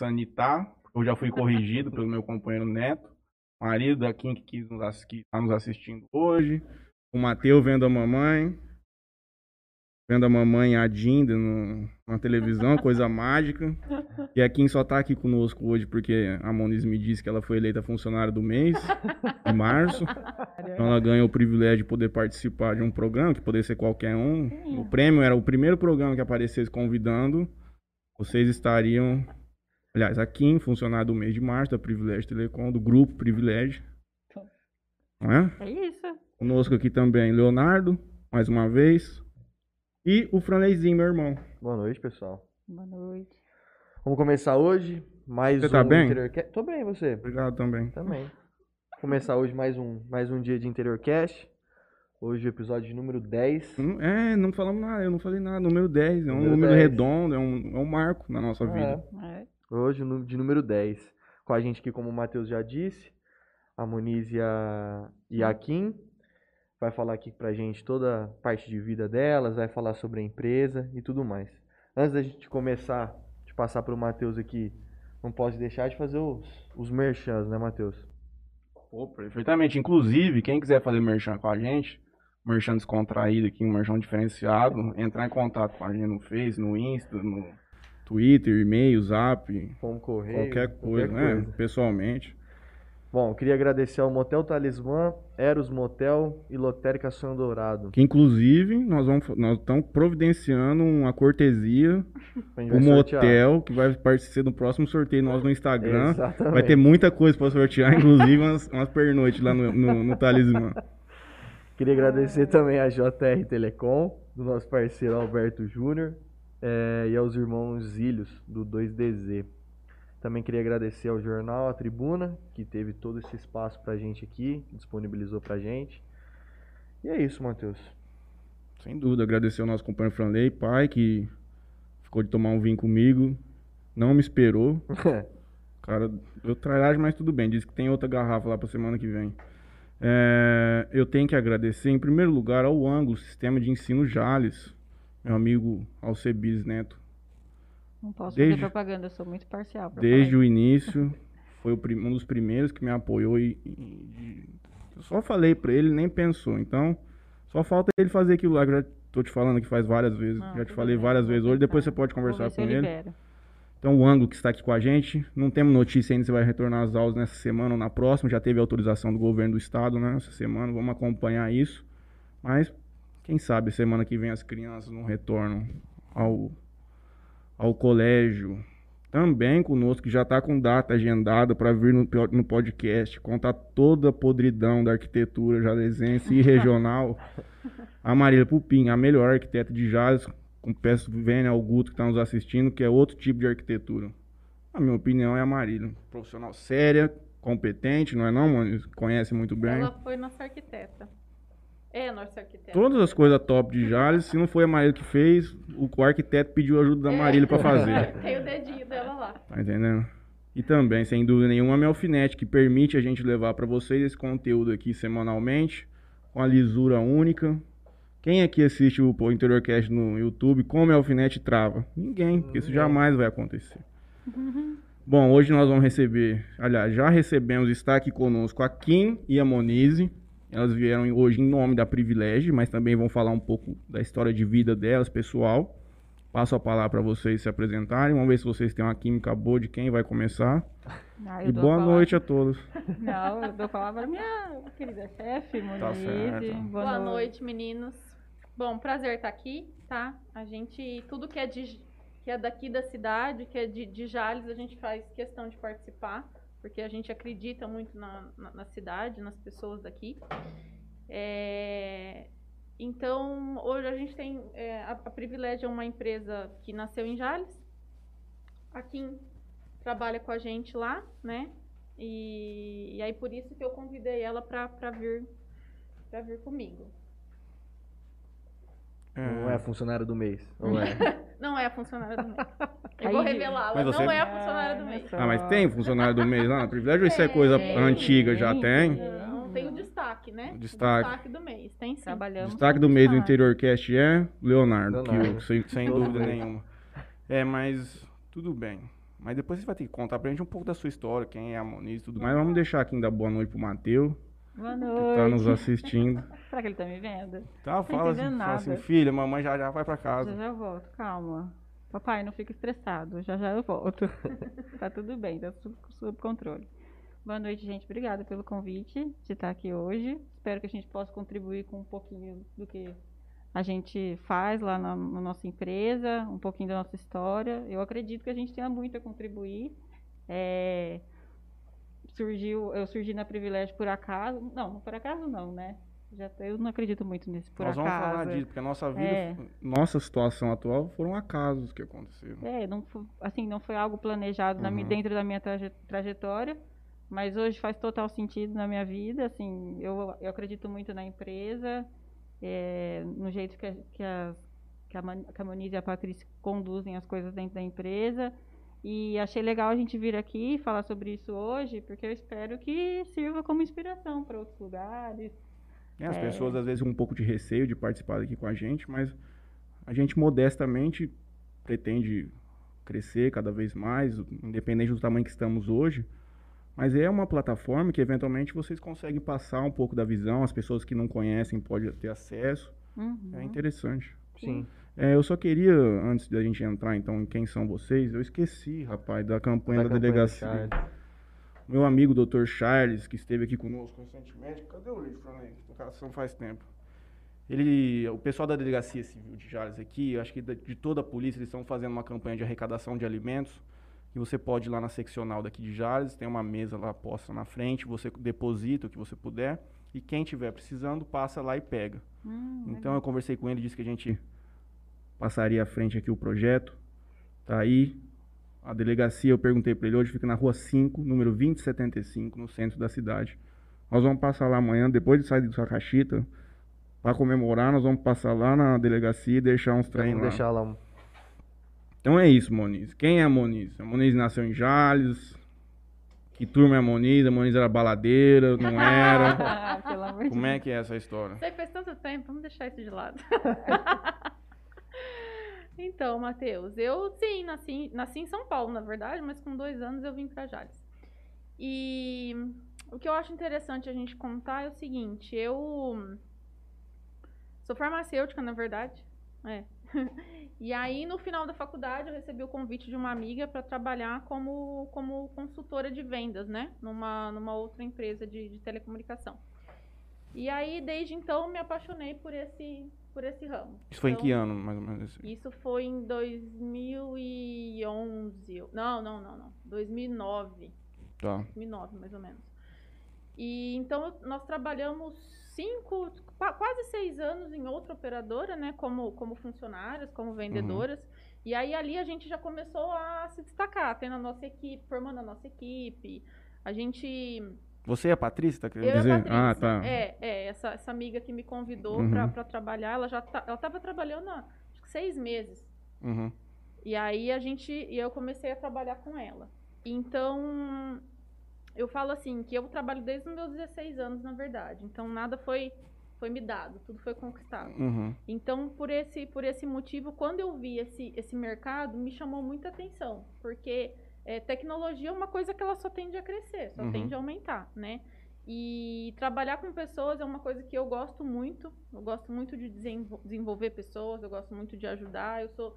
sanitar. Eu já fui corrigido pelo meu companheiro Neto, marido da Kim que está nos assistindo hoje. O Matheus vendo a mamãe. Vendo a mamãe e a Dinda no, na televisão, coisa mágica. E a Kim só tá aqui conosco hoje porque a Moniz me disse que ela foi eleita funcionária do mês, de março. Então ela ganhou o privilégio de poder participar de um programa, que poderia ser qualquer um. O prêmio era o primeiro programa que aparecesse convidando. Vocês estariam. Aliás, a Kim, funcionária do mês de março, da Privilégio Telecom, do grupo Privilégio. Não é? É isso. Conosco aqui também, Leonardo, mais uma vez. E o Franleizinho, meu irmão. Boa noite, pessoal. Boa noite. Vamos começar hoje mais Você um tá bem? Interiorcast. Tô bem, você? Obrigado também. Também. Começar hoje mais um, mais um dia de Interiorcast. Hoje o episódio número 10. Não- É, não falamos nada, eu não falei nada. Número 10, é um Número número 10. redondo, é um, é um marco na nossa vida. É. Hoje, de número 10. Com a gente aqui, como o Matheus já disse, a Moniz e a, e a Kim. Vai falar aqui pra gente toda a parte de vida delas, vai falar sobre a empresa e tudo mais. Antes da gente começar, de passar pro Matheus aqui, não posso deixar de fazer os, os merchans, né, Matheus? Pô, perfeitamente. Inclusive, quem quiser fazer merchan com a gente, merchan descontraído aqui, um merchan diferenciado, entrar em contato com a gente no Face, no Insta, no Twitter, e-mail, Zap, Como correio. qualquer coisa, né? Pessoalmente. Bom, queria agradecer ao Motel Talismã, Eros Motel e Lotérica Sonho Dourado. Que inclusive nós vamos nós estamos providenciando uma cortesia sortear. motel que vai participar do próximo sorteio nosso no Instagram. Exatamente. Vai ter muita coisa para sortear, inclusive umas, umas pernoites lá no, no, no Talismã. Queria agradecer também a JR Telecom, do nosso parceiro Alberto Júnior, eh, e aos irmãos Zílios, do 2DZ. Também queria agradecer ao jornal A Tribuna, que teve todo esse espaço pra gente aqui, disponibilizou pra gente. E é isso, Matheus. Sem dúvida, agradecer ao nosso companheiro Franley, pai, que ficou de tomar um vinho comigo, não me esperou. Cara, eu trairagem, mas tudo bem. Diz que tem outra garrafa lá pra semana que vem. É, eu tenho que agradecer, em primeiro lugar, ao Ângulo, Sistema de Ensino Jales, meu amigo Alcebis Neto. Não posso Desde- fazer propaganda, eu sou muito parcial. Desde o início, foi um dos primeiros que me apoiou e, e- eu só falei pra ele, nem pensou. Então, só falta ele fazer aquilo lá que eu já tô te falando que faz várias vezes. Não, já te falei bem, várias vezes hoje, depois você pode conversar com ele. libero. Então, o Ângulo que está aqui com a gente, não temos notícia ainda se vai retornar às aulas nessa semana ou na próxima. Já teve autorização do governo do estado, né? Essa semana, vamos acompanhar isso. Mas, quem sabe, semana que vem as crianças não retornam ao, ao colégio. Também conosco, que já está com data agendada para vir no, no podcast, contar toda a podridão da arquitetura jalesense e regional. A Marília Pupim, a melhor arquiteta de Jales, com peço Vênia ao Guto que está nos assistindo, que é outro tipo de arquitetura. A minha opinião é a Marília. Profissional séria, competente, não é não, mano? Conhece muito bem. Ela foi nossa arquiteta. É nossa arquiteta. Todas as coisas top de Jales, se não foi a Marília que fez, o, o arquiteto pediu ajuda da É. Marília para fazer. Tem o dedinho dela lá. Tá entendendo? E também, sem dúvida nenhuma, a Melfinet, que permite a gente levar para vocês esse conteúdo aqui semanalmente, com a lisura única. Quem aqui assiste o Interiorcast no YouTube, como a Melfinet trava? Ninguém, porque isso Ninguém. jamais vai acontecer. Bom, hoje nós vamos receber, aliás, já recebemos, está aqui conosco a Kim e a Monize. Elas vieram hoje em nome da Privilégio, mas também vão falar um pouco da história de vida delas, pessoal. Passo a palavra para vocês se apresentarem. Vamos ver se vocês têm uma química boa de quem vai começar. Ah, E boa a noite a todos. Não, eu dou a palavra à minha querida chefe, Monize. Tá certo. Boa, Boa noite, meninos. Bom, prazer estar aqui, tá? A gente, tudo que é, de, que é daqui da cidade, que é de, de Jales, a gente faz questão de participar, porque a gente acredita muito na, na, na cidade, nas pessoas daqui. É, então, hoje a gente tem é, a, a Privilégio é uma empresa que nasceu em Jales. A Kim trabalha com a gente lá, né? E, e aí por isso que eu convidei ela para vir para vir comigo. Não é funcionário do mês. Não é. Não é a funcionária do mês. Eu vou Mas ela você- não é a funcionária do mês. Ah, mas tem funcionário do mês lá Privilégio? Isso é coisa Tem, antiga, já tem? Não, tem o destaque, né? O O destaque. do mês, tem sim. Trabalhamos Destaque do mês do destaque. Interiorcast é Leonardo, Leonardo. que eu- sem, sem dúvida nenhuma. É, mas tudo bem. Mas depois você vai ter que contar pra gente um pouco da sua história, quem é a Moniz e tudo mais. Vamos deixar aqui ainda boa noite pro Matheus, Boa que noite. tá nos assistindo. Será que ele tá me vendo? Tá, fala assim, fala assim, filha, mamãe já já vai pra Já casa. já eu volto, calma. Papai, não fica estressado, já já eu volto. tá tudo bem, tá sob, sob controle. Boa noite, gente. Obrigada pelo convite de estar aqui hoje. Espero que a gente possa contribuir com um pouquinho do que a gente faz lá na, na nossa empresa, um pouquinho da nossa história. Eu acredito que a gente tenha muito a contribuir. É, surgiu, eu surgi na privilégio por acaso. Não, por acaso não, né? Já, eu não acredito muito nesse por Nós acaso. vamos falar disso, porque a nossa vida, É. nossa situação atual foram acasos que aconteceram. É, não foi, assim, não foi algo planejado na Uhum. dentro da minha traje- trajetória, mas hoje faz total sentido na minha vida, assim, eu, eu acredito muito na empresa, é, no jeito que a, que, as, que, a, que a Moniz e a Patrícia conduzem as coisas dentro da empresa, e achei legal a gente vir aqui falar sobre isso hoje, porque eu espero que sirva como inspiração para outros lugares. Né, As É. pessoas às vezes com um pouco de receio de participar aqui com a gente, mas a gente modestamente pretende crescer cada vez mais, independente do tamanho que estamos hoje. Mas é uma plataforma que eventualmente vocês conseguem passar um pouco da visão, as pessoas que não conhecem podem ter acesso. Uhum. É interessante. Sim. É, eu só queria, antes da gente entrar então em quem são vocês, eu esqueci, rapaz, da campanha da, campanha do delegacia. Charles. Meu amigo Dr. Charles, que esteve aqui conosco recentemente, cadê o livro, Franley? Educação faz tempo. Ele, o pessoal da Delegacia Civil de Jales aqui, eu acho que da- de toda a polícia, eles estão fazendo uma campanha de arrecadação de alimentos. E você pode ir lá na seccional daqui de Jales, tem uma mesa lá posta na frente, você deposita o que você puder. E quem tiver precisando, passa lá e pega. Hum, Então eu conversei com ele, disse que a gente passaria à frente aqui o projeto. Tá aí. A delegacia, eu perguntei para ele hoje, fica na rua 5, número 2075, no centro da cidade. Nós vamos passar lá amanhã, depois de sair do Sacachita, para comemorar, nós vamos passar lá na delegacia e deixar uns treinos Vamos lá. deixar lá um. Então é isso, Moniz. Quem é a Moniz? A Moniz nasceu em Jales. Que turma é a Moniz? A Moniz era baladeira, não era? Pelo amor Como é que é essa história? Aí faz tanto tempo, vamos deixar isso de lado. então, Matheus, eu sim, nasci, nasci em São Paulo, na verdade, mas com dois anos eu vim para Jales. E o que eu acho interessante a gente contar é o seguinte, eu sou farmacêutica, na verdade, é. E aí, no final da faculdade, eu recebi o convite de uma amiga para trabalhar como, como consultora de vendas, né? Numa, numa outra empresa de, de telecomunicação. E aí, desde então, me apaixonei por esse, por esse ramo. Isso foi em Então, que ano, mais ou menos? Isso foi em 2011. Não, não, não, não. 2009. Tá. 2009, mais ou menos. E então nós trabalhamos cinco, qua- quase seis anos em outra operadora, né? Como, como funcionárias, como vendedoras. E aí ali a gente já começou a se destacar, tendo a nossa equipe, formando a nossa equipe. A gente Você é a Patrícia, tá querendo eu dizer? Patrícia. ah, tá. É, é, essa, essa amiga que me convidou Uhum. pra, pra trabalhar, ela já tá, ela tava trabalhando há seis meses. Uhum. E aí a gente, e eu comecei a trabalhar com ela. Então, eu falo assim, que eu trabalho desde os meus 16 anos, na verdade. Então, nada foi foi me dado, tudo foi conquistado. Uhum. Então, por esse, por esse motivo, quando eu vi esse, esse mercado, me chamou muita atenção, porque é, tecnologia é uma coisa que ela só tende a crescer, só Uhum. tende a aumentar, né? E trabalhar com pessoas é uma coisa que eu gosto muito, eu gosto muito de desenvol- desenvolver pessoas, eu gosto muito de ajudar, eu sou...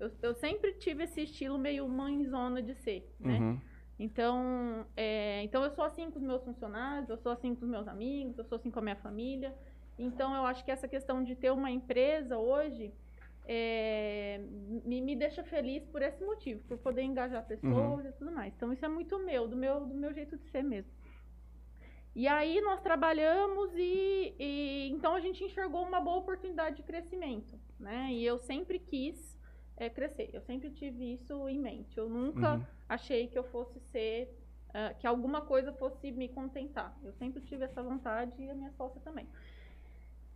Eu, eu sempre tive esse estilo meio mãezona de ser, né? Uhum. Então, é, então eu sou assim com os meus funcionários, eu sou assim com os meus amigos, eu sou assim com a minha família. Então eu acho que essa questão de ter uma empresa hoje é, me, me deixa feliz por esse motivo, por poder engajar pessoas e tudo mais. Então isso é muito meu, do meu, do meu jeito de ser mesmo. E aí nós trabalhamos e, e então a gente enxergou uma boa oportunidade de crescimento, né? E eu sempre quis é, crescer, eu sempre tive isso em mente. Eu nunca Uhum. achei que eu fosse ser, ah, que alguma coisa fosse me contentar. Eu sempre tive essa vontade e a minha sócia também.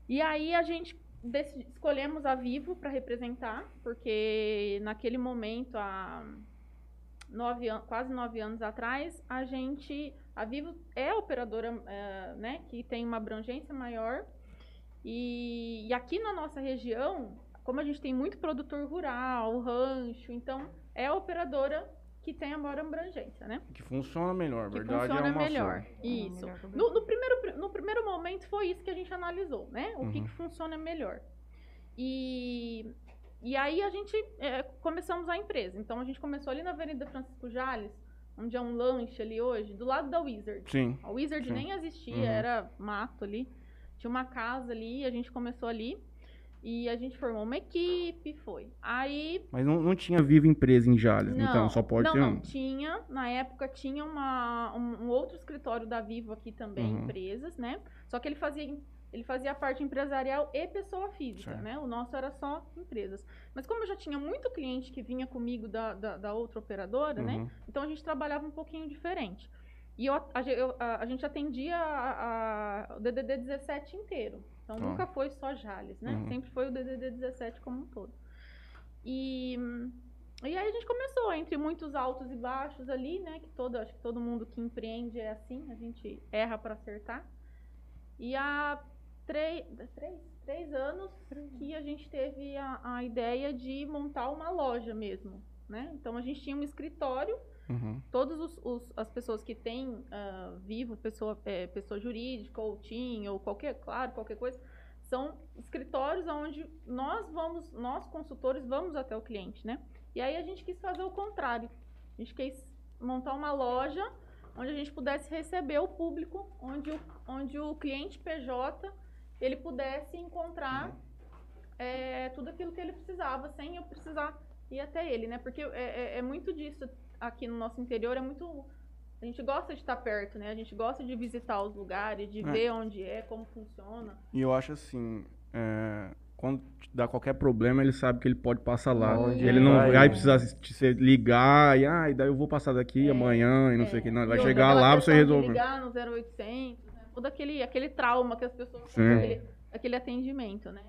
E aí a gente escolhemos a Vivo para representar, porque naquele momento, há nove quase nove anos atrás, a gente, a Vivo é a operadora, eh, né, que tem uma abrangência maior. E, e aqui na nossa região, como a gente tem muito produtor rural, rancho, então é a operadora que tem a maior abrangência, né? Que funciona melhor, Que verdade funciona é uma melhor. só. Isso. que No, no primeiro, no primeiro momento foi isso que a gente analisou, né? O que, Uhum. que funciona melhor. E, e aí a gente é, começamos a empresa. Então a gente começou ali na Avenida Francisco Jales, onde é um lanche ali hoje, do lado da Wizard. Sim. A Wizard Sim. nem existia, Uhum. era mato ali. Tinha uma casa ali, a gente começou ali. E a gente formou uma equipe, foi. Aí Mas não, não tinha viva empresa em Jales, então só pode não, ter não, um. tinha. Na época tinha uma, um, um outro escritório da Vivo aqui também, Uhum. empresas, né? Só que ele fazia, ele fazia a parte empresarial e pessoa física, Certo. né? O nosso era só empresas. Mas como eu já tinha muito cliente que vinha comigo da, da, da outra operadora, né? Uhum. Então a gente trabalhava um pouquinho diferente. E eu, a, eu- a- a gente atendia a- a- o DDD 17 inteiro. Então Tá. nunca foi só Jales, né? Uhum. Sempre foi o DDD 17 como um todo. E, e aí a gente começou, entre muitos altos e baixos ali, né? Que todo, acho que todo mundo que empreende é assim, a gente erra para acertar. E há três, três, três anos que a gente teve a, a ideia de montar uma loja mesmo, né? Então a gente tinha um escritório Uhum. todas os, os- as pessoas que têm ah, vivo, pessoa, é, pessoa jurídica, ou TIM, ou qualquer, claro, qualquer coisa, são escritórios onde nós vamos, nós consultores vamos até o cliente, né? E aí a gente quis fazer o contrário. A gente quis montar uma loja onde a gente pudesse receber o público, onde o, onde o cliente PJ ele pudesse encontrar é, tudo aquilo que ele precisava, sem eu precisar ir até ele, né? Porque é, é- é muito disso aqui no nosso interior, é muito. A gente gosta de estar perto, né? A gente gosta de visitar os lugares, de É. ver onde é, como funciona. E eu acho assim, é, quando dá qualquer problema, ele sabe que ele pode passar lá. Onde ele ele não vai, vai precisar se se ligar e, ah, e daí eu vou passar daqui É, amanhã e não É, sei o que. Não, ele e vai chegar lá pra você resolver. ligar no 0800, né? Todo aquele, aquele trauma que as pessoas têm, aquele, aquele atendimento, né?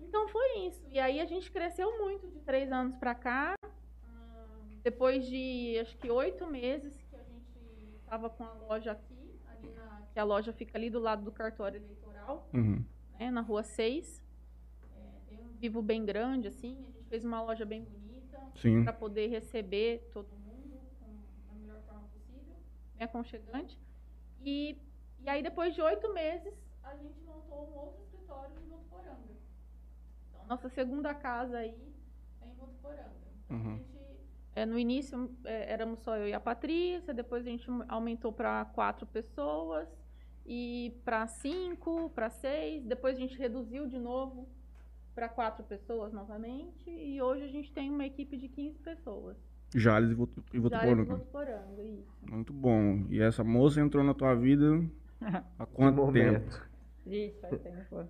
Então foi isso. E aí a gente cresceu muito de três anos pra cá. Depois de acho que oito meses que a gente estava com a loja aqui, na- que a loja fica ali do lado do cartório eleitoral Uhum. né, na rua 6. É, tem um vivo bem grande, assim. A gente fez uma loja bem bonita para poder receber todo mundo com- da melhor forma possível, bem aconchegante. E, e aí, depois de oito meses, a gente montou um outro escritório em Votuporanga. Então, nossa segunda casa aí é em Votuporanga. Então, Uhum. a gente, é, no início é, éramos só eu e a Patrícia, depois a gente aumentou para quatro pessoas e para cinco, para seis, depois a gente reduziu de novo para quatro pessoas novamente e hoje a gente tem uma equipe de 15 pessoas. Jales e Votu- e Já em Votuporanga. Votuporanga, isso. Muito bom. E essa moça entrou na tua vida há quanto tempo? Isso, faz tempo.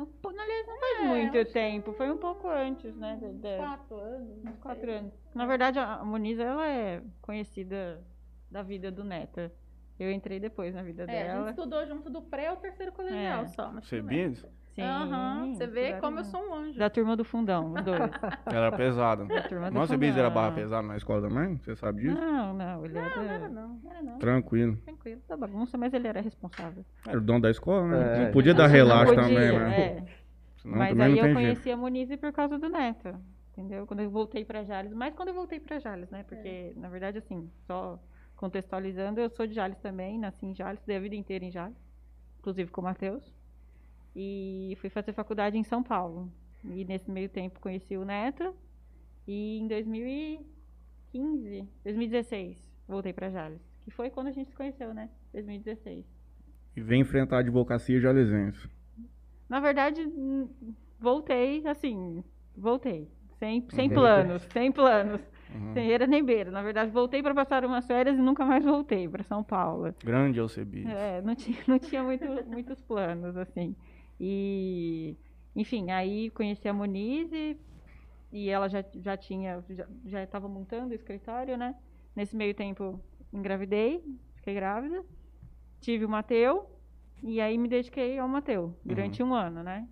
Não, pô, aliás, não faz muito tempo, foi um pouco antes, né? de- de- Quatro anos. uns quatro anos. Na verdade, a Moniz, ela é conhecida da vida do Neta. Eu entrei depois na vida É, a gente dela. estudou junto do pré ao terceiro colegial É. só. Mas tudo bem. Sim, Aham, Você vê como eu sou um anjo. Da turma do fundão, os dois. Era pesada. Da turma do Nossa, era barra pesada na escola também? Você sabe disso? Não, não, ele era, Não, não era não. não Era não. Tranquilo. Tranquilo. da bagunça, mas ele era responsável. Era o dono da escola, né? É. Não podia dar Não relaxo podia, também, né? é. Senão Mas aí não eu tem jeito. conheci a Monize por causa do Neto, entendeu? Quando eu voltei pra Jales, mas quando eu voltei pra Jales, né? Porque, na verdade, assim, só contextualizando, eu sou de Jales também, nasci em Jales, dei a vida inteira em Jales, inclusive com o Matheus. E fui fazer faculdade em São Paulo. E nesse meio tempo conheci o Neto. E em 2015, 2016, voltei pra Jales. Que foi quando a gente se conheceu, né? 2016. E vem enfrentar a advocacia jalesense. Na verdade, hum, voltei, assim, voltei. Sem, sem Uhum. planos, sem planos. Uhum. Sem eira nem beira. Na verdade, voltei para passar umas férias e nunca mais voltei para São Paulo. Grande Alcebias. É, não tinha, não tinha muito, muitos planos, assim. E, enfim, aí conheci a Monize e ela já, já tinha, já- estava montando o escritório, né? Nesse meio tempo, engravidei, fiquei grávida, tive o Mateu e aí me dediquei ao Mateu durante um ano, né?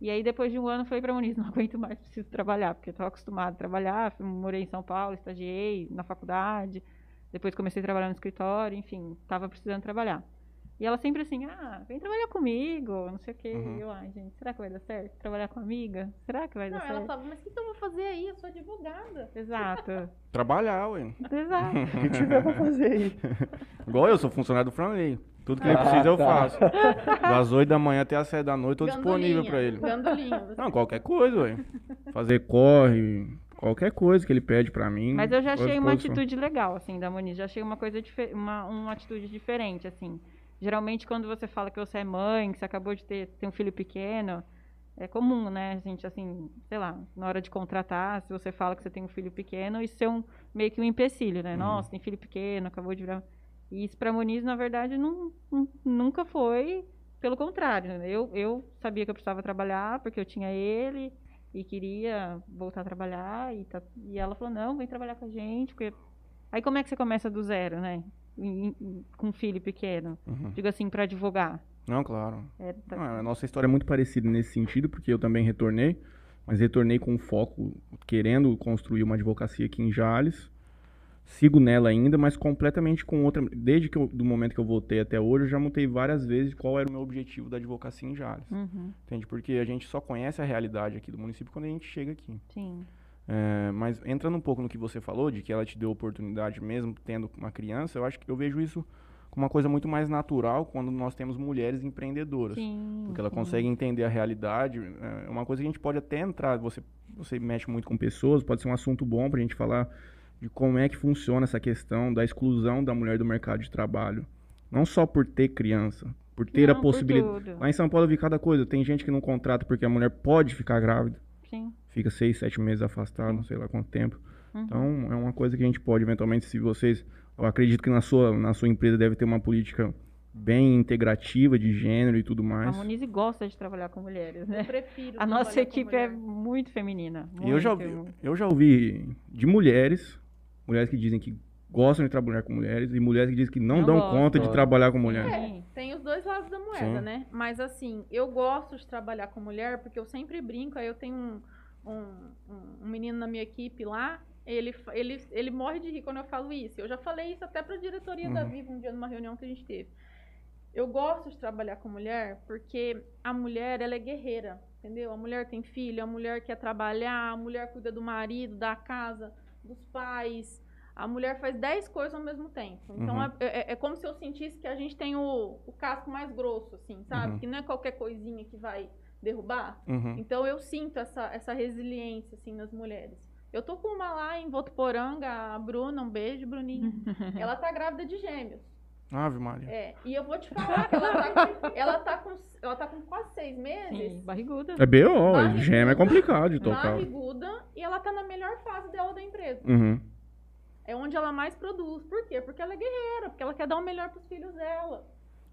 E aí, depois de um ano, falei pra Moniz, não aguento mais, preciso trabalhar, porque eu estava acostumada a trabalhar, morei em São Paulo, estagiei na faculdade, depois comecei a trabalhar no escritório, enfim, estava precisando trabalhar. E ela sempre assim, ah, vem trabalhar comigo, não sei o quê. Uhum. E eu, ai, gente, será que vai dar certo? Trabalhar com amiga? Será que vai Não, dar ela certo? falava, mas o que, que eu vou fazer aí? Eu sou advogada. Exato, Trabalhar, ué. exato. O que tiver pra fazer aí. Igual eu, sou funcionário do Franley. Tudo que ele Ah, precisa eu tá. faço. Das 8 da manhã até as 7 da noite, tô disponível pra ele. Gandolinha. Não, qualquer coisa, ué. Fazer corre, qualquer coisa que ele pede pra mim. Mas eu já achei uma atitude legal, assim, da Moniz. Já achei uma coisa uma, uma atitude diferente, assim. Geralmente, quando você fala que você é mãe, que você acabou de ter, ter um filho pequeno, é comum, né, gente, assim, sei lá, na hora de contratar, se você fala que você tem um filho pequeno, isso é um, meio que um empecilho, né? Uhum. Nossa, tem filho pequeno, acabou de virar... E isso pra Moniz, na verdade, não, não- nunca foi, pelo contrário. né? Eu, eu sabia que eu precisava trabalhar, porque eu tinha ele, e queria voltar a trabalhar, e, tá- e ela falou, não, vem trabalhar com a gente, porque... Aí como é que você começa do zero, né? Em- em- com um filho pequeno? Uhum. Digo assim, pra advogar. Não, claro. É, tá- Não, a nossa história é muito parecida nesse sentido, porque eu também retornei, mas retornei com foco, querendo construir uma advocacia aqui em Jales. Sigo nela ainda, mas completamente com outra. Desde que eu, do momento que eu voltei até hoje, eu já montei várias vezes qual era o meu objetivo da advocacia em Jales. Uhum, Entende? Porque a gente só conhece a realidade aqui do município quando a gente chega aqui. sim. É, mas entrando um pouco no que você falou, de que ela te deu oportunidade mesmo tendo uma criança, eu acho que eu vejo isso como uma coisa muito mais natural quando nós temos mulheres empreendedoras. Sim. Porque ela sim. consegue entender a realidade. É uma coisa que a gente pode até entrar. Você, você mexe muito com pessoas, pode ser um assunto bom pra gente falar de como é que funciona essa questão da exclusão da mulher do mercado de trabalho. Não só por ter criança, por ter Não, a possibilidade. Lá em São Paulo eu vi cada coisa. Tem gente que não contrata porque a mulher pode ficar grávida, Sim. Fica seis, sete meses afastada, não sei lá quanto tempo. Uhum. Então é uma coisa que a gente pode eventualmente, se vocês. Eu acredito que na sua, na sua empresa deve ter uma política bem integrativa de gênero e tudo A mais. Monize gosta de trabalhar com mulheres, Eu né? prefiro. A nossa equipe é muito feminina. E eu já, muito. ouvi, eu já ouvi de mulheres, mulheres que dizem que gostam de trabalhar com mulheres, e mulheres que dizem que não, Não dão gostam. conta de trabalhar com mulheres. Sim. Tem os dois lados da moeda, Sim. né? Mas assim, eu gosto de trabalhar com mulher porque eu sempre brinco. Aí eu tenho um, um, um- um menino na minha equipe lá. Ele, ele, ele morre de rir quando eu falo isso. Eu já falei isso até pra diretoria da Uhum. Viva um dia numa reunião que a gente teve. Eu gosto de trabalhar com mulher porque a mulher, ela é guerreira, entendeu? A mulher tem filho, a mulher quer trabalhar, a mulher cuida do marido, da casa, dos pais. A mulher faz 10 coisas ao mesmo tempo. Então Uhum. é, é- é como se eu sentisse que a gente tem o, o casco mais grosso, assim, sabe? Uhum. Que não é qualquer coisinha que vai derrubar. Uhum. Então eu sinto essa, essa resiliência, assim, nas mulheres. Eu tô com uma lá em Votuporanga, a Bruna, um beijo, Bruninha. ela tá grávida de gêmeos. Ave Maria. É, e eu vou te falar que ela tá, com- ela tá, com, ela tá com quase seis meses. Sim, barriguda. É BO, Barriguda. gêmeo é complicado de tocar. Nariguda, e ela tá na melhor fase dela da empresa. Uhum. É onde ela mais produz. Por quê? Porque ela é guerreira, porque ela quer dar o melhor pros filhos dela.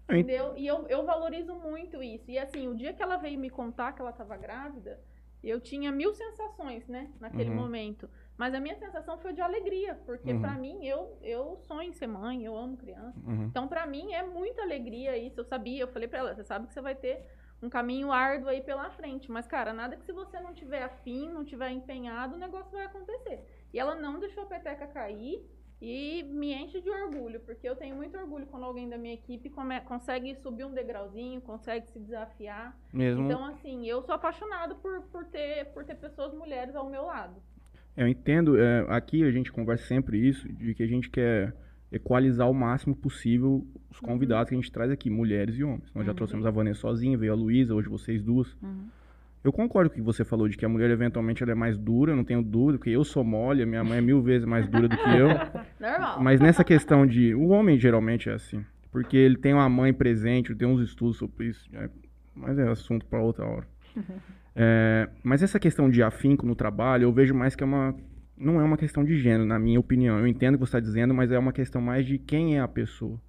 Eu ent- Entendeu? E eu, eu valorizo muito isso. E assim, o dia que ela veio me contar que ela estava grávida, eu tinha mil sensações, né? Naquele Uhum. momento. Mas a minha sensação foi de alegria, porque Uhum. pra mim, eu, eu sonho em ser mãe, eu amo criança. Uhum. Então, pra mim, é muita alegria isso. Eu sabia, eu falei pra ela, você sabe que você vai ter um caminho árduo aí pela frente. Mas, cara, nada que se você não tiver afim, não tiver empenhado, o negócio vai acontecer. E ela não deixou a peteca cair e me enche de orgulho, porque eu tenho muito orgulho quando alguém da minha equipe come- consegue subir um degrauzinho, consegue se desafiar. Mesmo. Então, assim, eu sou apaixonado por, por, ter, por ter pessoas mulheres ao meu lado. Eu entendo, é, aqui a gente conversa sempre isso, de que a gente quer equalizar o máximo possível os convidados que a gente traz aqui, mulheres e homens. Nós já Uhum. trouxemos a Vanessa sozinha, veio a Luísa, hoje vocês duas. Uhum. Eu concordo com o que você falou de que a mulher eventualmente ela é mais dura, não tenho dúvida, porque eu sou mole, a minha mãe é mil vezes mais dura do que eu. Normal. Mas nessa questão de. O homem geralmente é assim. Porque ele tem uma mãe presente, tem uns estudos sobre isso. é- mas é assunto para outra hora. É, mas essa questão de afinco no trabalho, eu vejo mais que é uma. Não é uma questão de gênero, na minha opinião. Eu entendo o que você está dizendo, mas é uma questão mais de quem é a pessoa.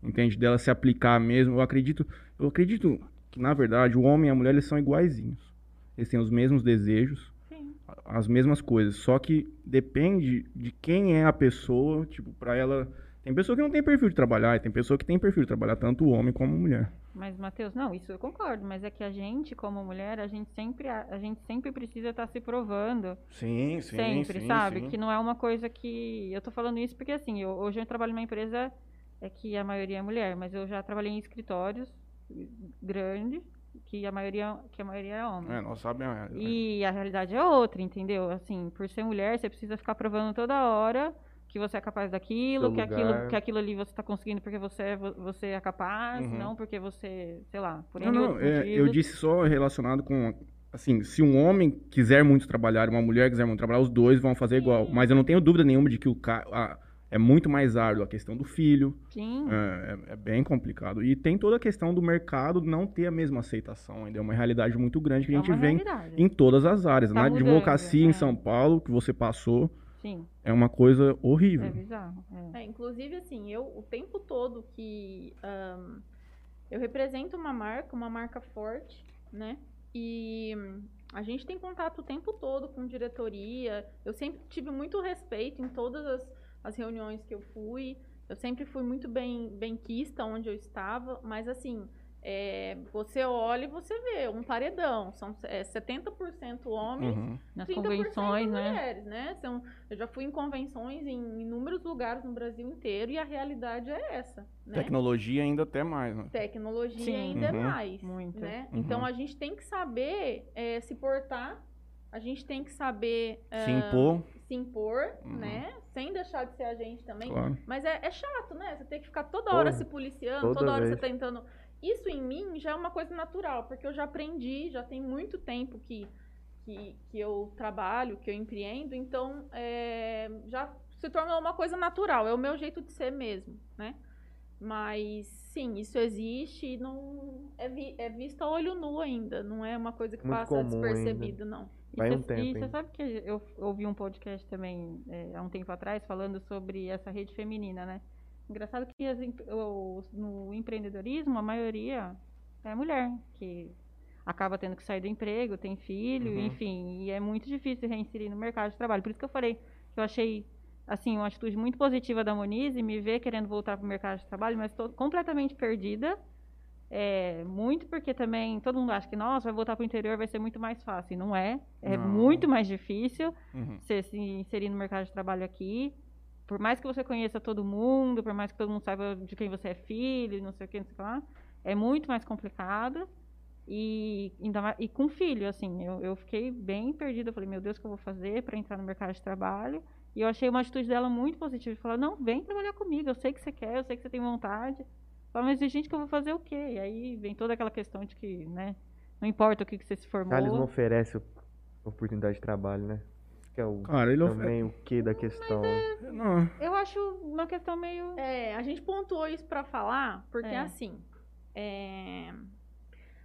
Entende? Dela se aplicar mesmo. Eu acredito. Eu acredito que, na verdade, o homem e a mulher eles são iguaizinhos. Eles têm os mesmos desejos Sim. as mesmas coisas. Só que depende de quem é a pessoa, tipo, pra ela. Tem pessoa que não tem perfil de trabalhar, e tem pessoa que tem perfil de trabalhar, tanto o homem como a mulher. Mas, Matheus, não, isso eu concordo, mas é que a gente, como mulher, a gente sempre, a, gente sempre precisa estar se provando. Sim, sempre, sabe? Que não é uma coisa que. Eu tô falando isso porque, assim, eu- hoje eu trabalho numa empresa é que a maioria é mulher, mas eu já trabalhei em escritórios grandes que a maioria que a maioria é homem. É, nós sabemos. É, E a realidade é outra, entendeu? Assim, por ser mulher, você precisa ficar provando toda hora que você é capaz daquilo, que aquilo, que aquilo ali você está conseguindo porque você é, vo- você é capaz, Uhum. não porque você, sei lá, por Não, não, é, eu disse só relacionado com. Assim, se um homem quiser muito trabalhar e uma mulher quiser muito trabalhar, os dois vão fazer igual. Mas eu não tenho dúvida nenhuma de que o cara. É muito mais árduo a questão do filho. Sim. É, é- é bem complicado. E tem toda a questão do mercado não ter a mesma aceitação ainda. É uma realidade muito grande que a é gente uma vê em- realidade. em todas as áreas. Tá Na mudando, advocacia é. em São Paulo, que você passou, Sim, é uma coisa é horrível. bizarro. é. É, inclusive, assim, eu, o tempo todo que ahn, eu represento uma marca, uma marca forte, né? E a gente tem contato o tempo todo com diretoria. Eu sempre tive muito respeito em todas as, as reuniões que eu fui. Eu sempre fui muito bem, bem quista onde eu estava, mas assim, é, você olha e você vê um paredão. São é, 70% homens Uhum. Nas 30% convenções, né? mulheres, né? São, eu já fui em convenções em inúmeros lugares no Brasil inteiro e a realidade é essa, né? Tecnologia ainda até mais, né? Tecnologia Sim. ainda Uhum. é mais, Muito. né? Uhum. Então a gente tem que saber é, se portar, a gente tem que saber é, Se impor, se impor, Uhum. né? Sem deixar de ser a gente também. claro. Mas é, é chato, né? Você tem que ficar toda hora Porra, se policiando, toda toda, hora vez. você tentando. Isso em mim já é uma coisa natural, porque eu já aprendi, já tem muito tempo que, que, que eu trabalho, que eu empreendo, então é, já se tornou uma coisa natural, é o meu jeito de ser mesmo, né? Mas sim, isso existe e não é, vi- é visto a olho nu ainda, não é uma coisa que Muito passa comum despercebido, não. Vai um tempo e você sabe que eu ouvi um podcast também é, há um tempo atrás falando sobre essa rede feminina, né? Engraçado que as no empreendedorismo a maioria é mulher, que acaba tendo que sair do emprego, tem filho, Uhum. enfim, e é muito difícil reinserir no mercado de trabalho. Por isso que eu falei que eu achei assim uma atitude muito positiva da Moniz e me ver querendo voltar para o mercado de trabalho, mas estou completamente perdida. É, muito porque também todo mundo acha que, nossa, vai voltar para o interior, vai ser muito mais fácil. Não é. É Não. muito mais difícil Uhum. você se inserir no mercado de trabalho aqui. Por mais que você conheça todo mundo, por mais que todo mundo saiba de quem você é filho, não sei o que, não sei o que lá, é muito mais complicado. E, ainda mais- e com filho, assim, eu, eu fiquei bem perdida. Eu falei, meu Deus, o que eu vou fazer para entrar no mercado de trabalho? E eu achei uma atitude dela muito positiva. De falar, não, vem trabalhar comigo, eu sei que você quer, eu sei que você tem vontade. Fala, mas gente, que eu vou fazer o quê? E aí vem toda aquela questão de que, né, não importa o que, que você se formou. Thales não oferece oportunidade de trabalho, né? Que é o, Cara, ele oferece. também o que da questão. Não, Eu acho uma questão meio... É, a gente pontuou isso pra falar, porque É. assim, é,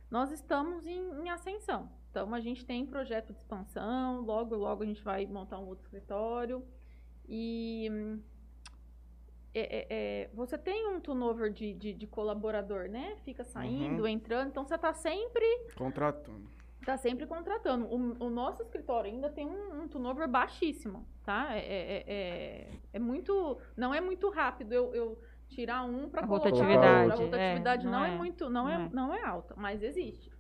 nós estamos em, em ascensão. Então a gente tem projeto de expansão, logo, logo a gente vai montar um outro escritório. E é, é, é, você tem um turnover de, de, de colaborador, né? Fica saindo, Uhum. entrando, então você está sempre contratando. Tá sempre contratando. O, o nosso escritório ainda tem um, um turnover baixíssimo, tá? É, é, é, é muito, não é muito rápido eu, eu tirar um para colocar rotatividade, outro. A rotatividade é, não, não é, é, muito, não, é, não é. não é alta, mas existe.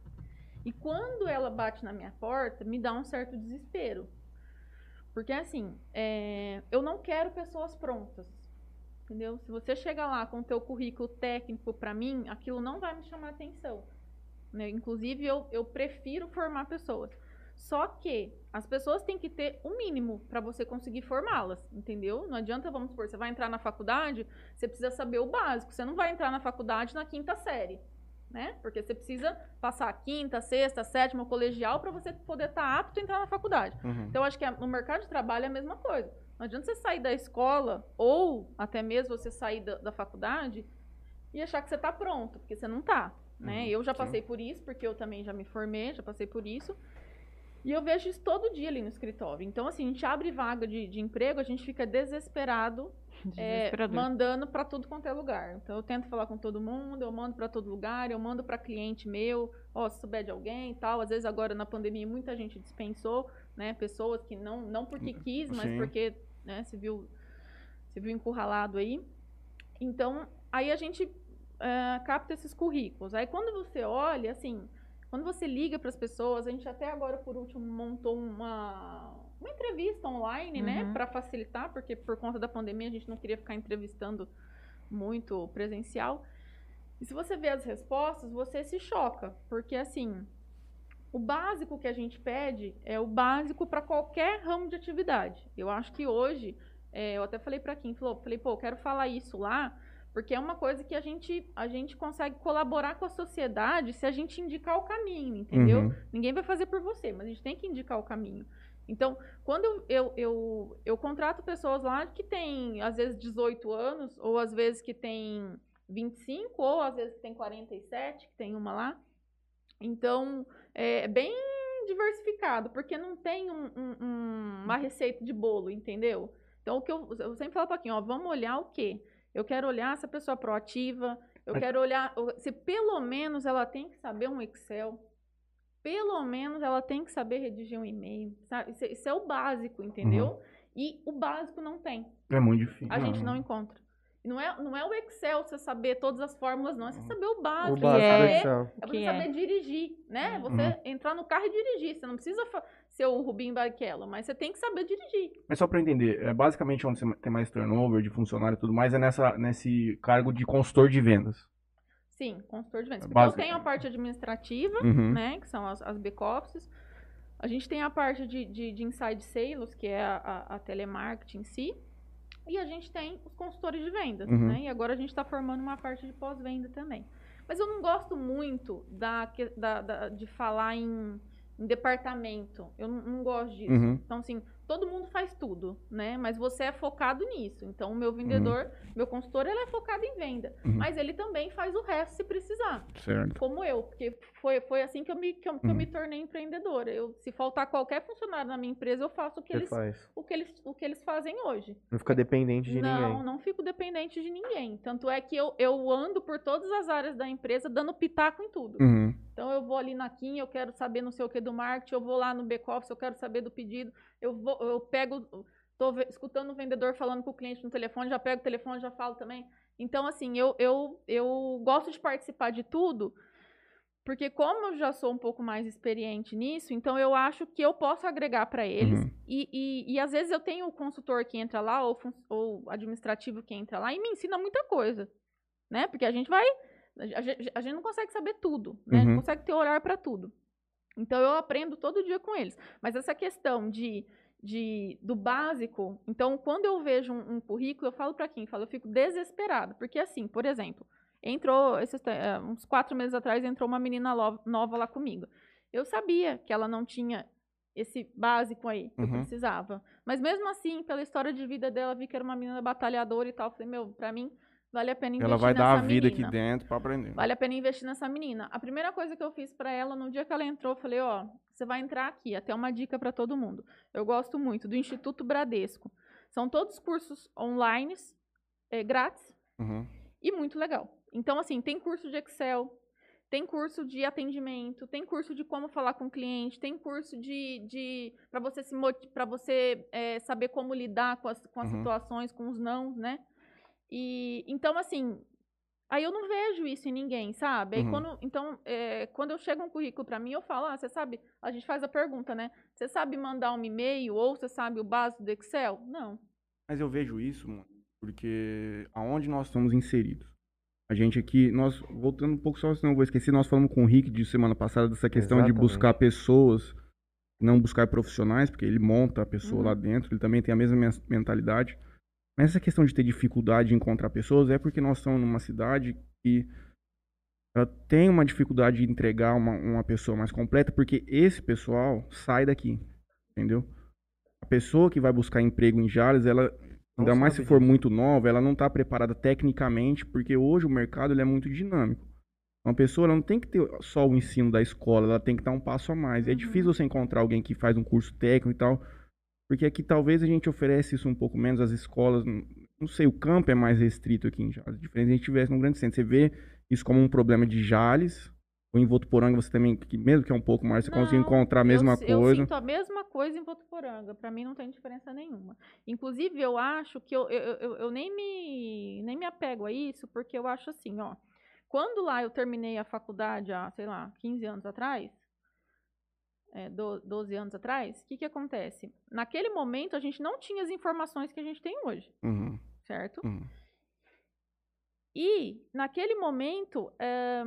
E quando ela bate na minha porta, me dá um certo desespero. Porque assim, é, eu não quero pessoas prontas. Entendeu? Se você chegar lá com o teu currículo técnico para mim, aquilo não vai me chamar atenção. né? Inclusive, eu, eu prefiro formar pessoas. Só que as pessoas têm que ter o mínimo para você conseguir formá-las, entendeu? Não adianta, vamos supor, você vai entrar na faculdade, você precisa saber o básico. Você não vai entrar na faculdade na quinta série, né? Porque você precisa passar a quinta, sexta, sétima, colegial para você poder estar apto a entrar na faculdade. Uhum. Então, eu acho que a- no mercado de trabalho é a mesma coisa. Não adianta você sair da escola ou até mesmo você sair da, da faculdade e achar que você está pronto, porque você não está. Né? Uhum, eu já sim. passei por isso, porque eu também já me formei, já passei por isso. E eu vejo isso todo dia ali no escritório. Então, assim, a gente abre vaga de, de emprego, a gente fica desesperado é, mandando para tudo quanto é lugar. Então eu tento falar com todo mundo, eu mando para todo lugar, eu mando para cliente meu, ó, se souber de alguém e tal. Às vezes agora na pandemia muita gente dispensou, né, pessoas que não não porque quis, mas Sim. porque, né, se viu se viu encurralado aí. Então, aí a gente é, capta esses currículos. Aí quando você olha, assim, quando você liga para as pessoas, a gente até agora por último montou uma uma entrevista online, né, Uhum. para facilitar, porque por conta da pandemia a gente não queria ficar entrevistando muito presencial. E se você vê as respostas, você se choca, porque assim, o básico que a gente pede é o básico para qualquer ramo de atividade. Eu acho que hoje, é, eu até falei para quem falou, falei, pô, eu quero falar isso lá, porque é uma coisa que a gente, a gente consegue colaborar com a sociedade se a gente indicar o caminho, entendeu? Uhum. Ninguém vai fazer por você, mas a gente tem que indicar o caminho. Então, quando eu, eu, eu, eu contrato pessoas lá que têm, às vezes, 18 anos, ou às vezes que tem 25, ou às vezes que tem 47, que tem uma lá. Então, é bem diversificado, porque não tem um- um- um- uma receita de bolo, entendeu? Então, o que eu, eu sempre falo para quem, ó, vamos olhar o quê? Eu quero olhar se a pessoa é proativa, eu quero olhar se pelo menos ela tem que saber um Excel, pelo menos ela tem que saber redigir um e-mail, sabe? Isso, é- isso é o básico, entendeu? E o básico não tem. É muito difícil. A gente não encontra. E Não é, não é o Excel você saber todas as fórmulas, não. É você Uhum. saber o O básico. básico é saber, Excel. é você Que saber é. dirigir, né? Você Uhum. entrar no carro e dirigir. Você não precisa ser o Rubinho Barrichello, mas você tem que saber dirigir. Mas só pra entender, é basicamente onde você tem mais turnover de funcionário e tudo mais, é nessa, nesse cargo de consultor de vendas. Sim, consultor de vendas. Porque Básico. eu tenho a parte administrativa, Uhum. né? Que são as, as back-offices. A gente tem a parte de, de, de inside sales, que é a, a, a telemarketing em si. E a gente tem os consultores de vendas, Uhum. né? E agora a gente está formando uma parte de pós-venda também. Mas eu não gosto muito da, da- da- de falar em, em departamento. Eu não, não gosto disso. Uhum. Então, assim, todo mundo faz tudo, né? Mas você é focado nisso. Então, o meu vendedor, meu consultor, ele é focado em venda. Uhum. Mas ele também faz o resto se precisar Certo. como eu, porque foi, foi assim que eu, me, que, eu, que eu Uhum. me tornei empreendedora. Eu, se faltar qualquer funcionário na minha empresa, eu faço o que, Você eles, faz. o, que eles, o que eles fazem hoje. Não fica dependente de não, ninguém. não fico dependente de ninguém. Tanto é que eu, eu ando por todas as áreas da empresa dando pitaco em tudo. Uhum. Então eu vou ali na Kim, eu quero saber não sei o que do marketing, eu vou lá no back-office, eu quero saber do pedido, eu, vou, eu pego, ve- escutando o vendedor falando com o cliente no telefone, já pego o telefone, já falo também. Então, assim, eu, eu, eu gosto de participar de tudo, porque como eu já sou um pouco mais experiente nisso, então eu acho que eu posso agregar para eles. Uhum. E, e, e às vezes eu tenho o consultor que entra lá, ou, ou administrativo que entra lá, e me ensina muita coisa. Né? Porque a gente vai. A gente, a gente não consegue saber tudo, né? Uhum. Não consegue ter olhar para tudo. Então eu aprendo todo dia com eles. Mas essa questão de, de do básico, então quando eu vejo um, um currículo, eu falo para quem? Eu falo, eu fico desesperado, porque assim, por exemplo, entrou esses, eh, uns quatro meses atrás entrou uma menina nova lá comigo. Eu sabia que ela não tinha esse básico aí que eu Uhum. precisava, mas mesmo assim, pela história de vida dela, vi que era uma menina batalhadora e tal. Falei, meu, para mim vale a pena investir Ela vai dar a vida menina. aqui dentro pra aprender. Vale a pena investir nessa menina. A primeira coisa que eu fiz pra ela no dia que ela entrou, eu falei, ó, você vai entrar aqui, até uma dica pra todo mundo. Eu gosto muito do Instituto Bradesco. São todos cursos online, é, grátis Uhum. e muito legal. Então, assim, tem curso de Excel, tem curso de atendimento, tem curso de como falar com o cliente, tem curso de, de para você se para você é, saber como lidar com as, com as Uhum. situações, com os não, né? E então, assim, aí eu não vejo isso em ninguém, sabe? Aí Uhum. quando, então, é, quando eu chego um currículo para mim, eu falo, ah, você sabe, a gente faz a pergunta, né? Você sabe mandar um e-mail ou você sabe o básico do Excel? Não. Mas eu vejo isso, mano, porque aonde nós estamos inseridos. A gente aqui, nós, voltando um pouco só, senão eu vou esquecer, nós falamos com o Rick de semana passada dessa questão de Exatamente. buscar pessoas, não buscar profissionais, porque ele monta a pessoa Uhum. lá dentro, ele também tem a mesma men- mentalidade. Mas essa questão de ter dificuldade em encontrar pessoas é porque nós estamos numa cidade que ela tem uma dificuldade de entregar uma, uma pessoa mais completa, porque esse pessoal sai daqui, entendeu? A pessoa que vai buscar emprego em Jales, ela, Não ainda mais se for muito nova, ela não está preparada tecnicamente, porque hoje o mercado ele é muito dinâmico. Uma pessoa ela não tem que ter só o ensino da escola, ela tem que dar um passo a mais. É Uhum. difícil você encontrar alguém que faz um curso técnico e tal, porque aqui talvez a gente oferece isso um pouco menos, as escolas, não- sei, o campo é mais restrito aqui em Jales. Diferente se a gente tivesse num grande centro. Você vê isso como um problema de Jales, ou em Votuporanga você também, que mesmo que é um pouco mais, você consegue Não, encontrar a eu mesma Eu coisa. sinto a mesma coisa em Votuporanga. Pra mim não tem diferença nenhuma. Inclusive, eu acho que eu, eu, eu, eu nem, me, nem me apego a isso, porque eu acho assim, ó. Quando lá eu terminei a faculdade há, sei lá, 15 anos atrás, é, do- 12 anos atrás, o que, que acontece? Naquele momento a gente não tinha as informações que a gente tem hoje, Uhum, certo? uhum. E, naquele momento, eh,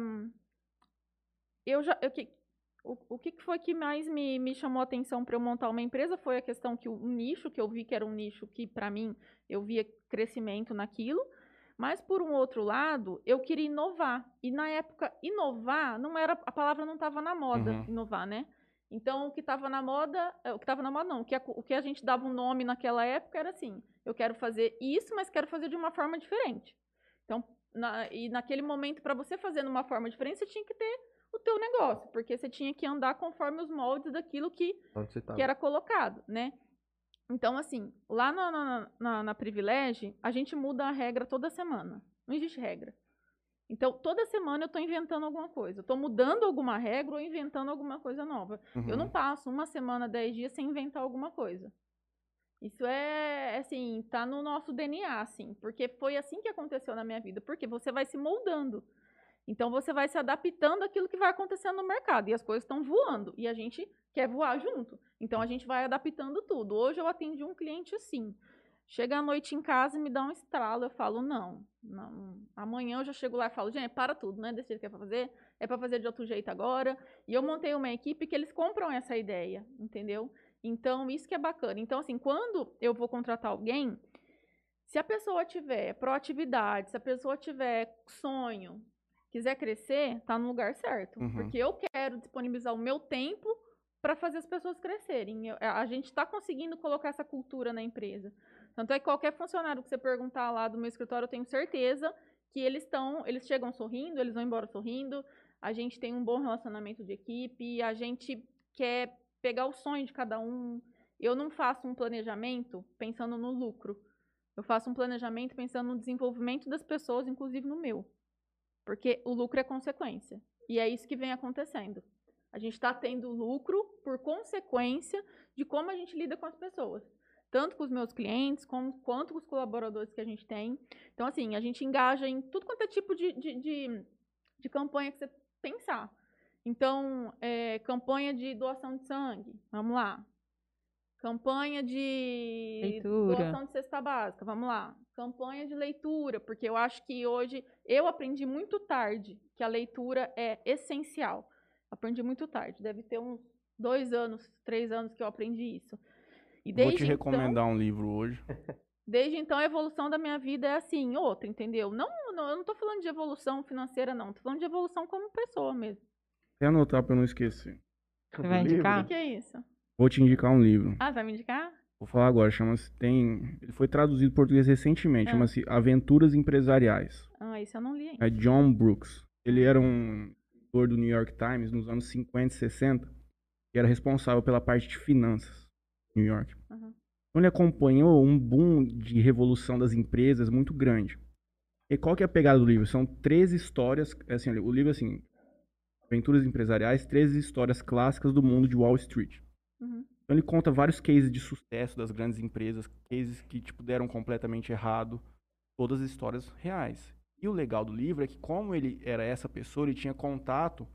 eu já. Eu, que, o, o que foi que mais me, me chamou a atenção para eu montar uma empresa foi a questão que o, o nicho, que eu vi que era um nicho que, para mim, eu via crescimento naquilo. Mas, por um outro lado, eu queria inovar. E, na época, inovar, não era a palavra não estava na moda, Uhum. inovar, né? Então, o que estava na moda, eh, o que estava na moda não, o que, a, o que a gente dava um nome naquela época era assim, eu quero fazer isso, mas quero fazer de uma forma diferente. Então, na, e naquele momento, para você fazer de uma forma diferente, você tinha que ter o teu negócio, porque você tinha que andar conforme os moldes daquilo que, que era colocado, né? Então, assim, lá na, na, na, na Privilege, a gente muda a regra toda semana. Não existe regra. Então, toda semana eu estou inventando alguma coisa. Estou mudando alguma regra ou inventando alguma coisa nova. Uhum. Eu não passo uma semana, dez dias sem inventar alguma coisa. Isso é, assim, tá no nosso DNA, assim, porque foi assim que aconteceu na minha vida. Porque você vai se moldando. Então, você vai se adaptando àquilo que vai acontecendo no mercado. E as coisas estão voando. E a gente quer voar junto. Então, a gente vai adaptando tudo. Hoje eu atendi um cliente assim. Chega à noite em casa e me dá um estralo. Eu falo, não, não. Amanhã eu já chego lá e falo, gente, para tudo, não é desse jeito que é pra fazer. É para fazer de outro jeito agora. E eu montei uma equipe que eles compram essa ideia, entendeu? Então, isso que é bacana. Então, assim, quando eu vou contratar alguém, se a pessoa tiver proatividade, se a pessoa tiver sonho, quiser crescer, tá no lugar certo. Uhum. Porque eu quero disponibilizar o meu tempo para fazer as pessoas crescerem. Eu- a gente está conseguindo colocar essa cultura na empresa. Tanto é que qualquer funcionário que você perguntar lá do meu escritório, eu tenho certeza que eles estão, eles chegam sorrindo, eles vão embora sorrindo. A gente tem um bom relacionamento de equipe, a gente quer pegar o sonho de cada um. Eu não faço um planejamento pensando no lucro. Eu faço um planejamento pensando no desenvolvimento das pessoas, inclusive no meu. Porque o lucro é consequência. E é isso que vem acontecendo. A gente está tendo lucro por consequência de como a gente lida com as pessoas. Tanto com os meus clientes, como, quanto com os colaboradores que a gente tem. Então, assim, a gente engaja em tudo quanto é tipo de, de, de, de campanha que você pensar. Então, é, campanha de doação de sangue, vamos lá. Campanha de Leitura. doação de cesta básica, vamos lá. Campanha de leitura, porque eu acho que hoje eu aprendi muito tarde que a leitura é essencial. Aprendi muito tarde, deve ter uns dois anos, três anos que eu aprendi isso. E Vou te então- recomendar um livro hoje. Desde então, a evolução da minha vida é assim, outra, entendeu? Não, não, eu não tô falando de evolução financeira, não. Tô falando de evolução como pessoa mesmo. Até anotar pra eu não esquecer. Você vai indicar? O que, que é isso? Vou te indicar um livro. Ah, vai me indicar? Vou falar agora, chama-se tem, ele foi traduzido em português recentemente, Ah. chama-se Aventuras Empresariais. Ah, isso eu não li ainda. É John Brooks. Ele era um editor do New York Times nos anos 50 e 60, e era responsável pela parte de finanças New York. Uhum. Então ele acompanhou um boom de revolução das empresas muito grande. E qual que é a pegada do livro? São três histórias, assim, o livro assim, Aventuras Empresariais, três histórias clássicas do mundo de Wall Street. Uhum. Então ele conta vários cases de sucesso das grandes empresas, cases que tipo deram completamente errado, todas as histórias reais. E o legal do livro é que como ele era essa pessoa, ele tinha contato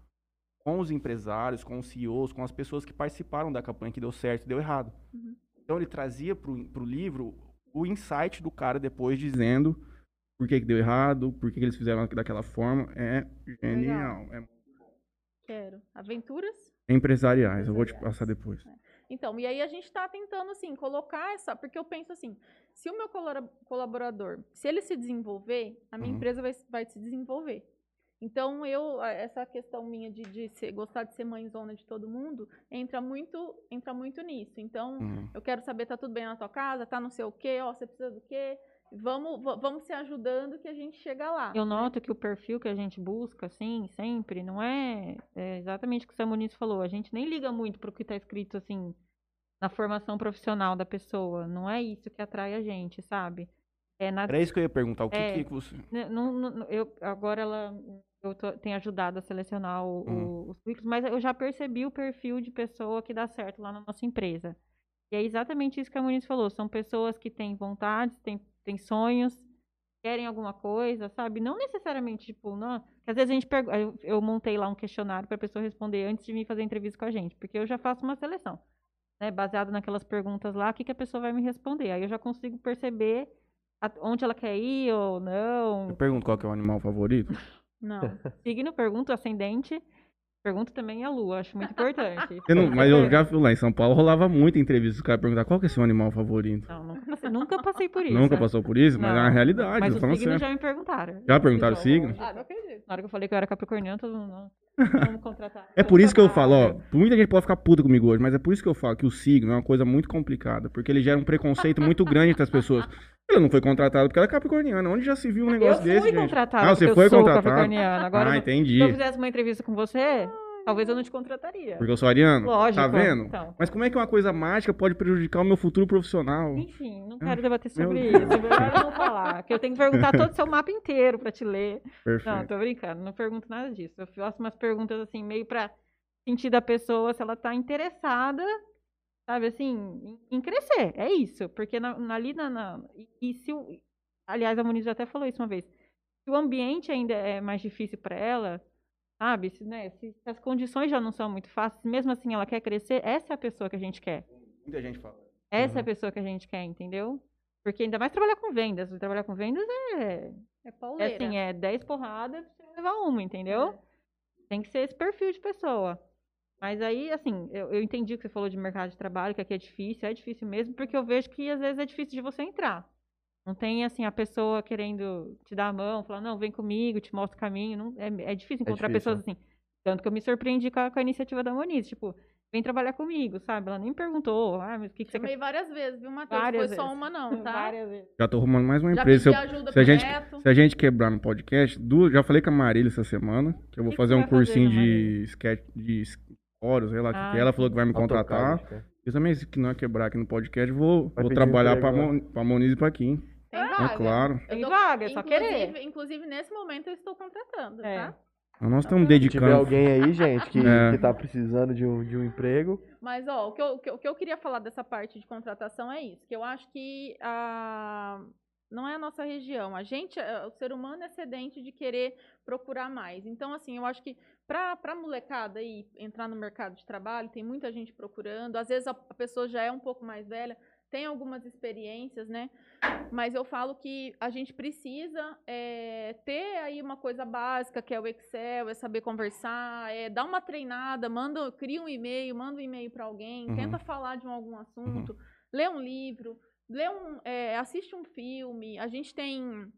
com os empresários, com os CEOs, com as pessoas que participaram da campanha que deu certo e deu errado. Uhum. Então ele trazia pro, pro livro o insight do cara depois dizendo por que, que deu errado, por que, que eles fizeram daquela forma. É genial. É Quero. Aventuras? empresariais, eu vou te passar depois. Então, e aí a gente está tentando, assim, colocar essa... Porque eu penso assim, se o meu colaborador, se ele se desenvolver, a minha Uhum. empresa vai, vai se desenvolver. Então, eu, a- essa questão minha de, de ser- gostar de ser mãezona de todo mundo, entra muito, entra muito nisso. Então, Hum. eu quero saber, tá tudo bem na tua casa, tá não sei o quê, ó, você precisa do quê? Vamos, va- vamos se ajudando que a gente chega lá. Eu noto que o perfil que a gente busca, assim, sempre, não é, é exatamente o que o Samunis falou. A gente nem liga muito pro que tá escrito, assim, na formação profissional da pessoa. Não é isso que atrai a gente, sabe? É na Era isso que eu ia perguntar. O que, É. que você. Né, não- não- eu, agora ela eu tô- tenho ajudado a selecionar o- Uhum. o- os currículos, mas eu já percebi o perfil de pessoa que dá certo lá na nossa empresa. E é exatamente isso que a Muniz falou. São pessoas que têm vontades, têm, têm sonhos, querem alguma coisa, sabe? Não necessariamente, tipo, não. que Às vezes a gente pergunta. Eu, eu montei lá um questionário para a pessoa responder antes de vir fazer entrevista com a gente, porque eu já faço uma seleção. Né, baseado naquelas perguntas lá, o que, que a pessoa vai me responder. Aí eu já consigo perceber a- onde ela quer ir ou não. Eu pergunto qual que é o animal favorito. Não. Signo, pergunta, ascendente. Pergunta também a lua, acho muito importante. Você não- mas eu já fui lá em São Paulo, rolava muita entrevista, os caras perguntavam qual que é seu animal favorito. Não, nunca passei, nunca passei por isso. Nunca passou por isso, mas é uma Não. realidade. Mas eu o signo já me perguntaram. Já perguntaram o signo? Ah, não acredito. Na hora que eu falei que eu era capricorniano, todo mundo não. Vamos contratar. É por isso que eu falo, ó, muita gente pode ficar puta comigo hoje, mas é por isso que eu falo que o signo é uma coisa muito complicada, porque ele gera um preconceito muito grande entre as pessoas. Ele não foi contratado porque ela é capricorniana. Onde já se viu um Eu negócio fui desse, gente? contratada Ah, você foi eu sou contratado? capricorniana. Agora, ah, se entendi. eu fizesse uma entrevista com você, talvez eu não te contrataria. Porque eu sou ariano? Lógico. Tá vendo? Então. Mas como é que uma coisa mágica pode prejudicar o meu futuro profissional? Enfim, não quero debater Meu sobre isso. É melhor eu não falar. Que eu tenho que perguntar todo o seu mapa inteiro pra te ler. Não, Perfeito. tô brincando. Não pergunto nada disso. Eu faço umas perguntas assim, meio pra sentir da pessoa se ela tá interessada, sabe, assim, em, crescer. É isso. Porque na, na- ali na. na- e, se. Aliás, a Moniz já até falou isso uma vez. Se o ambiente ainda é mais difícil pra ela, sabe? Se, né, se as condições já não são muito fáceis, mesmo assim ela quer crescer, essa é a pessoa que a gente quer. Muita gente fala. Essa é a Uhum. pessoa que a gente quer, entendeu? Porque ainda mais trabalhar com vendas. Trabalhar com vendas é, É é pauleira. assim, é 10 porradas pra você levar uma, entendeu? Tem que ser esse perfil de pessoa. Mas aí, assim, eu, eu entendi o que você falou de mercado de trabalho, que aqui é difícil, é difícil mesmo, porque eu vejo que às vezes é difícil de você entrar. Não tem, assim, a pessoa querendo te dar a mão, falar, não, vem comigo, te mostro o caminho. Não, é, é difícil encontrar difícil. pessoas assim. Tanto que eu me surpreendi com a, com a iniciativa da Moniz. Tipo, vem trabalhar comigo, sabe? Ela nem perguntou, ah, mas o que, que você quer? várias vezes, viu, Matheus? Várias Foi só vezes. uma não, tá? Várias vezes. Já tô arrumando mais uma Já empresa. Se, pedi eu- ajuda se a gente, se a gente quebrar no podcast, du- já falei com a Marília essa semana, que eu vou Que que fazer você um fazer cursinho na de sketch, de stories, sei lá, que Ah, que é. ela falou que vai me contratar. AutoCAD. Eu também, se não é quebrar aqui no podcast, vou, Vai vou trabalhar. Mon, pra Moniz e pra Kim. Tem É vaga. claro. Eu Tem tô- vaga, é só querer. inclusive- nesse momento, eu estou contratando, É. tá? Nós estamos Se tiver dedicando. alguém aí, gente, que, É. que tá precisando de um, de um emprego, Mas, ó, o que, eu, o que eu- o que eu queria falar dessa parte de contratação é isso, que eu acho que a, não é a nossa região. A gente, é- o ser humano é sedente de querer procurar mais. Então, assim, eu acho que para a molecada aí entrar no mercado de trabalho, tem muita gente procurando. Às vezes a, a pessoa já é um pouco mais velha, tem algumas experiências, né? Mas eu falo que a gente precisa é, ter aí uma coisa básica, que é o Excel, é saber conversar, é dar uma treinada, manda, cria um e-mail, manda um e-mail para alguém, Uhum. tenta falar de um, algum assunto, lê um livro, lê um, é, assiste um filme. A gente tem.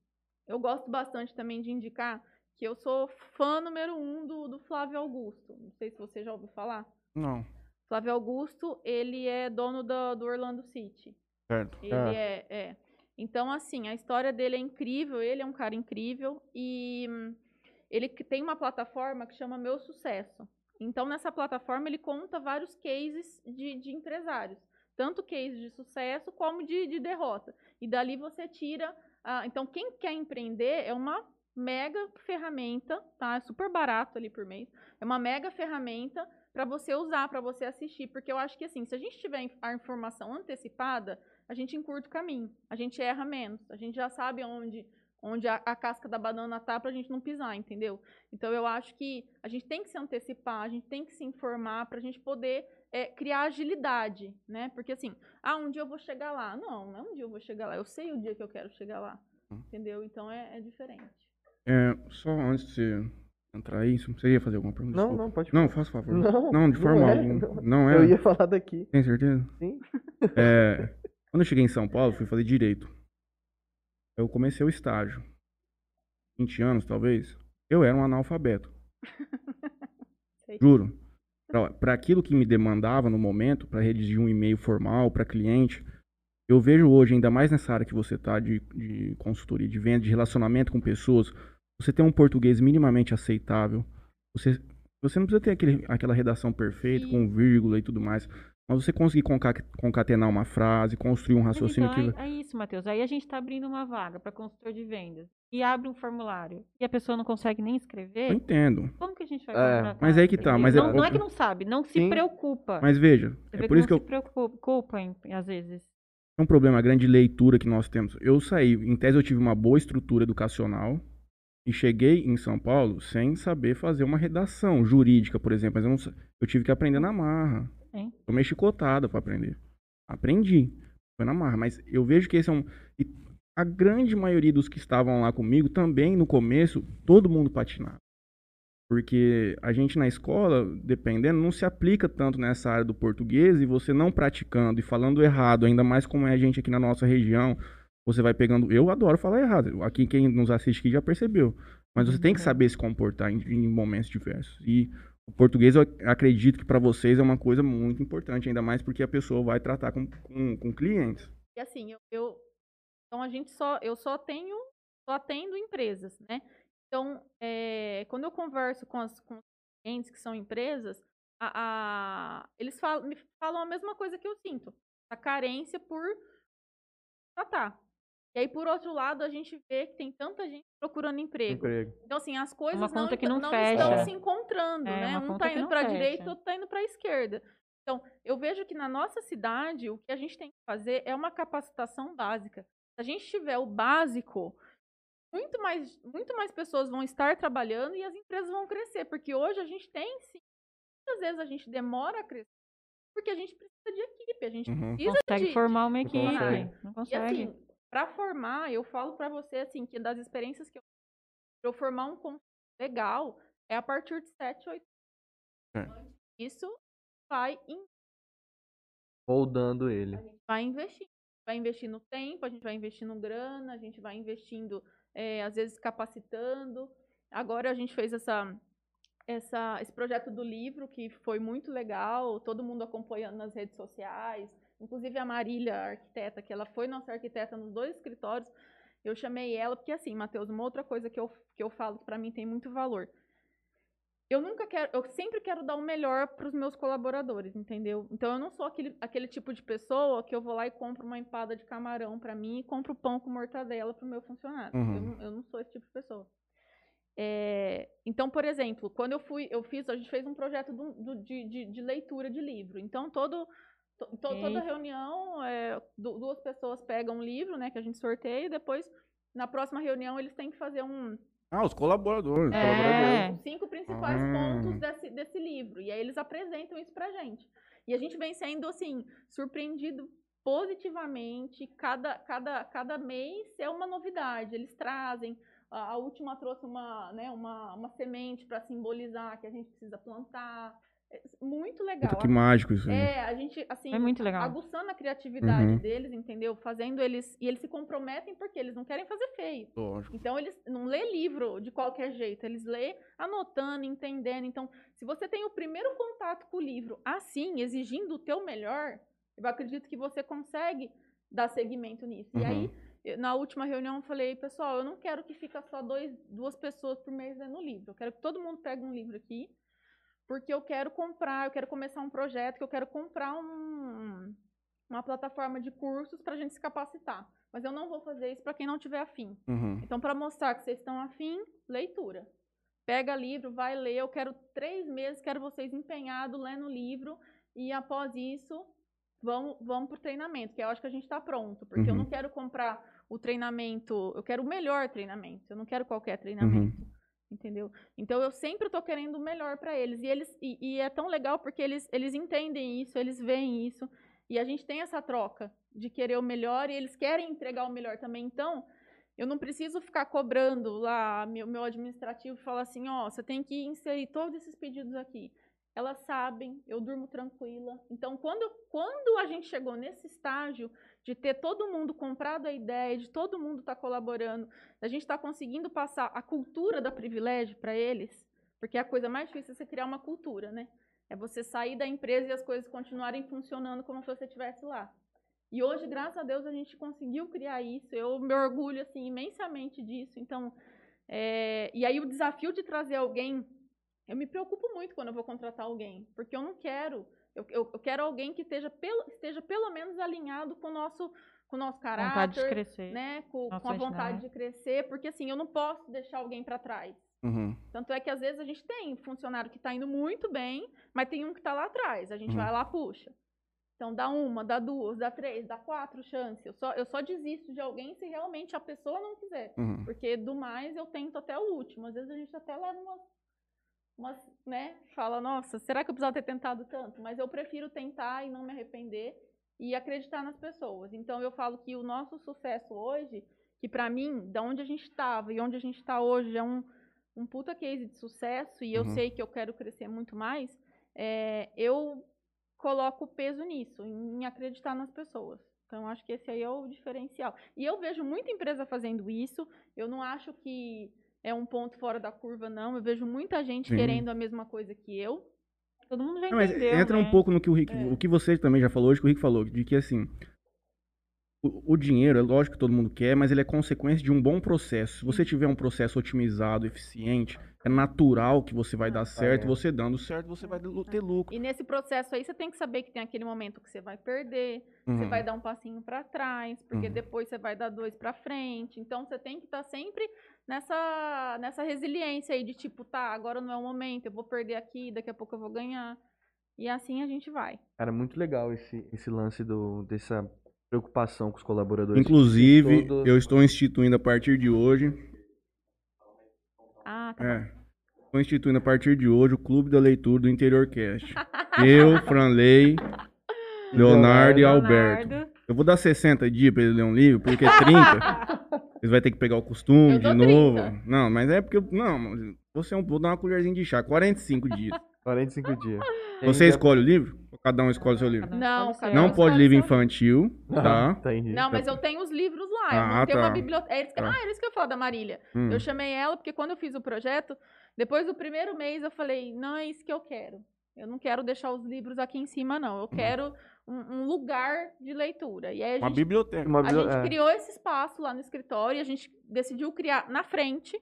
Eu gosto bastante também de indicar que eu sou fã número um do, do Flávio Augusto. Não sei se você já ouviu falar. Não, Flávio Augusto, ele é dono do, do Orlando City. certo. Ele Ah. é, é. Então, assim, a história dele é incrível, ele é um cara incrível e hum, ele tem uma plataforma que chama Meu Sucesso. Então, nessa plataforma, ele conta vários cases de, de empresários. Tanto cases de sucesso como de, de derrota. E dali você tira. ah, então, quem quer empreender é uma mega ferramenta, tá? É super barato ali por mês. É uma mega ferramenta para você usar, para você assistir. Porque eu acho que, assim, se a gente tiver a informação antecipada, a gente encurta o caminho, a gente erra menos, a gente já sabe onde, onde a, a casca da banana tá pra gente não pisar, entendeu? Então eu acho que a gente tem que se antecipar, a gente tem que se informar pra gente poder é, criar agilidade, né? Porque assim, ah, um dia eu vou chegar lá. Não, não é um dia eu vou chegar lá, eu sei o dia que eu quero chegar lá, entendeu? Então é, é diferente. É, só antes de você entrar aí, você ia fazer alguma pergunta? Não, Desculpa. não, pode Não, faça favor. Não, Não, de não forma é, alguma. não. Não é? eu ia falar daqui. Tem certeza? Sim. É, quando eu cheguei em São Paulo, fui fazer direito. Eu comecei o estágio. 20 anos, talvez. Eu era um analfabeto. Sei. Juro. Para aquilo que me demandava no momento, para redigir um e-mail formal para cliente, eu vejo hoje, ainda mais nessa área que você está de, de consultoria, de venda, de relacionamento com pessoas, você tem um português minimamente aceitável. Você, você não precisa ter aquele, aquela redação perfeita, com vírgula e tudo mais. Mas você conseguir conca- concatenar uma frase, construir um Mas raciocínio então, que. é, é isso, Matheus. Aí a gente está abrindo uma vaga para consultor de vendas e abre um formulário e a pessoa não consegue nem Eu escrever. entendo. Como que a gente vai É, mas aí que tá, mas é não, não é que não sabe, não se Sim. preocupa. Mas veja, é por isso que não eu, se preocupa, em- às vezes. É um problema grande de leitura que nós temos. Eu saí, em tese eu tive uma boa estrutura educacional e cheguei em São Paulo sem saber fazer uma redação jurídica, por exemplo. Mas eu, não eu tive que aprender na marra. Sim. Tomei chicotada para aprender. Aprendi. Foi na marra. Mas eu vejo que esse é um. e a grande maioria dos que estavam lá comigo também no começo, todo mundo patinava. Porque a gente na escola, dependendo, não se aplica tanto nessa área do português e você não praticando e falando errado, ainda mais como é a gente aqui na nossa região, você vai pegando. Eu adoro falar errado. Aqui quem nos assiste aqui já percebeu. Mas você tem que saber se comportar em, em momentos diversos. E o português, eu acredito que para vocês é uma coisa muito importante, ainda mais porque a pessoa vai tratar com, com, com clientes. E assim, eu, eu, então a gente só, eu só tenho, só atendo empresas, né? Então, é, quando eu converso com, as, com os clientes que são empresas, a, a, eles falam, me falam a mesma coisa que eu sinto, a carência por tratar. E aí, por outro lado, a gente vê que tem tanta gente procurando emprego. Emprego. Então, assim, as coisas Uma não, não não fecha. estão se encontrando, É, né? Um tá que indo para a direita, outro tá indo para a esquerda. Então, eu vejo que na nossa cidade, o que a gente tem que fazer é uma capacitação básica. Se a gente tiver o básico, muito mais, muito mais pessoas vão estar trabalhando e as empresas vão crescer. Porque hoje a gente tem, sim, muitas vezes a gente demora a crescer, porque a gente precisa de equipe, a gente Uhum. precisa Consegue de, formar uma Não equipe. consegue. Não e consegue. assim, para formar, eu falo para você assim que das experiências que eu eu formar um consultor legal é a partir de 7, 8 É. Isso vai in- Moldando ele. a gente vai investir. Vai investir no tempo, a gente vai investindo grana, a gente vai investindo, eh, às vezes capacitando. Agora a gente fez essa, essa, esse projeto do livro, que foi muito legal, todo mundo acompanhando nas redes sociais. Inclusive a Marília, a arquiteta, que ela foi nossa arquiteta nos dois escritórios. Eu chamei ela, porque assim, Matheus, uma outra coisa que eu, que eu falo que para mim tem muito valor. Eu nunca quero, eu sempre quero dar o melhor para os meus colaboradores, entendeu? Então eu não sou aquele, aquele tipo de pessoa que eu vou lá e compro uma empada de camarão para mim e compro pão com mortadela para o meu funcionário. Uhum. Eu, não, eu não sou esse tipo de pessoa. É, então, por exemplo, quando eu fui, eu fiz, a gente fez um projeto do- do- de, de- de leitura de livro. Então, todo, to- to- toda reunião, é, du- duas pessoas pegam um livro, né, que a gente sorteia, e depois, na próxima reunião, eles têm que fazer um, Ah, os colaboradores. É. os cinco principais Ah. pontos desse, desse livro. E aí eles apresentam isso pra gente. E a gente vem sendo, assim, surpreendido positivamente. Cada, cada, cada mês é uma novidade. Eles trazem. A, a última trouxe uma, né, uma, uma semente para simbolizar que a gente precisa plantar. Muito legal. Puta, que mágico isso. É, a gente, assim, É muito legal. aguçando a criatividade Uhum. deles, entendeu? Fazendo eles. E eles se comprometem porque eles não querem fazer feio. Lógico. Então, eles não lê livro de qualquer jeito, eles lê anotando, entendendo. Então, se você tem o primeiro contato com o livro assim, exigindo o teu melhor, eu acredito que você consegue dar seguimento nisso. E aí, eu- na última reunião, eu falei, pessoal, eu não quero que fica só dois, duas pessoas por mês lendo livro. Eu quero que todo mundo pegue um livro aqui, porque eu quero comprar, eu quero começar um projeto, que eu quero comprar um, uma plataforma de cursos para a gente se capacitar. Mas eu não vou fazer isso para quem não tiver afim. Uhum. Então, para mostrar que vocês estão afim, leitura. Pega livro, vai ler. Eu quero três meses, quero vocês empenhados lendo o livro. E após isso, vamos, vamos para o treinamento, que eu acho que a gente está pronto. Porque eu Uhum. não quero comprar o treinamento, eu quero o melhor treinamento. Eu não quero qualquer treinamento. Entendeu? Então eu sempre estou querendo o melhor para eles. E eles e, e é tão legal porque eles, eles entendem isso, eles veem isso. E a gente tem essa troca de querer o melhor e eles querem entregar o melhor também. Então, eu não preciso ficar cobrando lá meu, meu administrativo falar assim, ó, você tem que inserir todos esses pedidos aqui. Elas sabem, eu durmo tranquila. Então, quando, quando a gente chegou nesse estágio de ter todo mundo comprado a ideia, de todo mundo estar colaborando, a gente está conseguindo passar a cultura da privilégio para eles, porque a coisa mais difícil é você criar uma cultura, né? É você sair da empresa e as coisas continuarem funcionando como se você estivesse lá. E hoje, graças a Deus, a gente conseguiu criar isso. Eu me orgulho assim imensamente disso. Então, é, e aí o desafio de trazer alguém, eu me preocupo muito quando eu vou contratar alguém, porque eu não quero, eu, eu, eu quero alguém que esteja pelo, esteja pelo menos alinhado com o nosso, com o nosso caráter, Vontade de crescer. né, com, com a vontade né? de crescer, porque assim eu não posso deixar alguém para trás. Uhum. Tanto é que às vezes a gente tem funcionário que está indo muito bem, mas tem um que está lá atrás. A gente Uhum. vai lá, puxa. Então dá uma, dá duas, dá três, dá quatro chances. Eu só, eu só desisto de alguém se realmente a pessoa não quiser. Uhum. Porque do mais eu tento até o último. Às vezes a gente até leva umas, umas, né? Fala, nossa, será que eu precisava ter tentado tanto? Mas eu prefiro tentar e não me arrepender e acreditar nas pessoas. Então eu falo que o nosso sucesso hoje, que pra mim, da onde a gente tava e onde a gente tá hoje é um, um puta case de sucesso e eu Uhum. sei que eu quero crescer muito mais, é, eu coloco peso nisso, em acreditar nas pessoas. Então, acho que esse aí é o diferencial. E eu vejo muita empresa fazendo isso. Eu não acho que é um ponto fora da curva, não. Eu vejo muita gente Sim. querendo a mesma coisa que eu. Todo mundo já Não, mas entendeu, entra né? um pouco no que o Rick, É. o que você também já falou hoje, que o Rick falou, de que assim, o, o dinheiro, é lógico que todo mundo quer, mas ele é consequência de um bom processo. Se você tiver um processo otimizado, eficiente, é natural que você vai dar certo, é. você dando certo, você vai lu- ter lucro. E nesse processo aí, você tem que saber que tem aquele momento que você vai perder, você Uhum. vai dar um passinho para trás, porque Uhum. depois você vai dar dois para frente. Então, você tem que estar sempre nessa, nessa resiliência aí de tipo, tá, agora não é o momento, eu vou perder aqui, daqui a pouco eu vou ganhar. E assim a gente vai. Cara, muito legal esse, esse lance do, dessa preocupação com os colaboradores. Inclusive, Todo- eu estou instituindo a partir de hoje, Ah, tá é, estou instituindo a partir de hoje o Clube da Leitura do Interior Cast. eu, Franley, Leonardo e Alberto. Leonardo. Eu vou dar 60 dias pra ele ler um livro, porque 30 eles vão ter que pegar o costume de novo. 30. Não, mas é porque. Não, você é um. Vou dar uma colherzinha de chá, 45 dias. 45 dias. Você Ainda- escolhe o livro? Cada um escolhe o seu livro? Cada um Não, cada seu. Não pode livro infantil, tá? Entendi. Não, mas eu tenho os livros lá. eu Ah, montei uma tá. biblioteca. Era isso que... Tá. Ah, era isso que eu ia falar da Marília. Hum. Eu chamei ela porque quando eu fiz o projeto, depois do primeiro mês eu falei, não é isso que eu quero. Eu não quero deixar os livros aqui em cima, não. Eu quero um, um lugar de leitura. E aí a Uma gente, biblioteca. Uma a gente é. criou esse espaço lá no escritório e a gente decidiu criar na frente,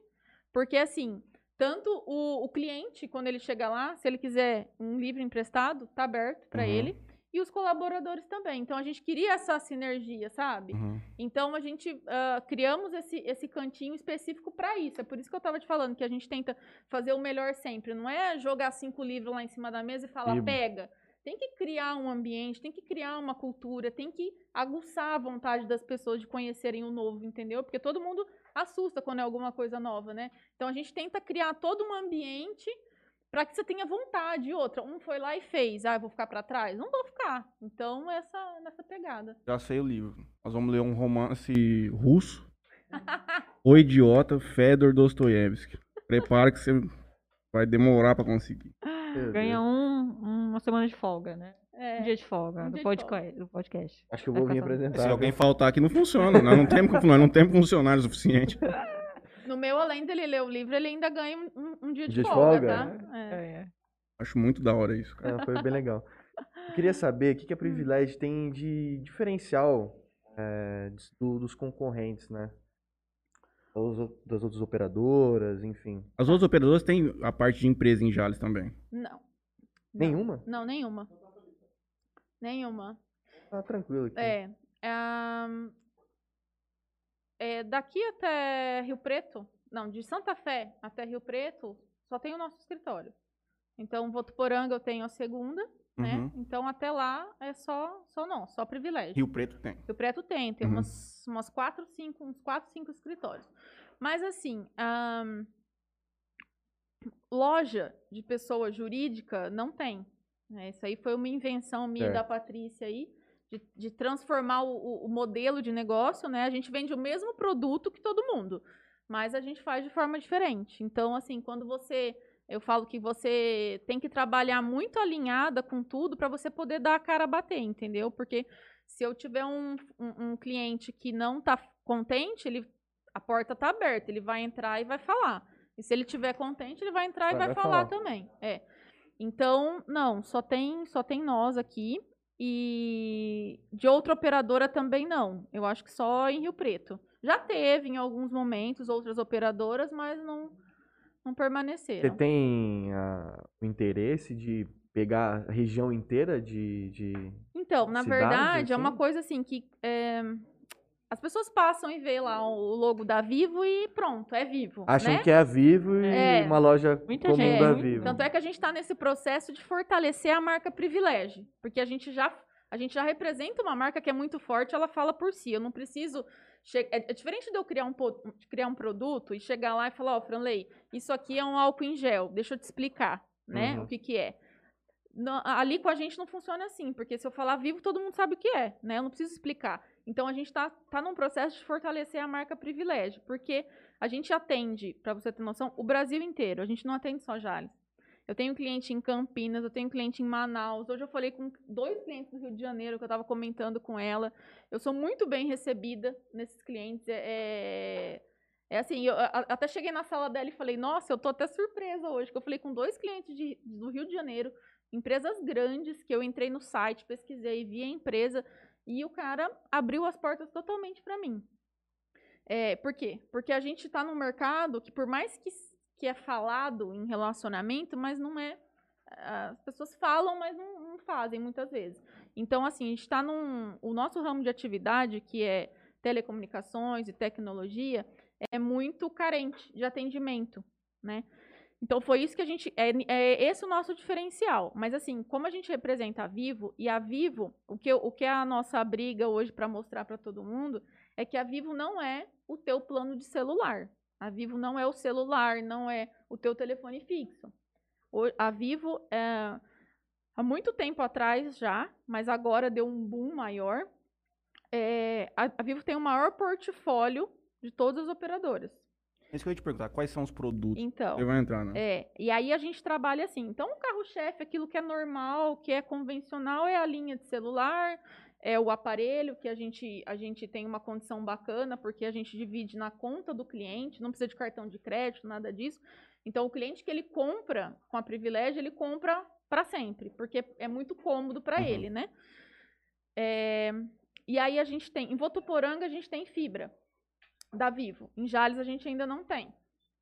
porque assim, tanto o, o cliente, quando ele chega lá, se ele quiser um livro emprestado, tá aberto para Uhum. ele. E os colaboradores também. Então a gente queria essa sinergia, sabe? Uhum. Então a gente ah, criamos esse, esse cantinho específico para isso. É por isso que eu estava te falando que a gente tenta fazer o melhor sempre. Não é jogar cinco livros lá em cima da mesa e falar, E- pega. Tem que criar um ambiente, tem que criar uma cultura, tem que aguçar a vontade das pessoas de conhecerem o novo, entendeu? Porque todo mundo assusta quando é alguma coisa nova, né? Então a gente tenta criar todo um ambiente para que você tenha vontade. E outra, um foi lá e fez, ah, eu vou ficar para trás? Não vou ficar. Então essa nessa pegada. Já sei o livro. Nós vamos ler um romance russo. O Idiota, Fedor Dostoiévski. Prepara que você vai demorar pra conseguir. Ganha um, uma semana de folga, né? É. Um dia de folga Um do, dia de podcast, do podcast. Acho que eu vou vir apresentar. Se alguém faltar aqui, não funciona. Nós não temos, nós não temos funcionário suficiente. No meu, além dele ler o livro, ele ainda ganha um, um- dia de Dia de folga, folga? tá? É. É. Acho muito da hora isso, cara. É, foi bem legal. Eu queria saber o que, que a Privilege tem de diferencial é, dos- do- dos concorrentes, né? Das outras operadoras, enfim. As outras operadoras têm a parte de empresa em Jales também. Não. Nenhuma? Não, nenhuma. Nenhuma. Ah, tranquilo aqui. É. ahn, é, daqui até Rio Preto, não, de Santa Fé até Rio Preto, só tem o nosso escritório. Então, Votuporanga eu tenho a segunda, né? Uhum. Então, até lá é só, só não, só privilégio. Rio Preto tem. Rio Preto tem, tem Uhum. umas, umas quatro, cinco, uns quatro, cinco escritórios. Mas assim, ahn, loja de pessoa jurídica não tem. Né? Isso aí foi uma invenção minha e da. Patrícia aí, de, de transformar o, o- modelo de negócio, né? A gente vende o mesmo produto que todo mundo, mas a gente faz de forma diferente. Então, assim, quando você eu falo que você tem que trabalhar muito alinhada com tudo para você poder dar a cara a bater, entendeu? Porque se eu tiver um, um, um cliente que não está contente, ele, a porta está aberta, ele vai entrar e vai falar. E se ele estiver contente, ele vai entrar e Vai- vai, vai falar, falar. também. É. Então, não, só tem, só tem nós aqui. E de outra operadora também não. Eu acho que só em Rio Preto. Já teve em alguns momentos outras operadoras, mas não, não Você permaneceram. tem ah, o interesse de pegar a região inteira de. de... Então, na cidades, verdade, é uma assim? coisa assim que é, as pessoas passam e vê lá o logo da Vivo e pronto, é Vivo. Acham né? que é a Vivo e É. uma loja Muita comum gente, da Vivo. Tanto é que a gente está nesse processo de fortalecer a marca Privilégio, porque a gente já a gente já representa uma marca que é muito forte, ela fala por si. Eu não preciso che- é, é diferente de eu criar um, criar um produto e chegar lá e falar, ó, Franley, isso aqui é um álcool em gel, deixa eu te explicar, né? Uhum. O que que é. Não, ali com a gente não funciona assim, porque se eu falar vivo, todo mundo sabe o que é, né? Eu não preciso explicar. Então a gente está tá num processo de fortalecer a marca Privilégio, porque a gente atende, para você ter noção, o Brasil inteiro. A gente não atende só Jales. Eu tenho cliente em Campinas, eu tenho cliente em Manaus. Hoje eu falei com dois clientes do Rio de Janeiro que eu estava comentando com ela. Eu sou muito bem recebida nesses clientes. É, é, é assim, eu até cheguei na sala dela e falei, nossa, eu tô até surpresa hoje, que eu falei com dois clientes de, do Rio de Janeiro, empresas grandes, que eu entrei no site, pesquisei, vi a empresa, e o cara abriu as portas totalmente para mim. É, por quê? Porque a gente está num mercado que, por mais que, que é falado em relacionamento, mas não é. As pessoas falam, mas não, não fazem muitas vezes. Então, assim, a gente está num. O nosso ramo de atividade, que é telecomunicações e tecnologia, é muito carente de atendimento, né? Então foi isso que a gente. É, é esse o nosso diferencial. Mas assim, como a gente representa a Vivo, e a Vivo, o que, o que é a nossa briga hoje para mostrar para todo mundo, é que a Vivo não é o teu plano de celular. A Vivo não é o celular, não é o teu telefone fixo. A Vivo, é, há muito tempo atrás já, mas agora deu um boom maior. É, a, a Vivo tem o maior portfólio de todas as operadoras. É isso que eu ia te perguntar, quais são os produtos então, que vai entrar, né? É, e aí a gente trabalha assim. Então, o carro-chefe, aquilo que é normal, que é convencional, é a linha de celular, é o aparelho, que a gente, a gente tem uma condição bacana, porque a gente divide na conta do cliente, não precisa de cartão de crédito, nada disso. Então, o cliente que ele compra com a privilégio, ele compra para sempre, porque é muito cômodo para uhum. ele, né? É, e aí a gente tem, em Votuporanga a gente tem fibra da Vivo. Em Jales a gente ainda não tem,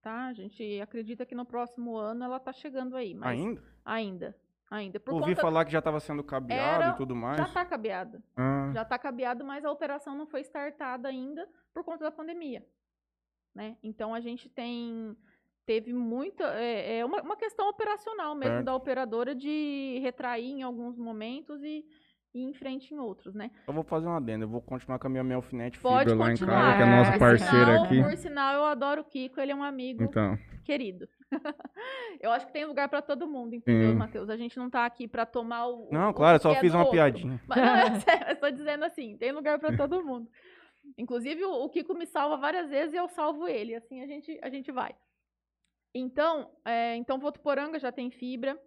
tá? A gente acredita que no próximo ano ela tá chegando aí. ainda? Ainda. Ainda. Por Ouvi falar que já estava sendo cabeado Era, e tudo mais. Já está cabeado. Ah. Já está cabeado, mas a operação não foi startada ainda por conta da pandemia. Né? Então a gente tem teve muita é, é uma, uma, questão operacional mesmo da operadora de retrair em alguns momentos e e em frente em outros, né? Eu vou fazer uma adenda, eu vou continuar com a minha, minha alfinete Pode fibra continuar. lá em casa, que é nosso parceiro sinal, aqui. Por sinal, eu adoro o Kiko, ele é um amigo então. querido. eu acho que tem lugar para todo mundo, entendeu, Matheus? A gente não tá aqui para tomar o. Não, o claro, eu só é fiz uma outro. piadinha. Mas, não, eu estou dizendo assim, tem lugar para todo mundo. Inclusive, o, o Kiko me salva várias vezes e eu salvo ele. Assim a gente, a gente vai. Então, é, então Votuporanga já tem fibra.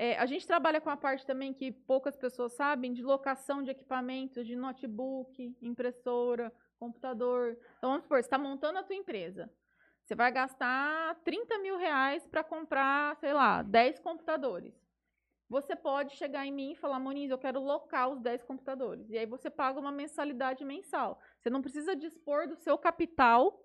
É, a gente trabalha com a parte também que poucas pessoas sabem, de locação de equipamentos, de notebook, impressora, computador. Então, vamos supor, você está montando a tua empresa. Você vai gastar 30 mil reais para comprar, sei lá, 10 computadores. Você pode chegar em mim e falar, Moniz, eu quero locar os 10 computadores. E aí você paga uma mensalidade mensal. Você não precisa dispor do seu capital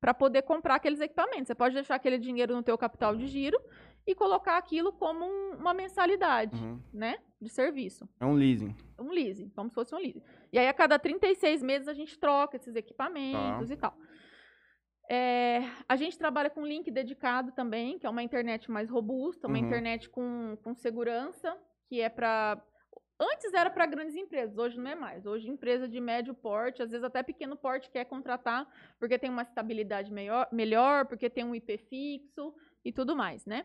para poder comprar aqueles equipamentos. Você pode deixar aquele dinheiro no teu capital de giro e colocar aquilo como um, uma mensalidade, uhum. né, de serviço. É um leasing. Um leasing, como se fosse um leasing. E aí a cada 36 meses a gente troca esses equipamentos tá. e tal. É, a gente trabalha com link dedicado também, que é uma internet mais robusta, uma uhum. internet com, com segurança, que é para Antes era para grandes empresas, hoje não é mais. Hoje, empresa de médio porte, às vezes até pequeno porte, quer contratar porque tem uma estabilidade melhor, melhor porque tem um IP fixo e tudo mais, né?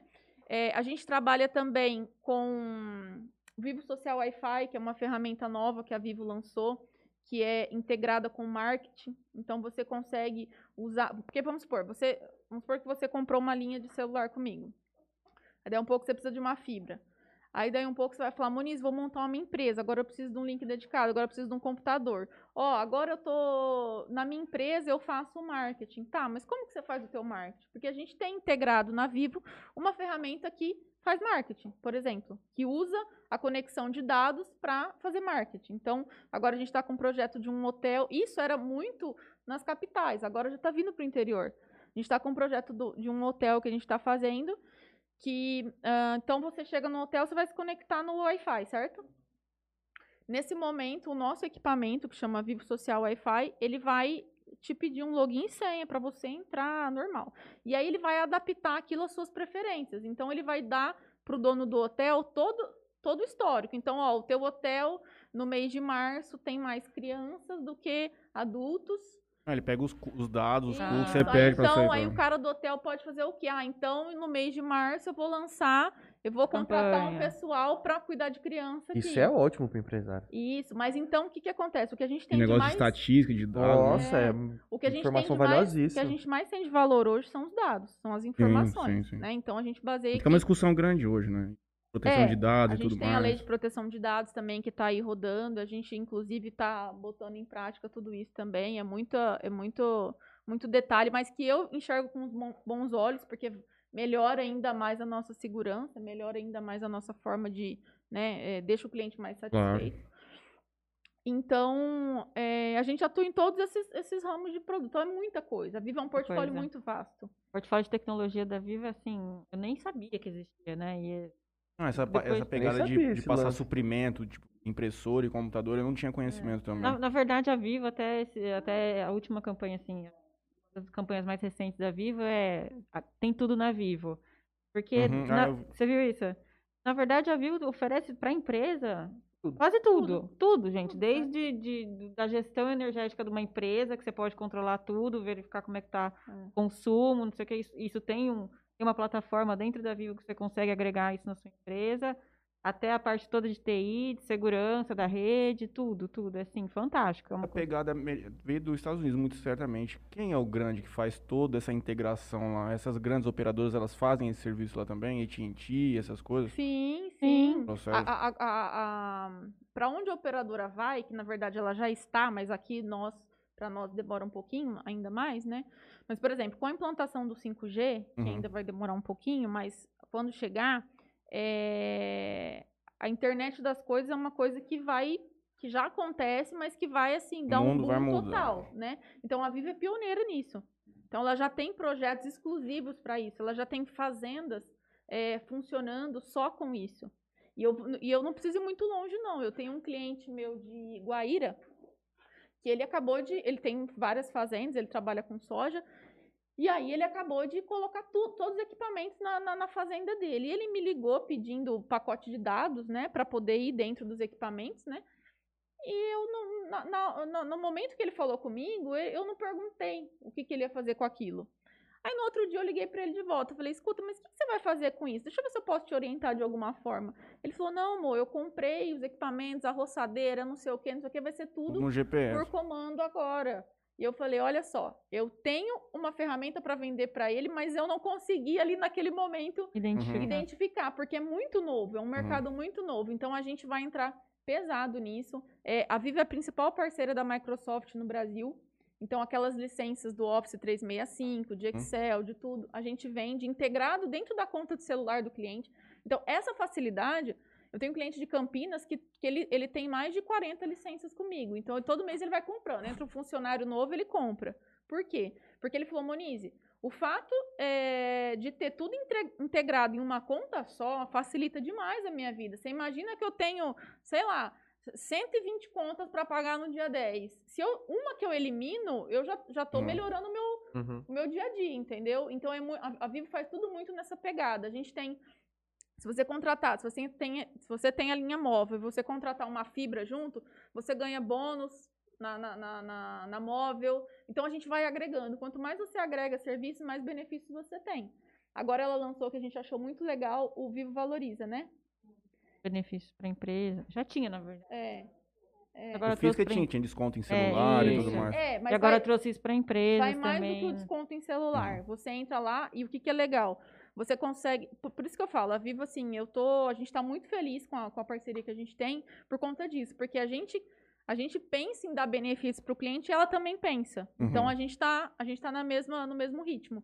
É, a gente trabalha também com Vivo Social Wi-Fi, que é uma ferramenta nova que a Vivo lançou, que é integrada com marketing. Então você consegue usar. Porque vamos supor, você. Vamos supor que você comprou uma linha de celular comigo. Aí daí um pouco você precisa de uma fibra. Aí daí um pouco você vai falar, Moniz, vou montar uma empresa, agora eu preciso de um link dedicado, agora eu preciso de um computador. Ó, agora eu tô na minha empresa, eu faço marketing. Tá, mas como que você faz o teu marketing? Porque a gente tem integrado na Vivo uma ferramenta que faz marketing, por exemplo, que usa a conexão de dados para fazer marketing. Então, agora a gente está com um projeto de um hotel, isso era muito nas capitais, agora já está vindo para o interior. A gente está com um projeto do, de um hotel que a gente está fazendo, que uh, então você chega no hotel, você vai se conectar no Wi-Fi, certo? Nesse momento, o nosso equipamento, que chama Vivo Social Wi-Fi, ele vai te pedir um login e senha para você entrar normal. E aí ele vai adaptar aquilo às suas preferências. Então ele vai dar para o dono do hotel todo todo o histórico. Então, ó, o teu hotel no mês de março tem mais crianças do que adultos ah, ele pega os, os dados, os custos, você pede então, pra Então, aí o cara do hotel pode fazer o quê? Ah, então no mês de março eu vou lançar eu vou contratar um Campanha. pessoal para cuidar de criança aqui. Isso é ótimo pro empresário. Isso, mas então o que que acontece? O que a gente Tem de negócio mais de estatística, de dados. né? Nossa, é, o que a gente informação tem de mais, o que a gente mais tem de valor hoje são os dados, são as informações, sim, sim. né? Então a gente baseia Fica uma discussão grande hoje, né? Proteção É, de dados a e gente tudo tem mais. a lei de proteção de dados também que está aí rodando. A gente, inclusive, está botando em prática tudo isso também. É, muita, é muito, muito detalhe, mas que eu enxergo com bons olhos, porque melhora ainda mais a nossa segurança, melhora ainda mais a nossa forma de, né, é, deixa o cliente mais Claro. satisfeito. Então, é, a gente atua em todos esses, esses ramos de produto. Então, é muita coisa. A Viva é um portfólio coisa. muito vasto. O portfólio de tecnologia da Viva, assim, eu nem sabia que existia, né? E Não, essa, Depois- essa pegada de, de passar lance. suprimento, tipo, impressora e computador, eu não tinha conhecimento também. Na, na verdade, a Vivo, até, esse- até a última campanha, assim, uma das campanhas mais recentes da Vivo é. a- Tem tudo na Vivo. Porque. Uhum, na- ah, eu- Você viu isso? Na verdade, a Vivo oferece para a empresa Tudo. quase tudo. Tudo, Tudo. gente. Tudo, né? Desde de, da gestão energética de uma empresa, que você pode controlar tudo, verificar como é que está É. o consumo, não sei o que. Isso, isso tem, um, tem uma plataforma dentro da Vivo que você consegue agregar isso na sua empresa. Até a parte toda de TI, de segurança da rede, tudo, tudo. É assim, fantástico. É uma A coisa pegada veio dos Estados Unidos, muito certamente. Quem é o grande que faz toda essa integração lá? Essas grandes operadoras, elas fazem esse serviço lá também? AT&T, essas coisas? Sim, Sim. Para onde a operadora vai, que na verdade ela já está, mas aqui nós, para nós demora um pouquinho ainda mais, né? Mas, por exemplo, com a implantação do 5G, que Uhum. ainda vai demorar um pouquinho, mas quando chegar, é, a internet das coisas é uma coisa que vai que já acontece, mas que vai assim dar um boom total, né? Então a Viva é pioneira nisso. Então ela já tem projetos exclusivos para isso, ela já tem fazendas é, funcionando só com isso. E eu, e eu não preciso ir muito longe, não. Eu tenho um cliente meu de Guaíra, que ele acabou de. Ele tem várias fazendas, ele trabalha com soja. E aí ele acabou de colocar tu- todos os equipamentos na, na, na fazenda dele. E ele me ligou pedindo o pacote de dados, né? para poder ir dentro dos equipamentos, né? E eu não, na- no momento que ele falou comigo, eu eu não perguntei o que, que ele ia fazer com aquilo. Aí no outro dia eu liguei pra ele de volta. Eu falei, escuta, mas o que, que você vai fazer com isso? Deixa eu ver se eu posso te orientar de alguma forma. Ele falou, não, amor, eu comprei os equipamentos, a roçadeira, não sei o que, não sei o que, vai ser tudo No GPS. por comando agora. E eu falei, olha só, eu tenho uma ferramenta para vender para ele, mas eu não consegui ali naquele momento identificar. Uhum. identificar, porque é muito novo, é um mercado muito novo. Então a gente vai entrar pesado nisso. É, a Viva é a principal parceira da Microsoft no Brasil. Então, aquelas licenças do Office 365, de Excel, de tudo, a gente vende integrado dentro da conta de celular do cliente. Então, essa facilidade, eu tenho um cliente de Campinas que, que ele, ele tem mais de 40 licenças comigo. Então, todo mês ele vai comprando. Entra um funcionário novo, ele compra. Por quê? Porque ele falou, Monize, o fato é, de ter tudo integrado em uma conta só facilita demais a minha vida. Você imagina que eu tenho, sei lá, 120 contas para pagar no dia 10. Se eu, uma que eu elimino, eu já, já tô Uhum. melhorando o meu, Uhum. o meu dia a dia, entendeu? Então é a, a Vivo faz tudo muito nessa pegada. A gente tem se você contratar, se você tem, se você tem a linha móvel e você contratar uma fibra junto, você ganha bônus na, na, na, na- na móvel. Então a gente vai agregando. Quanto mais você agrega serviço, mais benefícios você tem. Agora ela lançou que a gente achou muito legal, o Vivo Valoriza, né? Benefícios para a empresa. Já tinha, na verdade. É. é. Agora O Fisca trouxe pra tinha, tinha desconto em celular e tudo mais. É, mas e agora vai- trouxe isso para empresas Vai mais do que também. o desconto em celular. Você entra lá e o que, que é legal? Você consegue. Por, por isso que eu falo, a Vivo, assim, eu tô. A gente está muito feliz com a, com a parceria que a gente tem por conta disso. Porque a gente. A gente pensa em dar benefício para o cliente e ela também pensa. Então Uhum. a gente está a gente tá na mesma, no mesmo ritmo.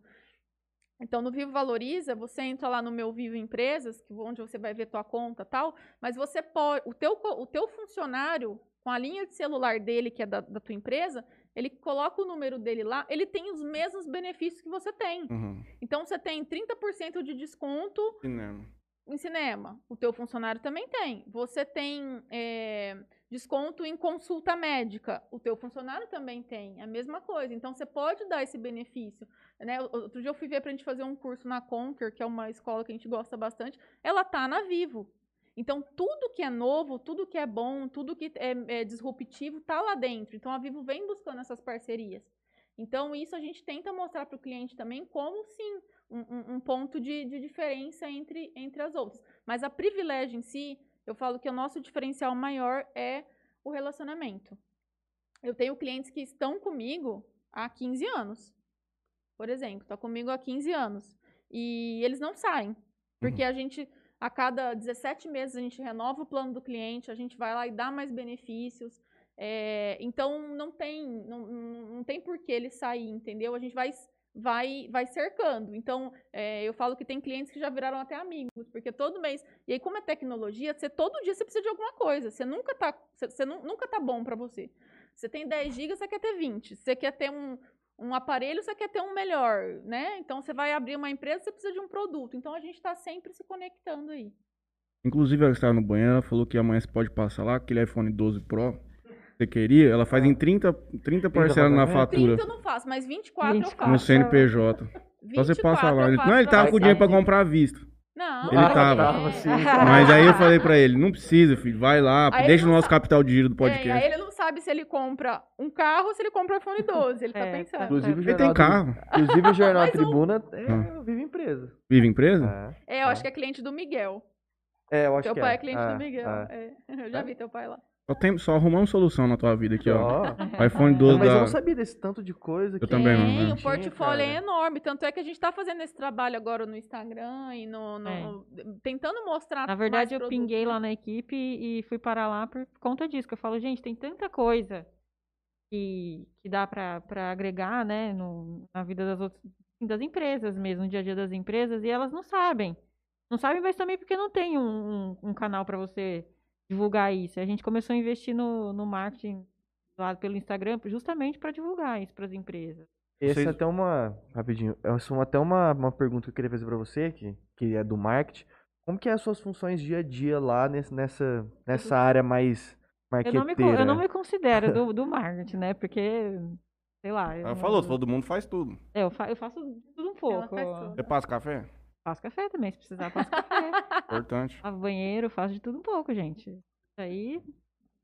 Então, no Vivo Valoriza, você entra lá no meu Vivo Empresas, que onde você vai ver tua conta e tal, mas você pode. O teu, o teu funcionário, com a linha de celular dele, que é da, da tua empresa, ele coloca o número dele lá, ele tem os mesmos benefícios que você tem. Uhum. Então, você tem 30% de desconto Cinema. em cinema. O teu funcionário também tem. Você tem é, desconto em consulta médica. O teu funcionário também tem. A mesma coisa. Então, você pode dar esse benefício. Né? Outro dia eu fui ver para a gente fazer um curso na Conquer, que é uma escola que a gente gosta bastante. Ela tá na Vivo. Então, tudo que é novo, tudo que é bom, tudo que é, é disruptivo, tá lá dentro. Então, a Vivo vem buscando essas parcerias. Então, isso a gente tenta mostrar para o cliente também como, sim, um, um ponto de, de, diferença entre, entre as outras. Mas a privilégio em si, eu falo que o nosso diferencial maior é o relacionamento. Eu tenho clientes que estão comigo há 15 anos, por exemplo, está comigo há 15 anos. E eles não saem, porque uhum. a gente, a cada 17 meses, a gente renova o plano do cliente, a gente vai lá e dá mais benefícios. É, então, não tem, não, não tem por que ele sair, entendeu? A gente vai vai, vai cercando. Então, é, eu falo que tem clientes que já viraram até amigos, porque todo mês. E aí, como é tecnologia, você todo dia você precisa de alguma coisa. Você nunca tá, você, você nunca tá bom para você. Você tem 10 GB, você quer ter 20. Você quer ter um, um aparelho, você quer ter um melhor, né? Então, você vai abrir uma empresa, você precisa de um produto. Então, a gente está sempre se conectando aí. Inclusive, ela estava no banheiro, ela falou que amanhã você pode passar lá, aquele iPhone 12 Pro você queria, ela faz em 30, 30 parcelas na fatura. 30 eu não faço, mas 24 eu faço. No CNPJ. Só você passa lá. Ele, não, ele tava com dinheiro pra comprar à vista. Não, ele tava. Mas aí eu falei pra ele, não precisa, filho, vai lá, aí deixa o nosso sabe. capital de giro do podcast. É, aí ele não sabe se ele compra um carro ou se ele compra um iPhone 12, ele tá é, pensando. Inclusive, ele tem carro. Inclusive o Jornal Tribuna um... é, ah. Vive Empresa. Vive Empresa? É, eu acho que é cliente do Miguel. É, eu acho teu que é. Teu pai é cliente do Miguel. Eu já vi teu pai lá. Só, tem, só arrumamos solução na tua vida aqui, ó. Oh. iPhone 12 Mas da... eu não sabia desse tanto de coisa. Eu que... também não. Né? O portfólio é enorme. Tanto é que a gente tá fazendo esse trabalho agora no Instagram e no... no... É. Tentando mostrar Na verdade, eu produtos. pinguei lá na equipe e fui parar lá por conta disso. Que eu falo, gente, tem tanta coisa que, que dá pra, pra agregar, né? No, na vida das outras... Das empresas mesmo, no dia a dia das empresas. E elas não sabem. Não sabem, mas também porque não tem um, um, um canal para você divulgar isso. A gente começou a investir no, no marketing lá pelo Instagram justamente para divulgar isso para as empresas. Essa Vocês... é até uma. Rapidinho. Essa é até uma, uma pergunta que eu queria fazer para você, que, que é do marketing. Como que é as suas funções dia a dia lá nesse, nessa, nessa área mais marqueteira? Eu não me, eu não me considero do, do marketing, né? Porque, sei lá... Ela falou, todo mundo faz tudo. É, eu, fa eu faço tudo um pouco. Você passa café? Faço café também, se precisar, faço café. Importante. Lavo banheiro, faço de tudo um pouco, gente. Isso aí,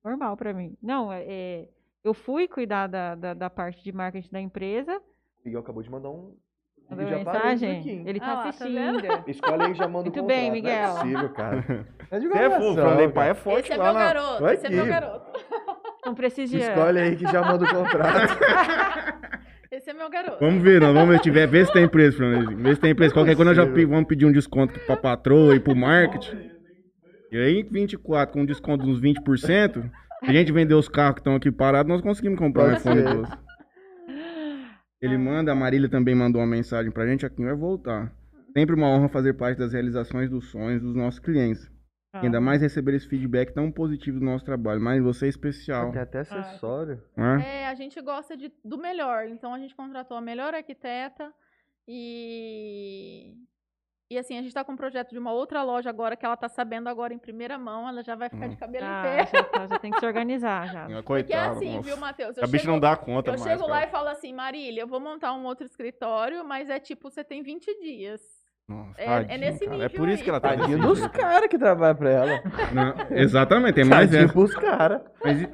normal pra mim. Não, é, é, eu fui cuidar da, da, da, parte de marketing da empresa. O Miguel acabou de mandar um. Mandou mensagem? Aqui, Ele tá ah, tá assistindo. Tá Escolhe aí já manda Muito bem, Miguel. Não é possível, cara. É de é fofo, falei, pai é forte Esse é meu garoto, esse é meu garoto. Não prestigiando. Escolhe aí que já manda o contrato. Esse é meu garoto. Vamos ver, nós vamos ver, ver se tem preço, Fernandes. Ver se tem preço. Qualquer coisa nós já vamos pedir um desconto pra patroa e pro marketing. E aí, 24, com um desconto de uns 20%, a gente vender os carros que estão aqui parados, nós conseguimos comprar um iPhone 12. Ele manda, a Marília também mandou uma mensagem pra gente, aqui vai voltar. Sempre uma honra fazer parte das realizações dos sonhos dos nossos clientes. Ah. Ainda mais receber esse feedback tão positivo do nosso trabalho. Mas você é especial. Tem até acessório. Ah, é? é, a gente gosta de, do melhor. Então a gente contratou a melhor arquiteta e. E assim, a gente tá com um projeto de uma outra loja agora que ela tá sabendo agora em primeira mão, ela já vai ficar hum. de cabelo ah, em pé. Já, tá, já, tem que se organizar já. Coitado, Porque é assim, nossa. viu, Matheus? A bicha não dá conta Eu mais, chego cara. lá e falo assim, Marília, eu vou montar um outro escritório, mas é tipo, você tem 20 dias. Nossa, é, tadinho, é nesse cara. nível. É por isso aí. que ela tá Tadinho dos caras que trabalham pra ela. Não, exatamente, tem mais Tadinho pros caras. Mas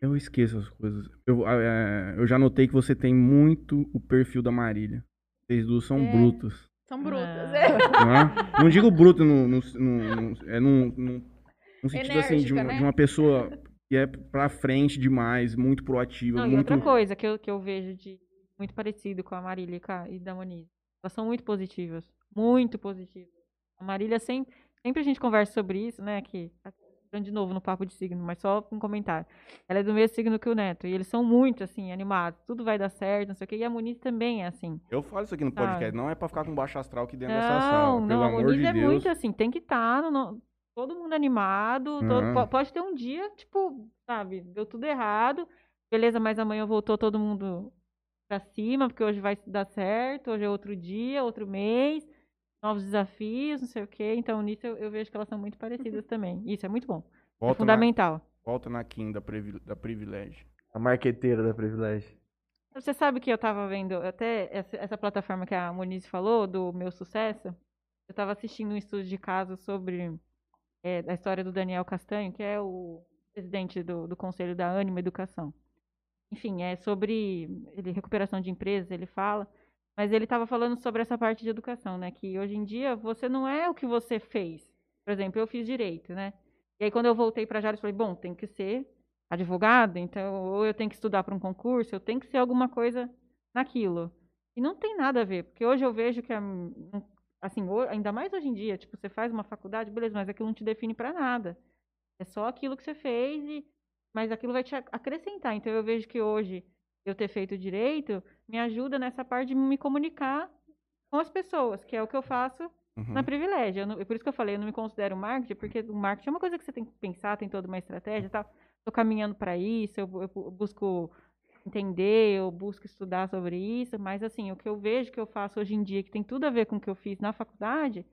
eu esqueço as coisas. Eu, é, eu já notei que você tem muito o perfil da Marília. Vocês duas são é, brutos. São brutas, é. Não, é? não digo bruto no, no, no, no é num, num, num sentido Enérgica, assim, de uma, né? de uma pessoa que é pra frente demais, muito proativa. Não, muito... E outra coisa que eu, que eu vejo de muito parecido com a Marília e da Moniz elas são muito positivas. Muito positivas. A Marília sempre. Sempre a gente conversa sobre isso, né? Que de novo no papo de signo, mas só um comentário. Ela é do mesmo signo que o Neto. E eles são muito, assim, animados. Tudo vai dar certo, não sei o quê. E a Muniz também é assim. Eu falo isso aqui no podcast. Não é pra ficar com baixo astral aqui dentro não, dessa sala. Pelo não, amor a Muniz de é Deus. muito assim. Tem que estar tá no, todo mundo animado. Todo, pode ter um dia, tipo, sabe? Deu tudo errado. Beleza, mas amanhã voltou todo mundo pra cima, porque hoje vai dar certo, hoje é outro dia, outro mês, novos desafios, não sei o quê. Então, nisso eu, eu vejo que elas são muito parecidas também. Isso é muito bom. É volta é fundamental. Na, volta na Kim da, da Privilégio. A marqueteira da Privilégio. Você sabe que eu tava vendo, até essa, essa plataforma que a Moniz falou, do meu sucesso, eu tava assistindo um estudo de caso sobre é, a história do Daniel Castanho, que é o presidente do, do Conselho da Ânima Educação. Enfim, é sobre ele, recuperação de empresas, ele fala. Mas ele estava falando sobre essa parte de educação, né? Que hoje em dia você não é o que você fez. Por exemplo, eu fiz direito, né? E aí quando eu voltei para Jales, falei, bom, tem que ser advogado, então ou eu tenho que estudar para um concurso, eu tenho que ser alguma coisa naquilo. E não tem nada a ver, porque hoje eu vejo que, assim, ainda mais hoje em dia, tipo, você faz uma faculdade, beleza, mas aquilo não te define para nada. É só aquilo que você fez, e, mas aquilo vai te acrescentar. Então eu vejo que hoje eu ter feito direito me ajuda nessa parte de me comunicar com as pessoas, que é o que eu faço uhum. na privilégio. Não, por isso que eu falei, eu não me considero marketing, porque o marketing é uma coisa que você tem que pensar, tem toda uma estratégia e tal. Estou caminhando para isso, eu, eu busco entender, eu busco estudar sobre isso, mas assim, o que eu vejo que eu faço hoje em dia, que tem tudo a ver com o que eu fiz na faculdade,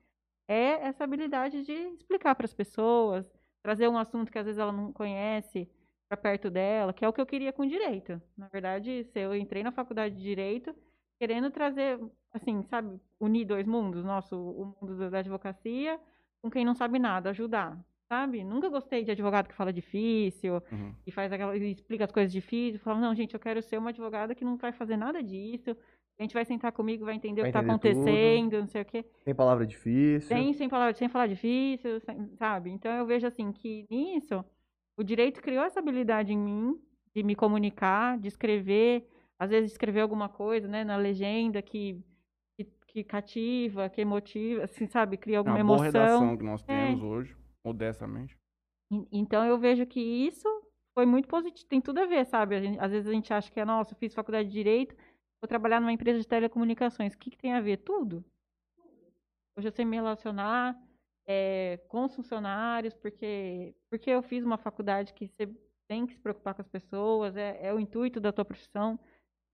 é essa habilidade de explicar para as pessoas, trazer um assunto que às vezes ela não conhece para perto dela, que é o que eu queria com direito. Na verdade, eu entrei na faculdade de direito querendo trazer, assim, sabe, unir dois mundos, nosso, o mundo da advocacia com quem não sabe nada, ajudar sabe? Nunca gostei de advogado que fala difícil uhum. e faz aquela, e explica as coisas difíceis. Fala, não, gente, eu quero ser uma advogada que não vai fazer nada disso. A gente vai sentar comigo, vai entender vai o que está acontecendo, tudo. não sei o quê. Sem palavra difícil. Sem, sem, palavra, sem falar difícil, sem, sabe? Então eu vejo assim que nisso o direito criou essa habilidade em mim de me comunicar, de escrever, às vezes escrever alguma coisa, né, na legenda que que, que cativa, que emotiva, assim, sabe, cria alguma é uma emoção. Boa redação que nós temos é. hoje modestamente. Então eu vejo que isso foi muito positivo, tem tudo a ver, sabe? A gente, às vezes a gente acha que é, nossa, eu fiz faculdade de Direito, vou trabalhar numa empresa de telecomunicações. O que, que tem a ver? Tudo. Hoje eu sei me relacionar é, com os funcionários, porque, porque eu fiz uma faculdade que você tem que se preocupar com as pessoas, é, é o intuito da tua profissão.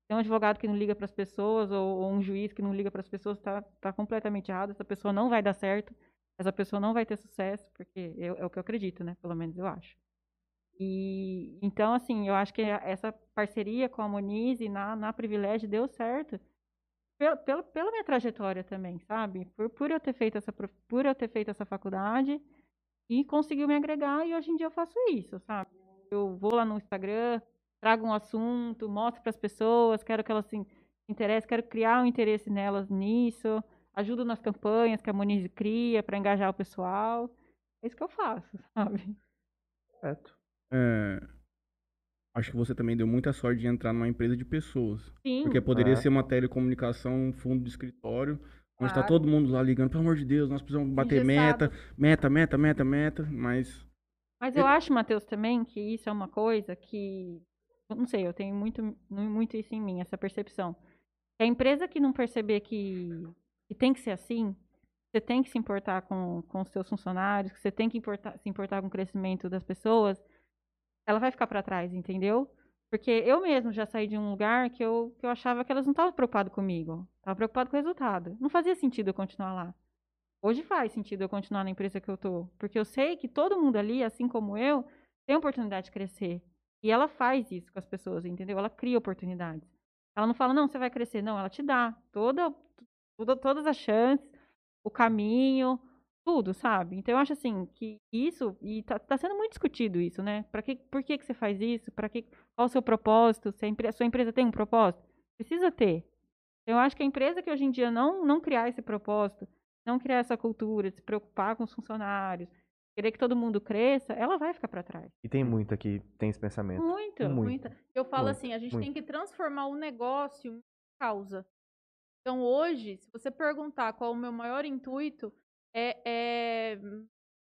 Tem um advogado que não liga para as pessoas, ou, ou, um juiz que não liga para as pessoas, está tá completamente errado, essa pessoa não vai dar certo essa pessoa não vai ter sucesso, porque eu, é o que eu acredito, né? Pelo menos eu acho. E então, assim, eu acho que essa parceria com a Monize na, na Privilégio deu certo pela, pela, pela minha trajetória também, sabe? Por, por, eu ter feito essa, por eu ter feito essa faculdade e conseguiu me agregar e hoje em dia eu faço isso, sabe? Eu vou lá no Instagram, trago um assunto, mostro para as pessoas, quero que elas se interessem, quero criar um interesse nelas nisso ajudo nas campanhas que a Moniz cria para engajar o pessoal. É isso que eu faço, sabe? Certo. É, acho que você também deu muita sorte de entrar numa empresa de pessoas. Sim. Porque poderia é. ser uma telecomunicação, um fundo de escritório, onde está todo mundo lá ligando, pelo amor de Deus, nós precisamos bater meta, meta, meta, meta, meta, mas... Mas eu acho, Matheus, também que isso é uma coisa que... Não sei, eu tenho muito, muito isso em mim, essa percepção. A empresa que não perceber que que tem que ser assim, você tem que se importar com, com os seus funcionários, que você tem que importar, se importar com o crescimento das pessoas, ela vai ficar para trás, entendeu? Porque eu mesmo já saí de um lugar que eu, que eu achava que elas não estavam preocupadas comigo. Estavam preocupadas com o resultado. Não fazia sentido eu continuar lá. Hoje faz sentido eu continuar na empresa que eu tô. Porque eu sei que todo mundo ali, assim como eu, tem oportunidade de crescer. E ela faz isso com as pessoas, entendeu? Ela cria oportunidades. Ela não fala, não, você vai crescer. Não, ela te dá toda, todas as chances, o caminho, tudo, sabe? Então eu acho assim que isso e tá, tá sendo muito discutido isso, né? Para que, por que que você faz isso? Para que, qual o seu propósito? Se a, empre, a sua empresa tem um propósito, precisa ter. Então, eu acho que a empresa que hoje em dia não não criar esse propósito, não criar essa cultura, de se preocupar com os funcionários, querer que todo mundo cresça, ela vai ficar para trás. E tem muito aqui, tem esse pensamento. Muito, muito. Eu falo muito, assim, a gente muito. tem que transformar o negócio em causa. Então, hoje, se você perguntar qual é o meu maior intuito, é, é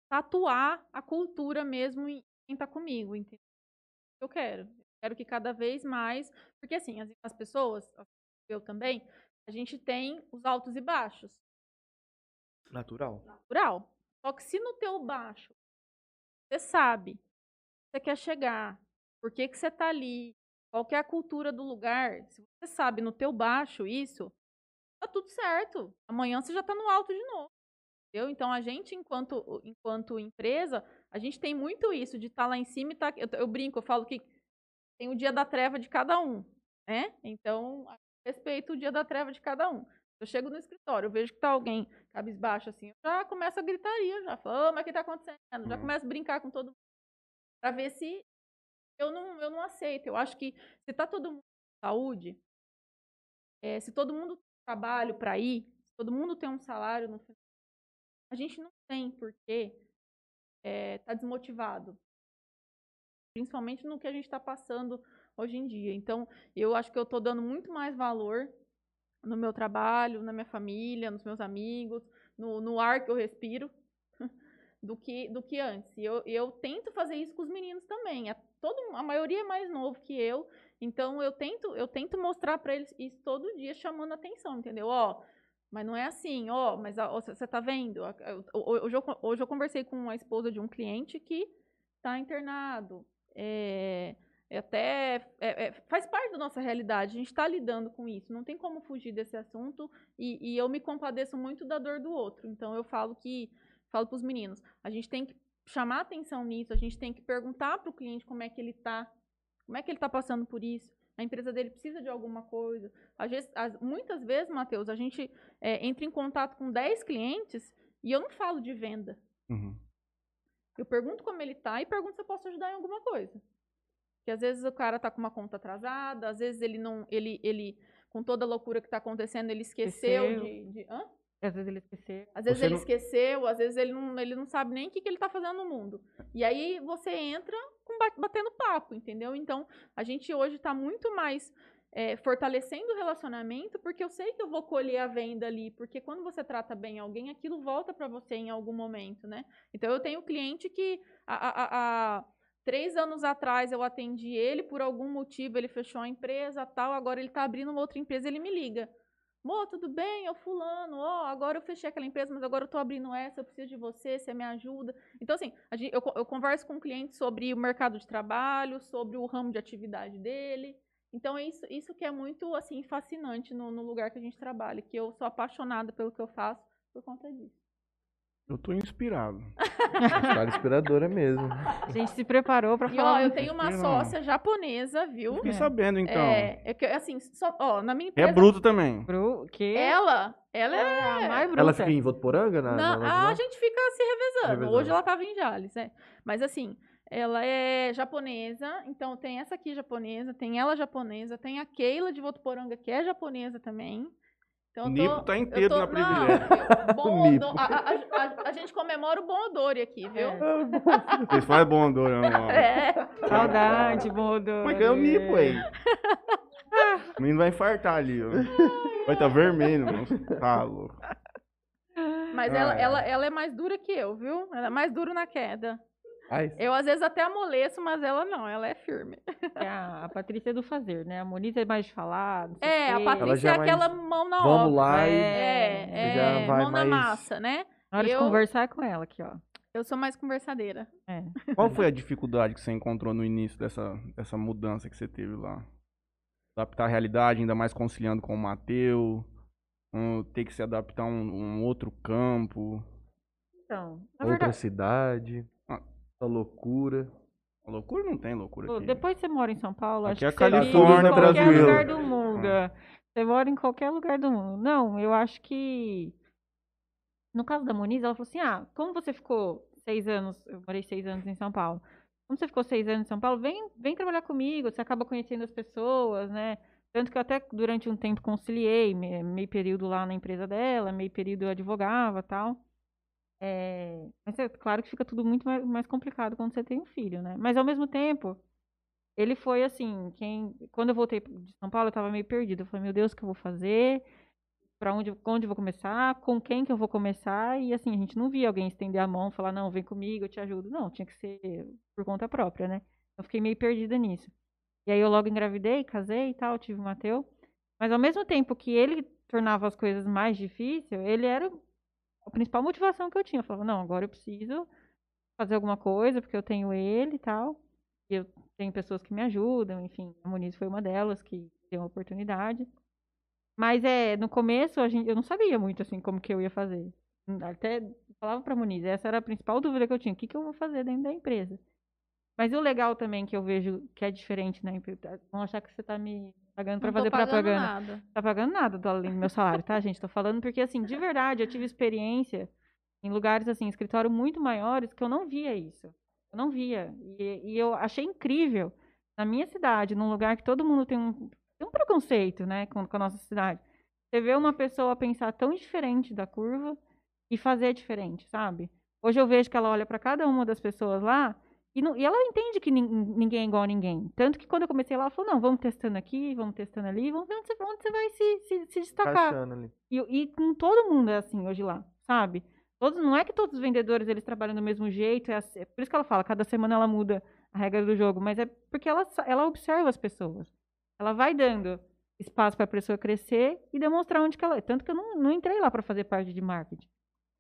tatuar a cultura mesmo em quem está comigo, entendeu? Eu quero. Eu quero que cada vez mais. Porque, assim, as, as pessoas, eu também, a gente tem os altos e baixos. Natural. Natural. Só que se no teu baixo você sabe você quer chegar, por que, que você está ali, qual é a cultura do lugar, se você sabe no teu baixo isso, tá tudo certo. Amanhã você já tá no alto de novo. Entendeu? Então a gente, enquanto, enquanto empresa, a gente tem muito isso de estar tá lá em cima e tá. Eu, eu, brinco, eu falo que tem o dia da treva de cada um. Né? Então, respeito o dia da treva de cada um. Eu chego no escritório, eu vejo que tá alguém cabisbaixo assim, eu já começo a gritaria, já falo, oh, mas o que tá acontecendo? Já uhum. começo a brincar com todo mundo. Pra ver se eu não, eu não aceito. Eu acho que se tá todo mundo com saúde, é, se todo mundo tem trabalho para ir, se todo mundo tem um salário no final, a gente não tem porque é, tá desmotivado. Principalmente no que a gente está passando hoje em dia. Então, eu acho que eu estou dando muito mais valor no meu trabalho, na minha família, nos meus amigos, no, no ar que eu respiro, do que, do que antes. E eu, eu tento fazer isso com os meninos também. A, todo, a maioria é mais novo que eu, então eu tento, eu tento mostrar para eles isso todo dia, chamando atenção, entendeu? Ó, mas não é assim, ó, mas você tá vendo? Hoje eu, hoje eu conversei com a esposa de um cliente que está internado. É, é até é, é, faz parte da nossa realidade, a gente está lidando com isso, não tem como fugir desse assunto e, e, eu me compadeço muito da dor do outro. Então eu falo que falo para os meninos, a gente tem que chamar atenção nisso, a gente tem que perguntar para o cliente como é que ele está, como é que ele está passando por isso. A empresa dele precisa de alguma coisa. Às vezes, muitas vezes, Matheus, a gente é, entra em contato com 10 clientes e eu não falo de venda. Uhum. Eu pergunto como ele está e pergunto se eu posso ajudar em alguma coisa. Que às vezes o cara está com uma conta atrasada, às vezes ele não, ele, ele com toda a loucura que está acontecendo, ele esqueceu, esqueceu. de, de hã? Às vezes ele esqueceu. Às vezes você ele não... esqueceu, às vezes ele não, ele não sabe nem o que, que ele está fazendo no mundo. E aí você entra com batendo papo, entendeu? Então, a gente hoje está muito mais é, fortalecendo o relacionamento, porque eu sei que eu vou colher a venda ali, porque quando você trata bem alguém, aquilo volta para você em algum momento, né? Então, eu tenho cliente que a, a, a, Três anos atrás eu atendi ele, por algum motivo ele fechou a empresa, tal, agora ele está abrindo uma outra empresa, ele me liga. Mô, tudo bem? Eu fulano, ó, oh, agora eu fechei aquela empresa, mas agora eu tô abrindo essa, eu preciso de você, você me ajuda. Então, assim, gente, eu, eu, converso com o cliente sobre o mercado de trabalho, sobre o ramo de atividade dele. Então, é isso, isso que é muito, assim, fascinante no, no lugar que a gente trabalha, que eu sou apaixonada pelo que eu faço por conta disso. Eu tô inspirado. História inspiradora mesmo. A gente se preparou pra e, falar. ó, eu tenho uma sócia japonesa, viu? Fiquei é. sabendo, então. É, é que, assim, só, ó, na minha é empresa... É bruto também. Bru... Que? Ela, ela é... é a mais bruta. Ela fica em Votuporanga? Na, na, na a gente fica se revezando. revezando. Hoje ela tava em Jales, né? Mas, assim, ela é japonesa, então tem essa aqui japonesa, tem ela japonesa, tem a Keila de Votuporanga, que é japonesa também. Então, o Nipo tá inteiro tô, na privilégio. Não, a, a, a, a, gente comemora o bom odor aqui, viu? É. Vocês fazem bom odor, não, É. Saudade, bom odor. Mas é o Nipo aí. O menino vai infartar ali, ó. Vai estar tá vermelho, mano. Tá louco. Mas ah, ela, é. ela, ela é mais dura que eu, viu? Ela é mais dura na queda. Ai. Eu, às vezes, até amoleço, mas ela não, ela é firme. É a, a Patrícia é do fazer, né? A Moniz é mais de falar. É, a Patrícia é, é aquela mão na Vamos obra. lá e é, é, mão mais... na massa, né? Na hora eu... de conversar com ela aqui, ó. Eu sou mais conversadeira. É. Qual foi a dificuldade que você encontrou no início dessa, dessa mudança que você teve lá? Adaptar a realidade, ainda mais conciliando com o Matheus, um, ter que se adaptar a um, um outro campo. Então, Outra verdade... cidade. A loucura. A loucura não tem loucura aqui. Depois você mora em São Paulo, aqui acho é que Califórnia, você vive em qualquer lugar do mundo. Ah. Você mora em qualquer lugar do mundo. Não, eu acho que... No caso da Moniz, ela falou assim, ah, como você ficou seis anos, eu morei seis anos em São Paulo. Como você ficou seis anos em São Paulo, vem, vem trabalhar comigo, você acaba conhecendo as pessoas, né? Tanto que eu até durante um tempo conciliei, meio período lá na empresa dela, meio período eu advogava tal. É, mas é claro que fica tudo muito mais, mais, complicado quando você tem um filho, né? Mas ao mesmo tempo, ele foi assim, quem quando eu voltei de São Paulo, eu estava meio perdida. Eu falei, meu Deus, o que eu vou fazer? Para onde, onde eu vou começar? Com quem que eu vou começar? E assim, a gente não via alguém estender a mão, falar, não, vem comigo, eu te ajudo. Não, tinha que ser por conta própria, né? Eu fiquei meio perdida nisso. E aí eu logo engravidei, casei e tal, tive o Mateu. Mas ao mesmo tempo que ele tornava as coisas mais difíceis, ele era a principal motivação que eu tinha. Eu falava, não, agora eu preciso fazer alguma coisa, porque eu tenho ele e tal. E eu tenho pessoas que me ajudam, enfim, a Muniz foi uma delas que deu uma oportunidade. Mas é, no começo a gente, eu não sabia muito assim como que eu ia fazer. Até falava pra Muniz, essa era a principal dúvida que eu tinha, o que, que eu vou fazer dentro da empresa. Mas o legal também que eu vejo que é diferente na empresa, vão achar que você tá me pagando para fazer propaganda. Nada. Tá pagando nada do além do meu salário, tá, gente? Tô falando porque, assim, de verdade, eu tive experiência em lugares, assim, escritório muito maiores que eu não via isso. Eu não via. E, e eu achei incrível na minha cidade, num lugar que todo mundo tem um, tem um preconceito, né, com, com a nossa cidade. Você vê uma pessoa pensar tão diferente da curva e fazer diferente, sabe? Hoje eu vejo que ela olha para cada uma das pessoas lá e, não, e ela entende que nin, ninguém é igual a ninguém. Tanto que quando eu comecei lá, ela falou, não, vamos testando aqui, vamos testando ali, vamos ver onde você, onde você vai se, se, se destacar. E, e com todo mundo é assim hoje lá, sabe? Todos, não é que todos os vendedores eles trabalham do mesmo jeito, é, assim- é por isso que ela fala, cada semana ela muda a regra do jogo, mas é porque ela, ela observa as pessoas. Ela vai dando espaço para a pessoa crescer e demonstrar onde que ela é. Tanto que eu não, não entrei lá para fazer parte de marketing.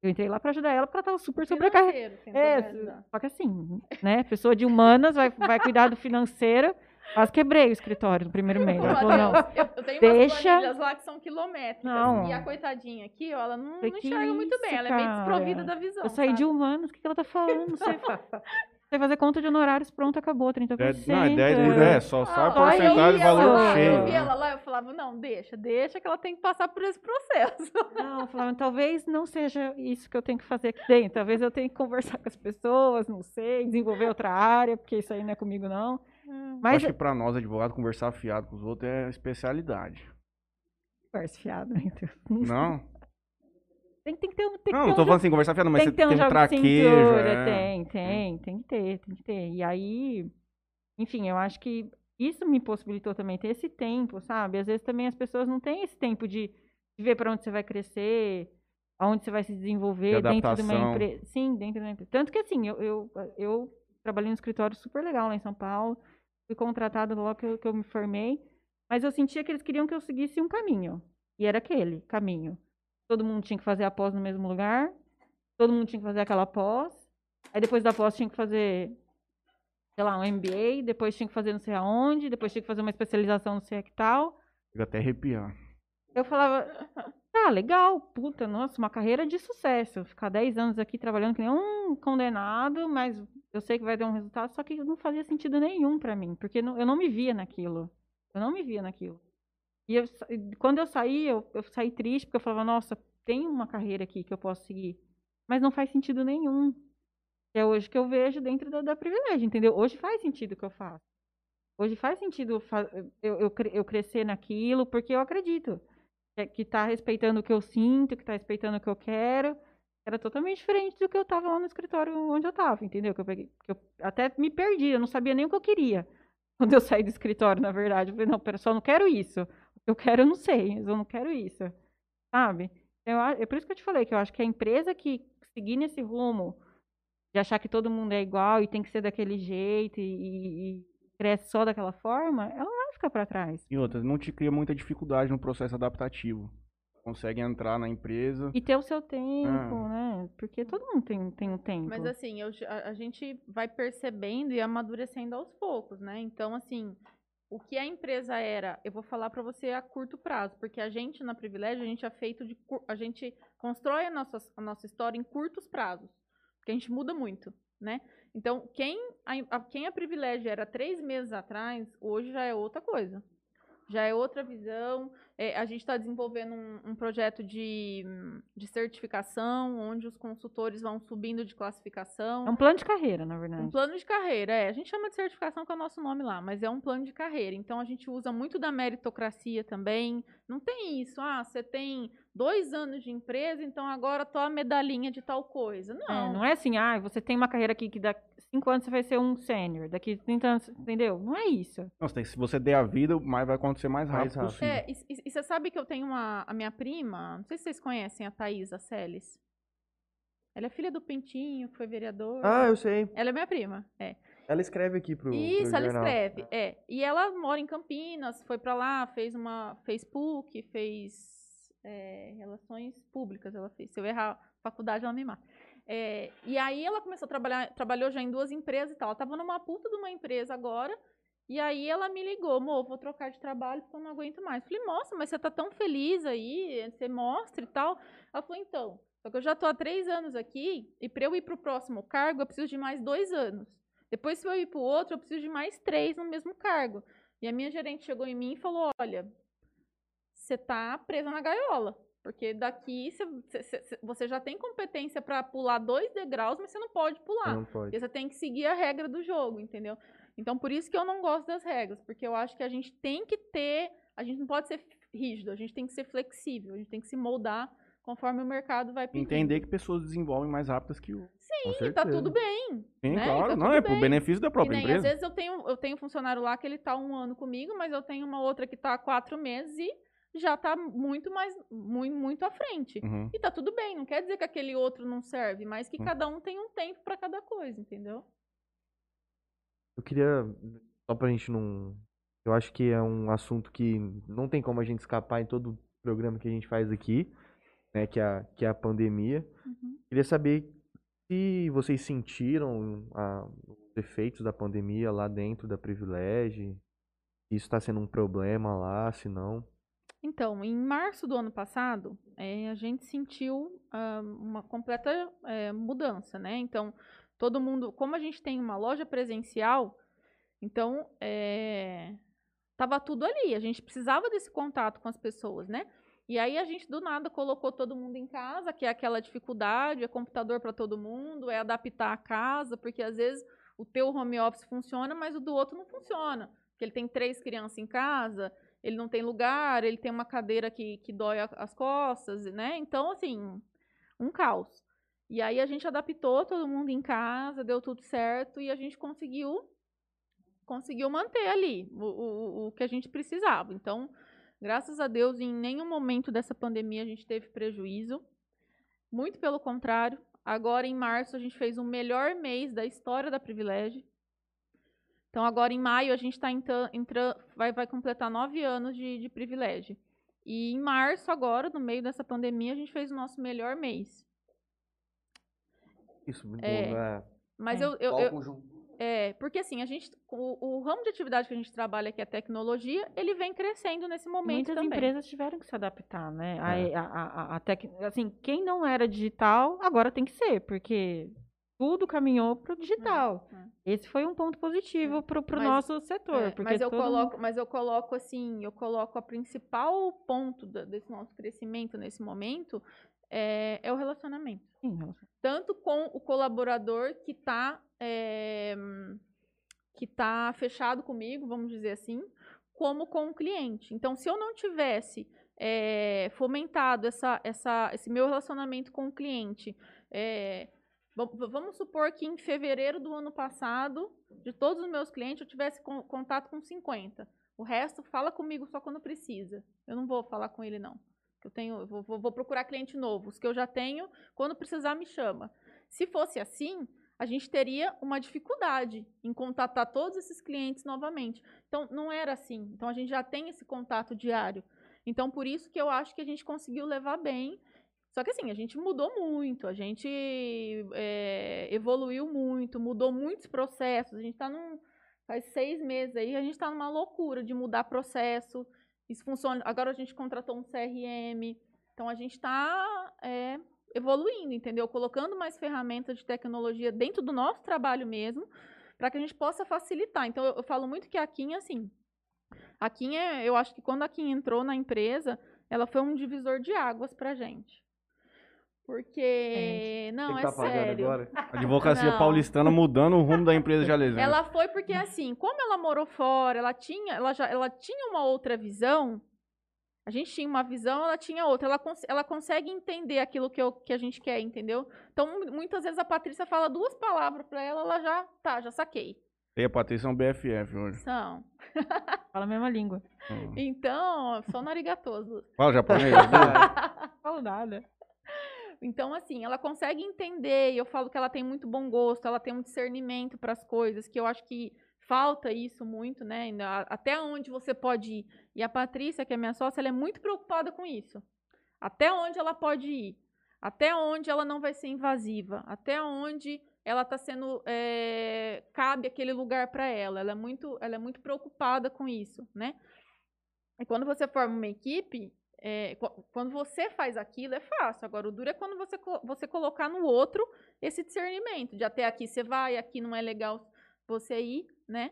Eu entrei lá para ajudar ela porque ela estava super sobrecarregada. É, só que assim, né? Pessoa de humanas vai, vai cuidar do financeiro. Quase quebrei o escritório no primeiro mês. Ela falou, não. Eu, eu tenho deixa- umas planilhas lá que são quilométricas. Não. E a coitadinha aqui, ó, ela não, não enxerga muito bem. isso, Ela é meio cara? desprovida da visão. Eu saí de sabe? humanos, o que, que ela tá falando? Não sei, sei fazer conta de honorários, pronto, acabou, 30%. É, não, é 10 mil, é, só sabe Ah, a porcentagem eu valor ela, cheio. Eu né? ela lá, eu falava, não, deixa, deixa que ela tem que passar por esse processo. Não, eu falava, talvez não seja isso que eu tenho que fazer aqui dentro. Talvez eu tenha que conversar com as pessoas, não sei, desenvolver outra área, porque isso aí não é comigo, não. Eu Mas Acho que pra nós, advogados, conversar fiado com os outros é especialidade. conversa fiado, né? Então, Não? Tem, tem que ter um. Tem Não, que não ter tô um falando assim, conversar fiado, mas tem você um tem um de traquejo. cintura, é. tem, tem, tem que ter, tem que ter. E aí, enfim, eu acho que isso me possibilitou também ter esse tempo, sabe? Às vezes também as pessoas não têm esse tempo de, de ver para onde você vai crescer, aonde você vai se desenvolver De dentro de uma empresa. Sim, dentro de uma empresa. Tanto que assim, eu, eu, eu trabalhei num escritório super legal lá em São Paulo, fui contratada logo que eu, que eu me formei, mas eu sentia que eles queriam que eu seguisse um caminho. E era aquele caminho. Todo mundo tinha que fazer a pós no mesmo lugar, todo mundo tinha que fazer aquela pós, aí depois da pós tinha que fazer, sei lá, um MBA, depois tinha que fazer não sei aonde, depois tinha que fazer uma especialização não sei que tal. Chega até arrepiar. Eu falava, ah, legal, puta, nossa, uma carreira de sucesso. Ficar 10 anos aqui trabalhando que nem um condenado, mas eu sei que vai dar um resultado, só que não fazia sentido nenhum pra mim, porque eu não me via naquilo. Eu não me via naquilo. E eu quando eu saí, eu, eu saí triste, porque eu falava, nossa, tem uma carreira aqui que eu posso seguir. Mas não faz sentido nenhum. É hoje que eu vejo dentro da, da privilégio, entendeu? Hoje faz sentido o que eu faço. Hoje faz sentido eu, eu, eu crescer naquilo, porque eu acredito que- que tá respeitando o que eu sinto, que tá respeitando o que eu quero. Era totalmente diferente do que eu tava lá no escritório onde eu tava, entendeu? Que eu, peguei, que eu até me perdi, eu não sabia nem o que eu queria. Quando eu saí do escritório, na verdade. Eu falei, não, pera, só não quero isso. Eu quero, eu não sei, mas eu não quero isso. Sabe? Eu, é por isso que eu te falei, que eu acho que a empresa que seguir nesse rumo, de achar que todo mundo é igual e tem que ser daquele jeito e, e- cresce só daquela forma, ela vai ficar para trás. E outra, não te cria muita dificuldade no processo adaptativo. Consegue entrar na empresa. E ter o seu tempo, Ah. né? Porque todo mundo tem, tem um tempo. Mas assim, eu a, a gente vai percebendo e amadurecendo aos poucos, né? Então, assim, o que a empresa era, eu vou falar pra você a curto prazo, porque a gente na Privilégio, a gente é feito de a gente constrói a nossa, a nossa história em curtos prazos, porque a gente muda muito, né? Então, quem a, a- quem a Privilégio era três meses atrás, hoje já é outra coisa já é outra visão. É, a gente está desenvolvendo um, um projeto de, de, certificação, onde os consultores vão subindo de classificação. É um plano de carreira, na verdade. Um plano de carreira, é. A gente chama de certificação, com é o nosso nome lá, mas é um plano de carreira. Então, a gente usa muito da meritocracia também. Não tem isso, ah, você tem dois anos de empresa, então agora tô a medalhinha de tal coisa. É, não. É, não é assim, ah, você tem uma carreira aqui que dá Enquanto anos você vai ser um sênior, daqui 30 anos, entendeu? Não é isso. Nossa, se você der a vida, mais vai acontecer mais rápido. Mais rápido. É, e, e, você sabe que eu tenho uma, a minha prima, não sei se vocês conhecem a Thaisa Celes. Ela é filha do Pintinho, que foi vereador. Ah, eu sei. Ela é minha prima, é. Ela escreve aqui pro Isso, pro ela jornal. escreve, é. E ela mora em Campinas, foi para lá, fez uma, Facebook, fez é, relações públicas, ela fez. Se eu errar faculdade, ela me mata. É, e aí ela começou a trabalhar, trabalhou já em duas empresas e tal. Ela tava numa puta de uma empresa agora. E aí ela me ligou, amor, vou trocar de trabalho porque eu não aguento mais. Falei, moça, mas você tá tão feliz aí, você mostra e tal. Ela falou, então, só que eu já tô há três anos aqui, e para eu ir pro próximo cargo, eu preciso de mais dois anos. Depois, se eu ir pro outro, eu preciso de mais três no mesmo cargo. E a minha gerente chegou em mim e falou, olha, você tá presa na gaiola. Porque daqui cê- cê- cê- você já tem competência para pular dois degraus, mas você não pode pular. Não pode. Porque você tem que seguir a regra do jogo, entendeu? Então, por isso que eu não gosto das regras, porque eu acho que a gente tem que ter, a gente não pode ser rígido, a gente tem que ser flexível, a gente tem que se moldar conforme o mercado vai pedindo. Entender que pessoas desenvolvem mais rápidas que o. Sim, tá tudo bem. Sim, né? claro. Tá não, é pro benefício da própria nem, empresa. às vezes eu tenho, eu tenho um funcionário lá que ele tá um ano comigo, mas eu tenho uma outra que tá há quatro meses e já tá muito mais, muito, muito à frente. Uhum. E tá tudo bem, não quer dizer que aquele outro não serve, mas que Hum. cada um tem um tempo pra cada coisa, entendeu? Eu queria, só pra gente não. Eu acho que é um assunto que não tem como a gente escapar em todo programa que a gente faz aqui, né? Que é a, que é a pandemia. Uhum. Queria saber se vocês sentiram a- os efeitos da pandemia lá dentro da Privilege, se isso está sendo um problema lá, se não. Então, em março do ano passado, eh, a gente sentiu ah, uma completa eh, mudança, né? Então, todo mundo, como a gente tem uma loja presencial, então eh, tava tudo ali. A gente precisava desse contato com as pessoas, né? E aí a gente do nada colocou todo mundo em casa, que é aquela dificuldade, é computador para todo mundo, é adaptar a casa, porque às vezes o teu home office funciona, mas o do outro não funciona. Porque ele tem três crianças em casa, ele não tem lugar, ele tem uma cadeira que, que dói a- as costas, né? Então, assim, um caos. E aí a gente adaptou todo mundo em casa, deu tudo certo e a gente conseguiu conseguiu manter ali o, o, o que a gente precisava. Então, graças a Deus, em nenhum momento dessa pandemia a gente teve prejuízo. Muito pelo contrário. Agora, em março, a gente fez o melhor mês da história da Privilégio. Então, agora em maio, a gente está entrando, vai, vai completar nove anos de, de privilégio. E em março, agora, no meio dessa pandemia, a gente fez o nosso melhor mês. Isso, muito É. bom, né? Mas É. eu, eu, é, porque assim, a gente, o, o ramo de atividade que a gente trabalha, que é tecnologia, ele vem crescendo nesse momento Muitas também. empresas tiveram que se adaptar, né? É. A, a, a, a tec... Assim, quem não era digital, agora tem que ser, porque tudo caminhou para o digital. é. Esse foi um ponto positivo para o nosso setor. É, porque mas eu todo mundo- coloco, mas eu coloco assim, eu coloco a principal ponto da- desse nosso crescimento nesse momento é, é o relacionamento. Sim, relação- tanto com o colaborador que está que tá fechado comigo, vamos dizer assim, como com o cliente. Então, se eu não tivesse fomentado essa, essa, esse meu relacionamento com o cliente, va- vamos supor que em fevereiro do ano passado, de todos os meus clientes, eu tivesse con- contato com 50. O resto fala comigo só quando precisa. Eu não vou falar com ele, não. Eu tenho, vou- vou procurar cliente novo. Os que eu já tenho, quando precisar, me chama. Se fosse assim, a gente teria uma dificuldade em contatar todos esses clientes novamente. Então, não era assim. Então, a gente já tem esse contato diário. Então, por isso que eu acho que a gente conseguiu levar bem. Só que, assim, a gente mudou muito, a gente é, evoluiu muito, mudou muitos processos. A gente está num. Faz seis meses aí, a gente está numa loucura de mudar processo. Isso funciona. Agora a gente contratou um CRM. Então, a gente está evoluindo, entendeu? Colocando mais ferramentas de tecnologia dentro do nosso trabalho mesmo, para que a gente possa facilitar. Então, eu, eu falo muito que a Kim, assim, a Kim é, eu acho que quando a Kim entrou na empresa, ela foi um divisor de águas pra gente. Porque, não, Tem é que tá sério. agora. Advocacia Não. paulistana mudando o rumo da empresa de Alesene. Ela foi porque, assim, como ela morou fora, ela tinha, ela já, ela tinha uma outra visão. A gente tinha uma visão, ela tinha outra. Ela, cons- ela consegue entender aquilo que, eu, que a gente quer, entendeu? Então, mu- muitas vezes a Patrícia fala duas palavras pra ela, ela já, tá, já saquei. E a Patrícia é um BFF hoje. São. Fala a mesma língua. Hum. Então, só narigatoso. Fala japonês. Falo nada. Então, assim, ela consegue entender, e eu falo que ela tem muito bom gosto, ela tem um discernimento para as coisas, que eu acho que falta isso muito, né? Até onde você pode ir. E a Patrícia, que é minha sócia, ela é muito preocupada com isso. Até onde ela pode ir. Até onde ela não vai ser invasiva. Até onde ela está sendo. é, cabe aquele lugar para ela. Ela é, muito, ela é muito preocupada com isso, né? E quando você forma uma equipe, é, qu- quando você faz aquilo é fácil. Agora, o duro é quando você, você colocar no outro esse discernimento. De até aqui você vai, aqui não é legal você ir, né?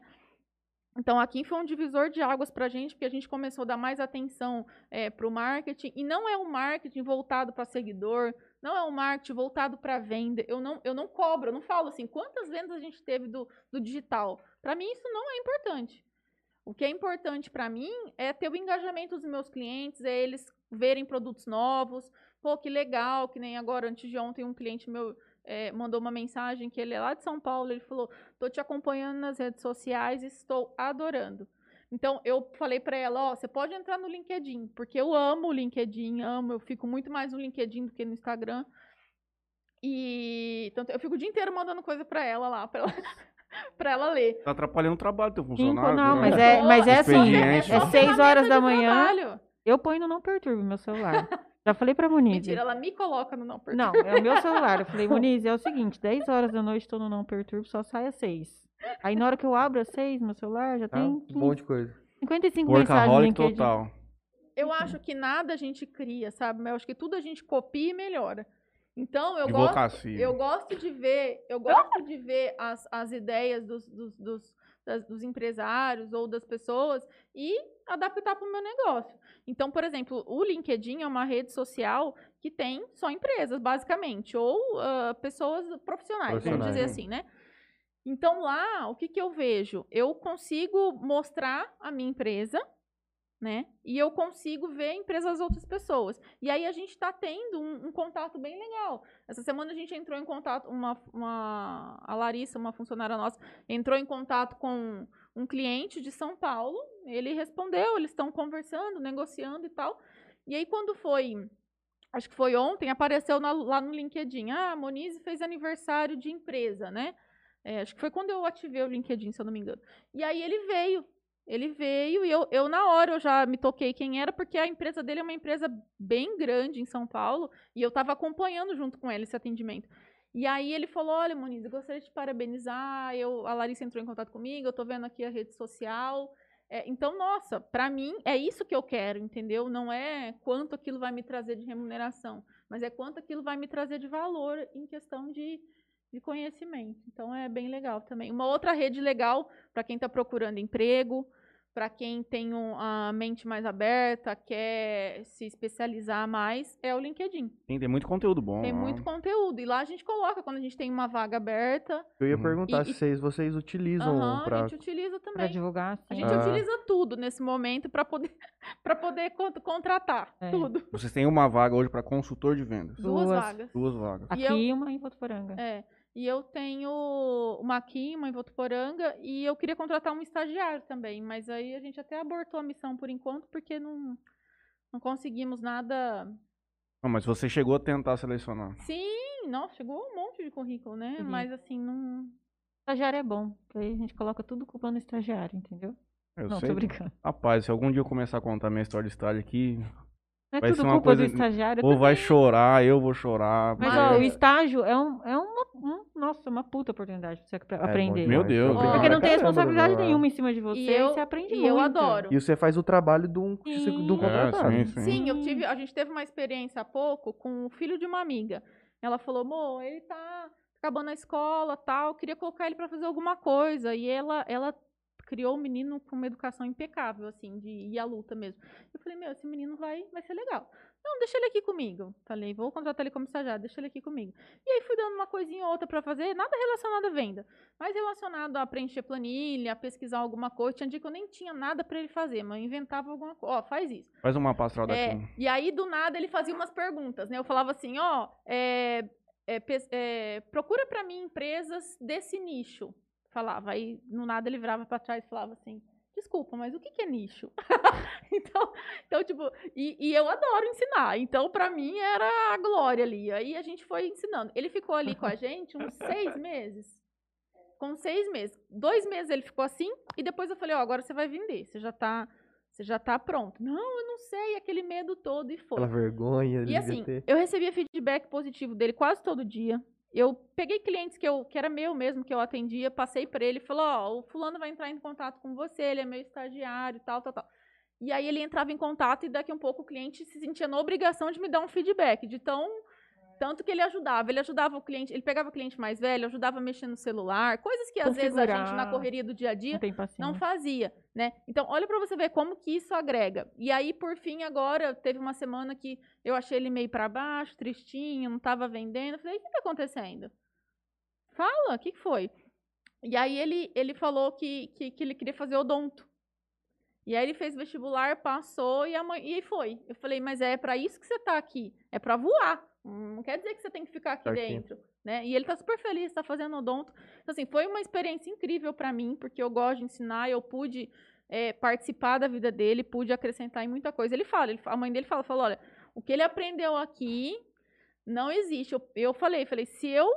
Então, aqui foi um divisor de águas para a gente, porque a gente começou a dar mais atenção é, para o marketing. E não é um marketing voltado para seguidor, não é um marketing voltado para venda. Eu não, eu não cobro, eu não falo assim, quantas vendas a gente teve do, do digital. Para mim, isso não é importante. O que é importante para mim é ter o engajamento dos meus clientes, é eles verem produtos novos. Pô, que legal, que nem agora, antes de ontem, um cliente meu é, mandou uma mensagem que ele é lá de São Paulo, ele falou: "Tô te acompanhando nas redes sociais estou adorando". Então eu falei para ela, ó, você pode entrar no LinkedIn, porque eu amo o LinkedIn, amo, eu fico muito mais no LinkedIn do que no Instagram. E tanto eu fico o dia inteiro mandando coisa para ela lá, ela para ela ler. Tá atrapalhando o trabalho do teu Cinco, funcionário. não, né? mas é, mas é assim, é seis horas da manhã, trabalho. eu ponho no não perturbe meu celular. Já falei pra Muniz. Mentira, ela me coloca no não perturbe. Não, é o meu celular. Eu falei, Muniz, é o seguinte, 10 horas da noite tô no não perturbe, só sai às 6. Aí na hora que eu abro às 6, meu celular já Tá? tem Um 15, monte de coisa. 55 mensagens no Workaholic LinkedIn. total. Eu acho que nada a gente cria, sabe? Mas eu acho que tudo a gente copia e melhora. Então, eu gosto, eu gosto de ver, eu gosto de ver as, as ideias dos, dos, dos, das- dos empresários ou das pessoas e adaptar para o meu negócio. Então, por exemplo, o LinkedIn é uma rede social que tem só empresas, basicamente, ou ah, pessoas profissionais, vamos Profissionais, dizer né? assim, né? Então, lá, o que, que eu vejo? Eu consigo mostrar a minha empresa, né? E eu consigo ver a empresa das outras pessoas. E aí a gente está tendo um, um contato bem legal. Essa semana a gente entrou em contato, uma, uma, a Larissa, uma funcionária nossa, entrou em contato com um cliente de São Paulo. Ele respondeu, eles estão conversando, negociando e tal. E aí quando foi, acho que foi ontem, apareceu na- lá no LinkedIn, ah, a Monize fez aniversário de empresa, né? É, acho que foi quando eu ativei o LinkedIn, se eu não me engano. E aí ele veio, ele veio e eu, eu, na hora, eu já me toquei quem era, porque a empresa dele é uma empresa bem grande em São Paulo, e eu estava acompanhando junto com ele esse atendimento. E aí ele falou, olha, Moniz, eu gostaria de te parabenizar, eu, a Larissa entrou em contato comigo, eu estou vendo aqui a rede social. É, então, nossa, para mim é isso que eu quero, entendeu? Não é quanto aquilo vai me trazer de remuneração, mas é quanto aquilo vai me trazer de valor em questão de, de conhecimento. Então é bem legal também. Uma outra rede legal para quem está procurando emprego, para quem tem um- a mente mais aberta, quer se especializar mais, é o LinkedIn. Tem, tem muito conteúdo bom. Tem lá. muito conteúdo. E lá a gente coloca quando a gente tem uma vaga aberta. Eu ia Uhum. perguntar E- se vocês, vocês utilizam Aham, a pra... gente utiliza Pra também. divulgar, A sim. gente Ah. utiliza tudo nesse momento para poder, pra poder con- contratar É. tudo. Vocês têm uma vaga hoje para consultor de vendas. Duas, Duas. vagas. Duas vagas. E Aqui uma em Votuporanga. É. E eu tenho uma aqui, uma em Votuporanga, e eu queria contratar um estagiário também, mas aí a gente até abortou a missão por enquanto, porque não, não conseguimos nada. Não, mas você chegou a tentar selecionar. Sim, nossa, chegou um monte de currículo, né? Uhum. Mas assim, não. Estagiário é bom, porque aí a gente coloca tudo culpando o estagiário, entendeu? Eu não, sei. tô brincando. Rapaz, se algum dia eu começar a contar minha história de estágio aqui, Não é Vai ser tudo uma culpa coisa- do estagiário. ou vai também. chorar, eu vou chorar. Mas, porque- ó, o estágio é, um, é uma, um- nossa, uma puta oportunidade pra você É aprender. Meu demais. Deus. Porque pra não tem caramba responsabilidade no- nenhuma em cima de você E e, eu- você aprende e muito. eu adoro. E você faz o trabalho de um, de Sim. É, contratado. sim, sim. Sim, eu tive, a gente teve uma experiência há pouco com o filho de uma amiga. Ela falou, Mo, ele tá acabando a escola, tal, queria colocar ele para fazer alguma coisa. E ela, ela criou o menino com uma educação impecável, assim, de ir à luta mesmo. Eu falei, meu, esse menino vai, vai ser legal. Não, deixa ele aqui comigo. Falei, vou contratar ele como estagiário, deixa ele aqui comigo. E aí fui dando uma coisinha ou outra para fazer, nada relacionado à venda, mas relacionado a preencher planilha, a pesquisar alguma coisa. Tinha dia que eu nem tinha nada para ele fazer, mas eu inventava alguma coisa. Ó, faz isso. Faz uma pastoral daqui. É, e aí, do nada, ele fazia umas perguntas, né? Eu falava assim, ó, é, é, é, procura pra mim empresas desse nicho. Falava, aí no nada ele virava pra trás e falava assim, desculpa, mas o que, que é nicho? então, então, tipo, e, e eu adoro ensinar, então pra mim era a glória ali. Aí a gente foi ensinando. Ele ficou ali com a gente uns seis meses. Com seis meses. Dois meses ele ficou assim, e depois eu falei, ó, agora você vai vender, você já tá, você já tá pronto. Não, eu não sei, aquele medo todo, e foi. Aquela vergonha E assim, eu recebia feedback positivo dele quase todo dia. Eu peguei clientes que, eu, que era meu mesmo, que eu atendia, passei para ele e falou, ó, o fulano vai entrar em contato com você, ele é meu estagiário, tal, tal, tal. E aí ele entrava em contato e daqui a um pouco o cliente se sentia na obrigação de me dar um feedback, de tão, Tanto que ele ajudava, ele ajudava o cliente, ele pegava o cliente mais velho, ajudava a mexer no celular, coisas que às vezes a gente na correria do dia a dia Não não fazia, né? Então, olha pra você ver como que isso agrega. E aí, por fim, agora teve uma semana que eu achei ele meio pra baixo, tristinho, não tava vendendo. Eu falei, o que tá acontecendo? Fala, o que que foi? E aí ele, ele falou que, que, que ele queria fazer odonto. E aí ele fez vestibular, passou e, a mãe, e foi. Eu falei, mas é pra isso que você tá aqui. É pra voar. Não quer dizer que você tem que ficar aqui aqui. dentro. Né? E ele tá super feliz, tá fazendo odonto. Então, assim, foi uma experiência incrível pra mim, porque eu gosto de ensinar, eu pude é, participar da vida dele, pude acrescentar em muita coisa. Ele fala, ele, a mãe dele fala, falou, olha, o que ele aprendeu aqui não existe. Eu, eu falei, falei, se eu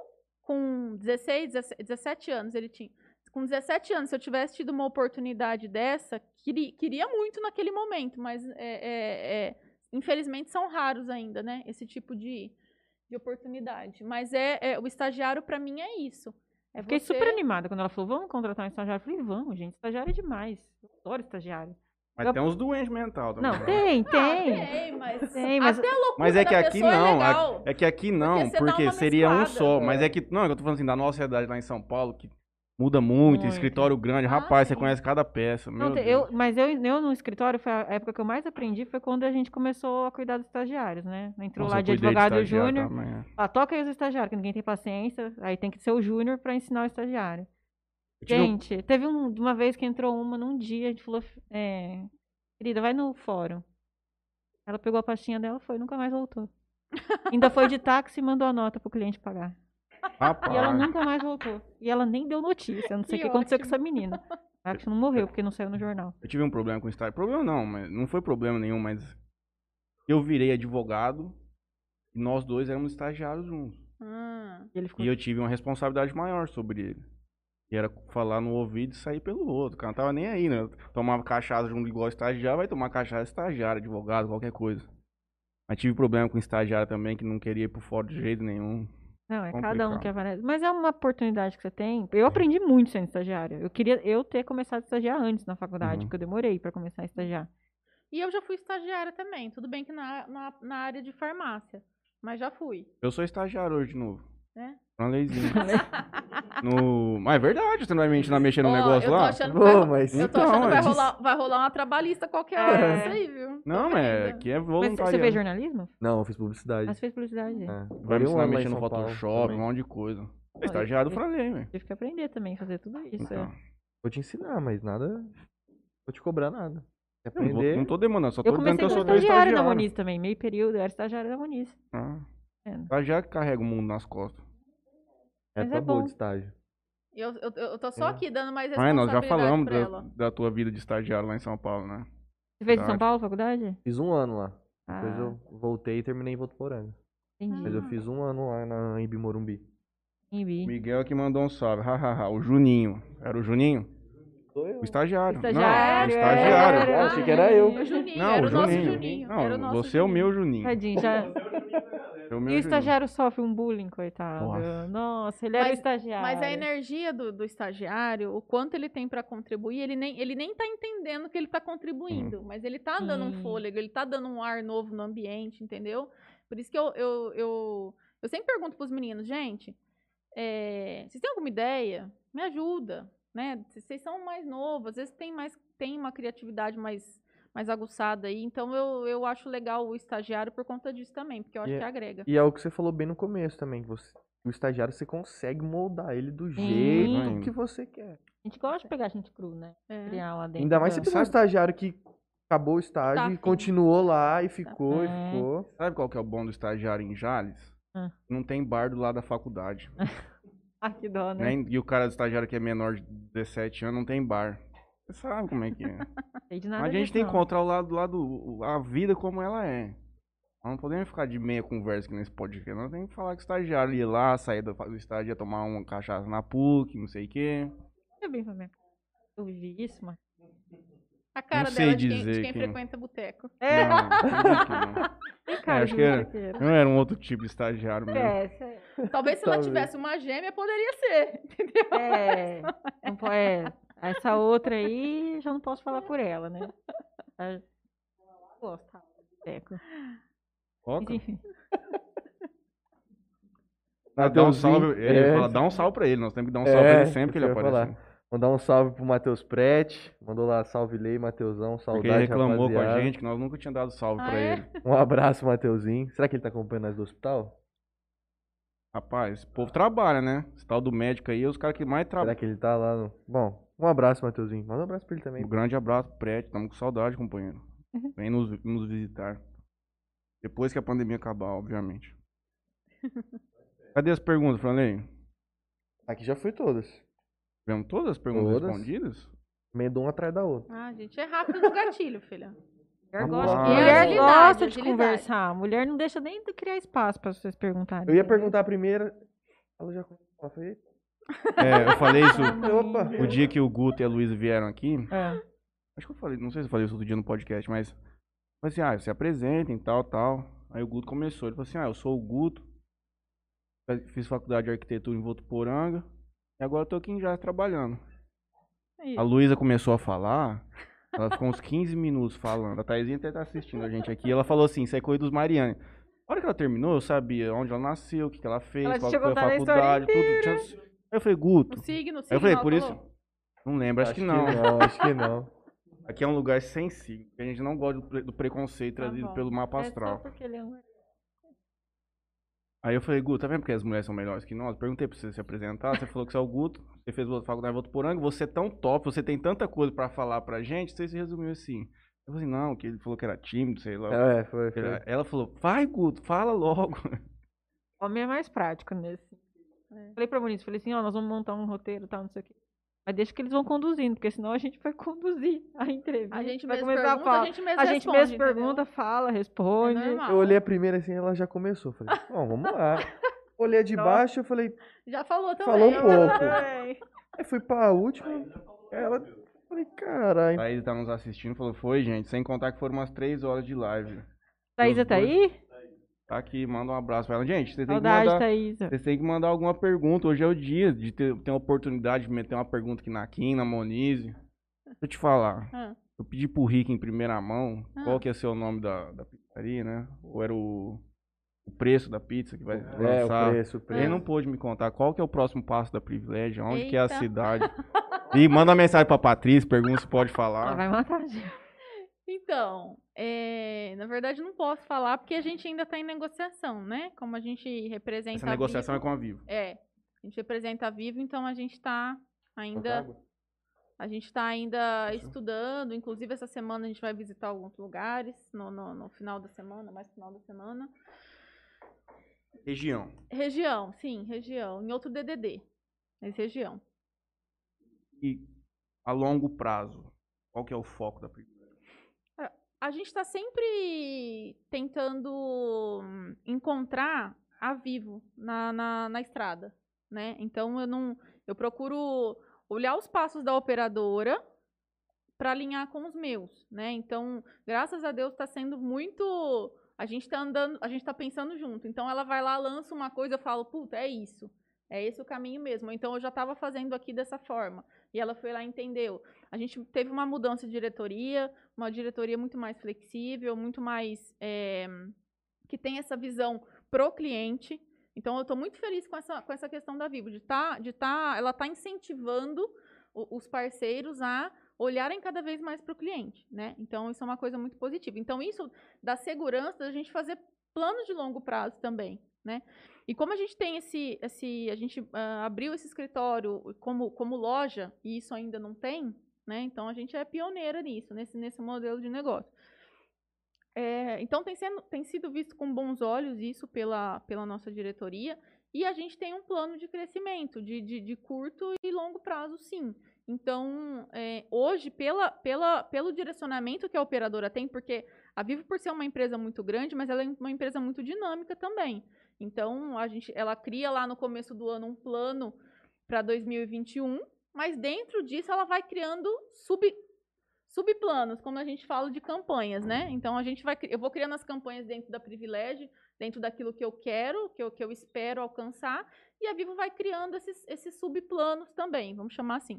com 16, 17 17 anos ele tinha, com 17 anos, se eu tivesse tido uma oportunidade dessa, queria, queria muito naquele momento, mas é, é, é, infelizmente são raros ainda, né? Esse tipo de, de oportunidade. Mas é, é o estagiário para mim é isso. É Eu fiquei você- super animada quando ela falou, vamos contratar um estagiário. Eu falei, vamos, gente, estagiário é demais. Eu adoro estagiário. Mas Eu- tem uns doentes mental também. Não, né? tem, Ah, tem. tem, mas, Tem, mas- até a loucura Mas é que da aqui pessoa não, é legal. é que aqui não, porque uma seria um só. Mas é que, não, eu tô falando assim, da nossa realidade lá em São Paulo, que muda muito, Muito. escritório grande, Ah, rapaz, você conhece cada peça. Não, meu Deus. eu, mas eu, eu no escritório, foi a época que eu mais aprendi foi quando a gente começou a cuidar dos estagiários, né? Entrou Nossa, lá de advogado júnior. Ah, toca aí os estagiários, que ninguém tem paciência. Aí tem que ser o júnior pra ensinar o estagiário. Tive um- Gente, teve um- uma vez que entrou uma num dia, a gente falou, é, querida, vai no fórum. Ela pegou a pastinha dela, foi, nunca mais voltou. Ainda foi de táxi e mandou a nota pro cliente pagar. Rapaz, E ela nunca mais voltou. E ela nem deu notícia. Eu não sei o Que que aconteceu com essa menina. Acho que não morreu, porque não saiu no jornal. eu tive um problema com o estágio. Problema não, mas não foi problema nenhum, mas eu virei advogado e nós dois éramos estagiários juntos. Ah, E ele ficou E eu tive uma responsabilidade maior sobre ele. E era falar no ouvido e sair pelo outro. O cara não tava nem aí, né? Tomava cachaça junto igual estagiário, vai tomar cachaça estagiário, advogado, qualquer coisa. Mas tive problema com estagiário também, que não queria ir por fora de jeito nenhum. Não, é cada um Complicado. que aparece. Mas é uma oportunidade que você tem. Eu aprendi muito sendo estagiária. Eu queria eu ter começado a estagiar antes na faculdade, Uhum. porque eu demorei pra começar a estagiar. E eu já fui estagiária também. Tudo bem que na, na, na área de farmácia. Mas já fui. Eu sou estagiário hoje de novo. Né? Uma leizinha. no... Mas é verdade, você não vai mentir, não mexer no Ó, negócio eu lá? achando vai, mas- eu tô Então, achando que vai mas- rolar, vai rolar uma trabalhista qualquer hora É. disso aí, viu? Não, Tô é que é Mas voluntário. você fez jornalismo? Não, eu fiz publicidade. Mas fez publicidade. É. Vai me ensinar a mexer no Photoshop, um monte de coisa. É Olha, estagiário do eu- Franley, velho. Tive que aprender também a fazer tudo isso. é. Então, Vou te ensinar, mas nada. Vou te cobrar nada. Eu não, vou- aprender? não tô demandando, só tô Eu dizendo que eu sou estagiário estagiário. na Muniz também, meio período, eu era estagiário da Muniz. Ah, É. estagiário que carrega o mundo nas costas. É Mas tá é boa bom. de estágio. Eu, eu, eu tô só É. aqui dando mais Mas responsabilidade nós já falamos pra da, ela. da tua vida de estagiário lá em São Paulo, né? Você fez em São Verdade. Paulo, faculdade? Fiz um ano lá. Depois Ah, eu voltei e terminei em Votuporanga. entendi. Mas eu Ah. fiz um ano lá na Imbi Morumbi. Entendi. Miguel que mandou um salve. Hahaha, o Juninho. Era o Juninho? Sou eu. O estagiário. Estagiário, Não, o estagiário. era. Ah, achei que era eu. O Juninho, Não, era o o nosso Juninho. Juninho. Não, era o nosso você é o Juninho. meu Juninho. Tadinho, já... É E o estagiário sofre um bullying, coitado. Nossa. Nossa, ele era o Mas- estagiário. Mas a energia do, do estagiário, o quanto ele tem pra contribuir, ele nem, ele nem tá entendendo que ele tá contribuindo, mas ele tá dando um Sim. fôlego, ele tá dando um ar novo no ambiente, entendeu? Por isso que eu, eu, eu, eu sempre pergunto pros meninos, gente, é, vocês têm alguma ideia? Me ajuda, né? Vocês são mais novos, às vezes tem, mais, tem uma criatividade mais, mais aguçada aí, então eu, eu acho legal o estagiário por conta disso também, porque eu acho E é- que agrega. E é o que você falou bem no começo também, que você, o estagiário você consegue moldar ele do Sim. jeito que você quer. A gente gosta de pegar gente cru, né? É. Criar lá dentro. Ainda mais se da- pegou um estagiário que acabou o estágio Tá e continuou lá e ficou e É. ficou. Sabe qual que é o bom do estagiário em Jales? Ah. Não tem bar do lado da faculdade. Ah, que dó, né? né? E o cara do estagiário que é menor de 17 anos não tem bar. Você sabe como é que é. Nada a gente tem que não. encontrar o lado, lado, a vida como ela é. Nós não podemos ficar de meia conversa aqui nesse podcast. Nós temos que falar que o estagiário ia lá, sair do, do estágio, ia tomar uma cachaça na PUC, não sei o quê. É bem pra minha cara. Eu vi isso, mas... A cara sei dela de quem, dizer de quem quem- frequenta boteco. É, Não, que não. tem cara acho de que era-. Eu era um outro tipo de estagiário mesmo. É, cê- Talvez se ela Talvez. tivesse uma gêmea, poderia ser. Entendeu? é, não po- é, essa outra aí, já não posso falar por ela, né? Ela Gosta. Boteco. Coca? Enfim. Ah, dá um salve. Ele é. fala, dá um salve pra ele. Nós temos que dar um salve É, pra ele sempre que ele aparecer. falar. Mandar um salve pro Matheus Prete. Mandou lá, salve Lei, Matheusão, saudade, Porque ele reclamou com a rapaziada. gente que nós nunca tínhamos dado salve Ah, pra é? ele. Um abraço, Mateuzinho. Será que ele tá acompanhando nós do hospital? Rapaz, esse povo trabalha, né? Esse tal do médico aí é os caras que mais Será trabalham. que ele tá lá no... Bom, um abraço, Mateuzinho. Manda um abraço pra ele também. Um grande abraço Prete. Tamo com saudade, companheiro. Uhum. Vem nos, nos visitar. Depois que a pandemia acabar, obviamente. Cadê as perguntas, Franley? Aqui já foi todas. Tivemos todas as perguntas Todas. respondidas? Emendou um atrás da outra. Ah, gente, é rápido no gatilho, filha. Mulher gosta, mulher gosta de agilidade. conversar. Mulher não deixa nem de criar espaço pra vocês perguntarem. Eu ia perguntar a primeira. Ela já ela foi. É, eu falei isso Opa! o dia que o Guto e a Luísa vieram aqui. É. Acho que eu falei, não sei se eu falei isso outro dia no podcast, mas. Falei assim, ah, se apresentem, tal, tal. Aí o Guto começou. Ele falou assim, ah, eu sou o Guto. Fiz faculdade de arquitetura em Votuporanga. E agora eu tô aqui em Jazz trabalhando. Aí, A Luísa começou a falar. Ela ficou uns 15 minutos falando. A Thaisinha até tá assistindo a gente aqui. Ela falou assim, isso é coisa dos Mariane. A hora que ela terminou, eu sabia onde ela nasceu, o que, que ela fez, Ela qual foi a contado a faculdade, tudo. Tinha... Eu falei, Guto. O signo, o signo. Eu falei, por isso. falou. Não lembro, acho, que não. não. Acho que não. Aqui é um lugar sensível. A gente não gosta do, pre- do preconceito Tá trazido bom. pelo mapa é só astral. porque ele é um... Aí eu falei, Guto, tá vendo porque as mulheres são melhores que nós? Perguntei pra você se apresentar, você falou que você é o Guto, você fez faculdade em Votuporanga, você é tão top, você tem tanta coisa pra falar pra gente, você se resumiu assim. Eu falei, não, que ele falou que era tímido, sei lá. É, foi, foi. Ela- Ela falou, vai, Guto, fala logo. Homem é mais prático nesse. É. Falei pra Bonito, falei assim, ó, nós vamos montar um roteiro e tal, não sei o quê. Mas deixa que eles vão conduzindo, porque senão a gente vai conduzir a entrevista. A gente vai mesmo começar pergunta, a falar. a gente mesmo A gente responde, mesmo pergunta, fala, É responde. normal. Eu olhei a primeira assim, ela já começou. Falei, bom, vamos lá. Olhei a de baixo, eu falei, Já falou também. falou um pouco. Aí fui pra última, ela. Falei, caralho. Aí ele tá nos assistindo e falou, foi, gente, sem contar que foram umas três horas de live. Thaísa tá dois- aí? Tá aqui, manda um abraço pra ela. Gente, vocês têm que mandar... Vocês têm que mandar alguma pergunta. Hoje é o dia de ter, ter uma oportunidade de meter uma pergunta aqui na Kim, na Monize. Deixa eu te falar. Ah. Eu pedi pro Rick em primeira mão Ah. qual que ia ser o nome da, da pizzaria, né? Ou era o, o preço da pizza que vai É, lançar. o preço, o Ele preço. não pôde me contar qual que é o próximo passo da Privilégio, onde que é a Eita. cidade. E manda uma mensagem pra Patrícia, pergunta se pode Ela falar. vai matar a gente. Então, é, na verdade não posso falar porque a gente ainda está em negociação, né? Como a gente representa Essa a negociação é Vivo, com a Vivo. é, a gente representa a Vivo, então a gente está ainda a gente está ainda estudando, inclusive essa semana a gente vai visitar alguns lugares no, no, no final da semana, mais final da semana. Região. Região, sim, região, em outro DDD, mas região. E a longo prazo, qual que é o foco da Privilégio? A gente está sempre tentando encontrar a vivo na, na, na estrada, né? Então eu não, eu procuro olhar os passos da operadora para alinhar com os meus, né? Então, graças a Deus está sendo muito, a gente está andando, a gente está pensando junto. Então ela vai lá, lança uma coisa, eu falo, puta, é isso. É esse o caminho mesmo. Então eu já estava fazendo aqui dessa forma. E ela foi lá e entendeu. A gente teve uma mudança de diretoria, uma diretoria muito mais flexível, muito mais. é, que tem essa visão pro cliente. Então eu estou muito feliz com essa, com essa questão da Vivo, de tá, de tá, ela está incentivando o- os parceiros a olharem cada vez mais para o cliente, né? Então isso é uma coisa muito positiva. Então isso dá segurança da gente fazer planos de longo prazo também, né? E como a gente tem esse, esse a gente ah, abriu esse escritório como, como loja e isso ainda não tem, né? Então a gente é pioneira nisso, nesse, nesse modelo de negócio. É, então tem, sendo, tem sido visto com bons olhos isso pela, pela nossa diretoria e a gente tem um plano de crescimento de, de, de curto e longo prazo, sim. Então, é, hoje, pela, pela, pelo direcionamento que a operadora tem, porque a Vivo, por ser uma empresa muito grande, mas ela é uma empresa muito dinâmica também. Então, a gente, ela cria lá no começo do ano um plano para 2021, mas dentro disso ela vai criando sub, subplanos, como a gente fala de campanhas, né? Então a gente vai, eu vou criando as campanhas dentro da privilégio, dentro daquilo que eu quero, que eu, que eu espero alcançar, e a Vivo vai criando esses, esses subplanos também, vamos chamar assim.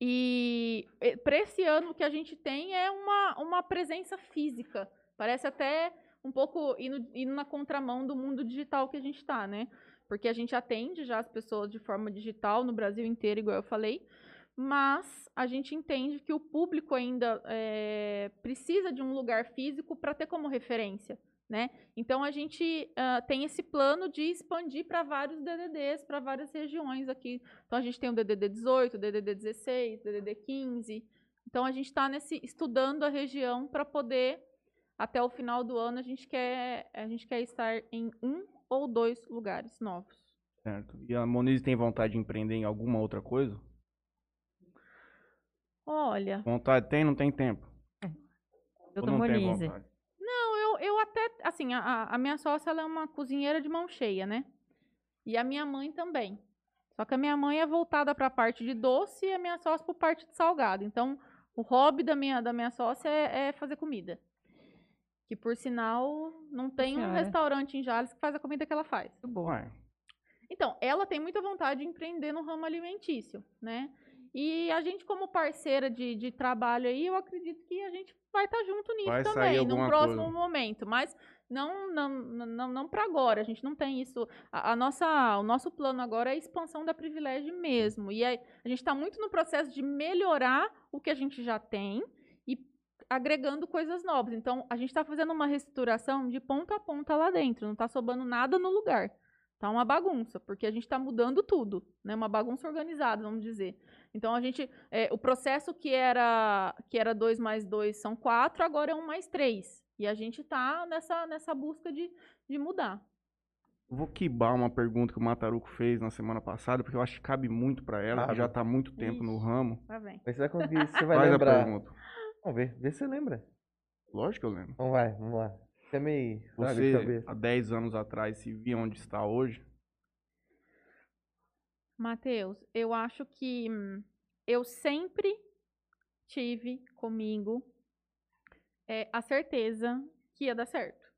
E para esse ano o que a gente tem é uma, uma presença física. Parece até um pouco indo, indo na contramão do mundo digital que a gente está, né? Porque a gente atende já as pessoas de forma digital no Brasil inteiro, igual eu falei, mas a gente entende que o público ainda é, precisa de um lugar físico para ter como referência. Né? Então a gente uh, tem esse plano de expandir para vários DDDs, para várias regiões aqui. Então a gente tem o DDD 18, o DDD 16, o DDD 15. Então a gente está estudando a região para poder até o final do ano a gente quer a gente quer estar em um ou dois lugares novos. Certo. E a Moniz tem vontade de empreender em alguma outra coisa? Olha. Vontade tem, não tem tempo. Eu tô Monize. Não, eu, eu até, assim, a, a minha sócia ela é uma cozinheira de mão cheia, né? E a minha mãe também. Só que a minha mãe é voltada para a parte de doce e a minha sócia para a parte de salgado. Então, o hobby da minha, da minha sócia é, é fazer comida. Que, por sinal, não tem um restaurante em Jales que faz a comida que ela faz. Muito bom. Então, ela tem muita vontade de empreender no ramo alimentício, né? E a gente, como parceira de, de trabalho aí, eu acredito que a gente vai estar tá junto nisso vai também, num próximo coisa. momento. Mas não, não, não, não para agora. A gente não tem isso. A, a, nossa, o nosso plano agora é a expansão da privilégio mesmo. E a, a gente está muito no processo de melhorar o que a gente já tem agregando coisas novas. Então, a gente está fazendo uma reestruturação de ponta a ponta lá dentro. Não está sobrando nada no lugar. Tá uma bagunça, porque a gente está mudando tudo, né? Uma bagunça organizada, vamos dizer. Então a gente, é, o processo que era que era 2 mais 2 são 4, agora é 1 um mais 3. E a gente está nessa, nessa busca de, de mudar. Vou quibar uma pergunta que o Mataruco fez na semana passada, porque eu acho que cabe muito para ela, ah, que já está há muito tempo Ixi, no ramo. Tá bem. Mas você vai conseguir, você vai Faz lembrar. a pergunta. Vamos ver, vê se você lembra. Lógico que eu lembro. Então vai, vamos lá. Você é meio Você, há 10 anos atrás, se via onde está hoje? Matheus, eu acho que hum, eu sempre tive comigo é, a certeza que ia dar certo.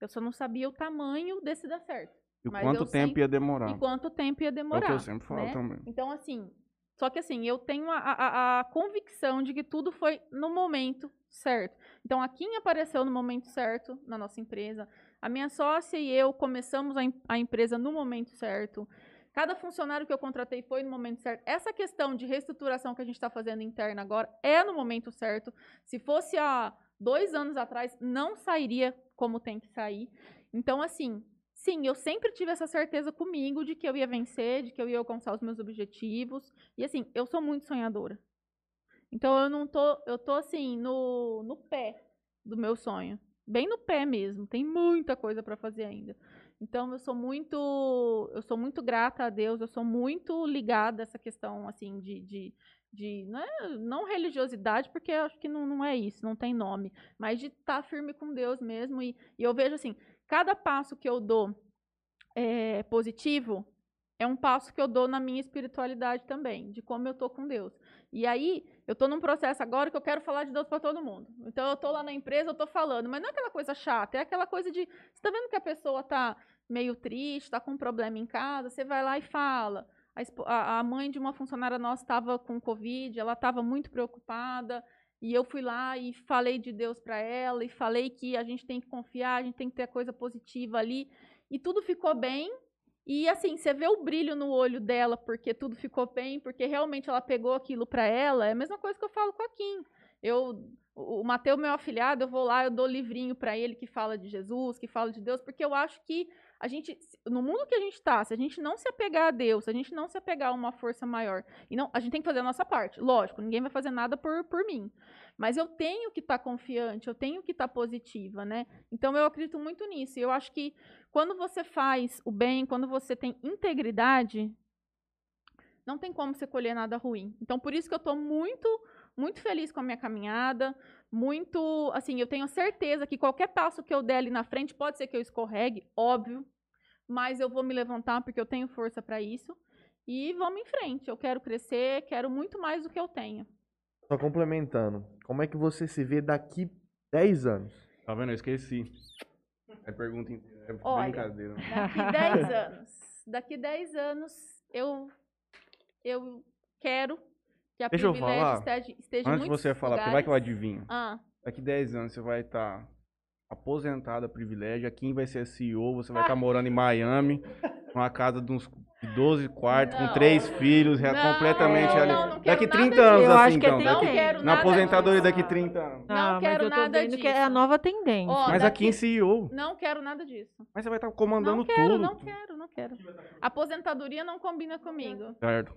Eu só não sabia o tamanho desse dar certo. E quanto tempo sempre... ia demorar? E quanto tempo ia demorar. É o que eu sempre falo né? também. Então, assim, só que assim, eu tenho a, a, a, convicção de que tudo foi no momento certo. Então, a Kim apareceu no momento certo na nossa empresa. A minha sócia e eu começamos a, a empresa no momento certo. Cada funcionário que eu contratei foi no momento certo. Essa questão de reestruturação que a gente está fazendo interna agora é no momento certo. Se fosse há dois anos atrás, não sairia como tem que sair. Então, assim, sim, eu sempre tive essa certeza comigo de que eu ia vencer, de que eu ia alcançar os meus objetivos. E assim, eu sou muito sonhadora. Então eu não tô, eu tô assim no, no pé do meu sonho, bem no pé mesmo. Tem muita coisa para fazer ainda. Então eu sou muito, eu sou muito grata a Deus. Eu sou muito ligada a essa questão assim de, de, de não, é, não religiosidade, porque eu acho que não, não é isso, não tem nome, mas de estar tá firme com Deus mesmo. E, e eu vejo assim, cada passo que eu dou é, positivo é um passo que eu dou na minha espiritualidade também, de como eu tô com Deus. E aí, eu tô num processo agora que eu quero falar de Deus para todo mundo. Então, eu tô lá na empresa, eu tô falando, mas não é aquela coisa chata, é aquela coisa de, você tá vendo que a pessoa tá meio triste, tá com um problema em casa, você vai lá e fala. A, a mãe de uma funcionária nossa estava com Covid, ela estava muito preocupada, e eu fui lá e falei de Deus para ela, e falei que a gente tem que confiar, a gente tem que ter coisa positiva ali, e tudo ficou bem, e assim, você vê o brilho no olho dela porque tudo ficou bem, porque realmente ela pegou aquilo para ela. É a mesma coisa que eu falo com a Kim. Eu, o Mateus, meu afilhado, eu vou lá, eu dou livrinho para ele que fala de Jesus, que fala de Deus, porque eu acho que a gente, no mundo que a gente está, se a gente não se apegar a Deus, se a gente não se apegar a uma força maior, e não, a gente tem que fazer a nossa parte. Lógico, ninguém vai fazer nada por, por mim. Mas eu tenho que estar tá confiante, eu tenho que estar tá positiva, né? Então eu acredito muito nisso. E eu acho que quando você faz o bem, quando você tem integridade, não tem como você colher nada ruim. Então por isso que eu estou muito, muito feliz com a minha caminhada, muito, assim, eu tenho certeza que qualquer passo que eu der ali na frente pode ser que eu escorregue, óbvio, mas eu vou me levantar porque eu tenho força para isso. E vamos em frente. Eu quero crescer, quero muito mais do que eu tenho. Só complementando, como é que você se vê daqui 10 anos? Tá vendo? Eu esqueci. É pergunta inteira. É Olha, brincadeira. Daqui 10 anos. Daqui 10 anos, eu, eu quero que a Deixa privilégio eu falar, esteja, esteja Antes de você falar, porque vai que eu adivinho. Ah. Daqui 10 anos você vai estar tá aposentada privilégio. Aqui vai ser CEO, você vai estar morando em Miami, numa casa de uns 12 quartos, Não. com três filhos, é Não, completamente não, ali. não, não daqui quero 30 nada anos, disso. Assim, acho então. daqui- que- quero na nada aposentadoria disso. daqui 30 anos. Não Ah, mas quero nada que é disso. a nova tendência. Ó, Mas daqui- aqui em CEO. Não quero nada disso. Mas você vai estar comandando Não quero, tudo. não quero, não quero. Aposentadoria não combina comigo. Certo.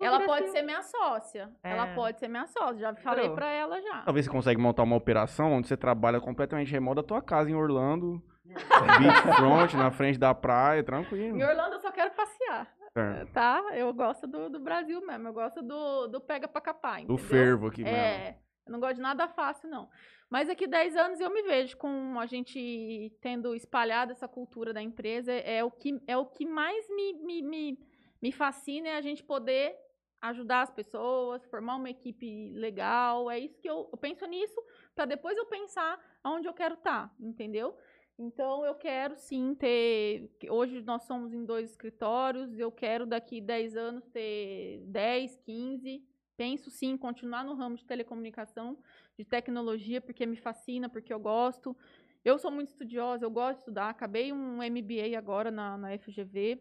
Ela pode ser minha sócia. Ela É. pode ser minha sócia. Já falei Pronto. pra ela já. Talvez você consiga montar uma operação onde você trabalha completamente remoto da tua casa em Orlando, beachfront, na frente da praia, tranquilo. Em Orlando eu só quero passear, Certo. tá? Eu gosto do, do Brasil mesmo. Eu gosto do, do pega pra capar, Do entendeu? fervo aqui mesmo. É, eu não gosto de nada fácil, não. Mas daqui 10 anos eu me vejo com a gente tendo espalhado essa cultura da empresa. É o que, é o que mais me, me, me, me fascina, é a gente poder ajudar as pessoas, formar uma equipe legal. É isso que eu, eu penso nisso, para depois eu pensar aonde eu quero estar, entendeu? Então eu quero sim ter. Hoje nós somos em dois escritórios, eu quero daqui 10 anos ter 10, 15. Penso sim continuar no ramo de telecomunicação, de tecnologia, porque me fascina, porque eu gosto. Eu sou muito estudiosa, eu gosto de estudar. Acabei um MBA agora na, na FGV.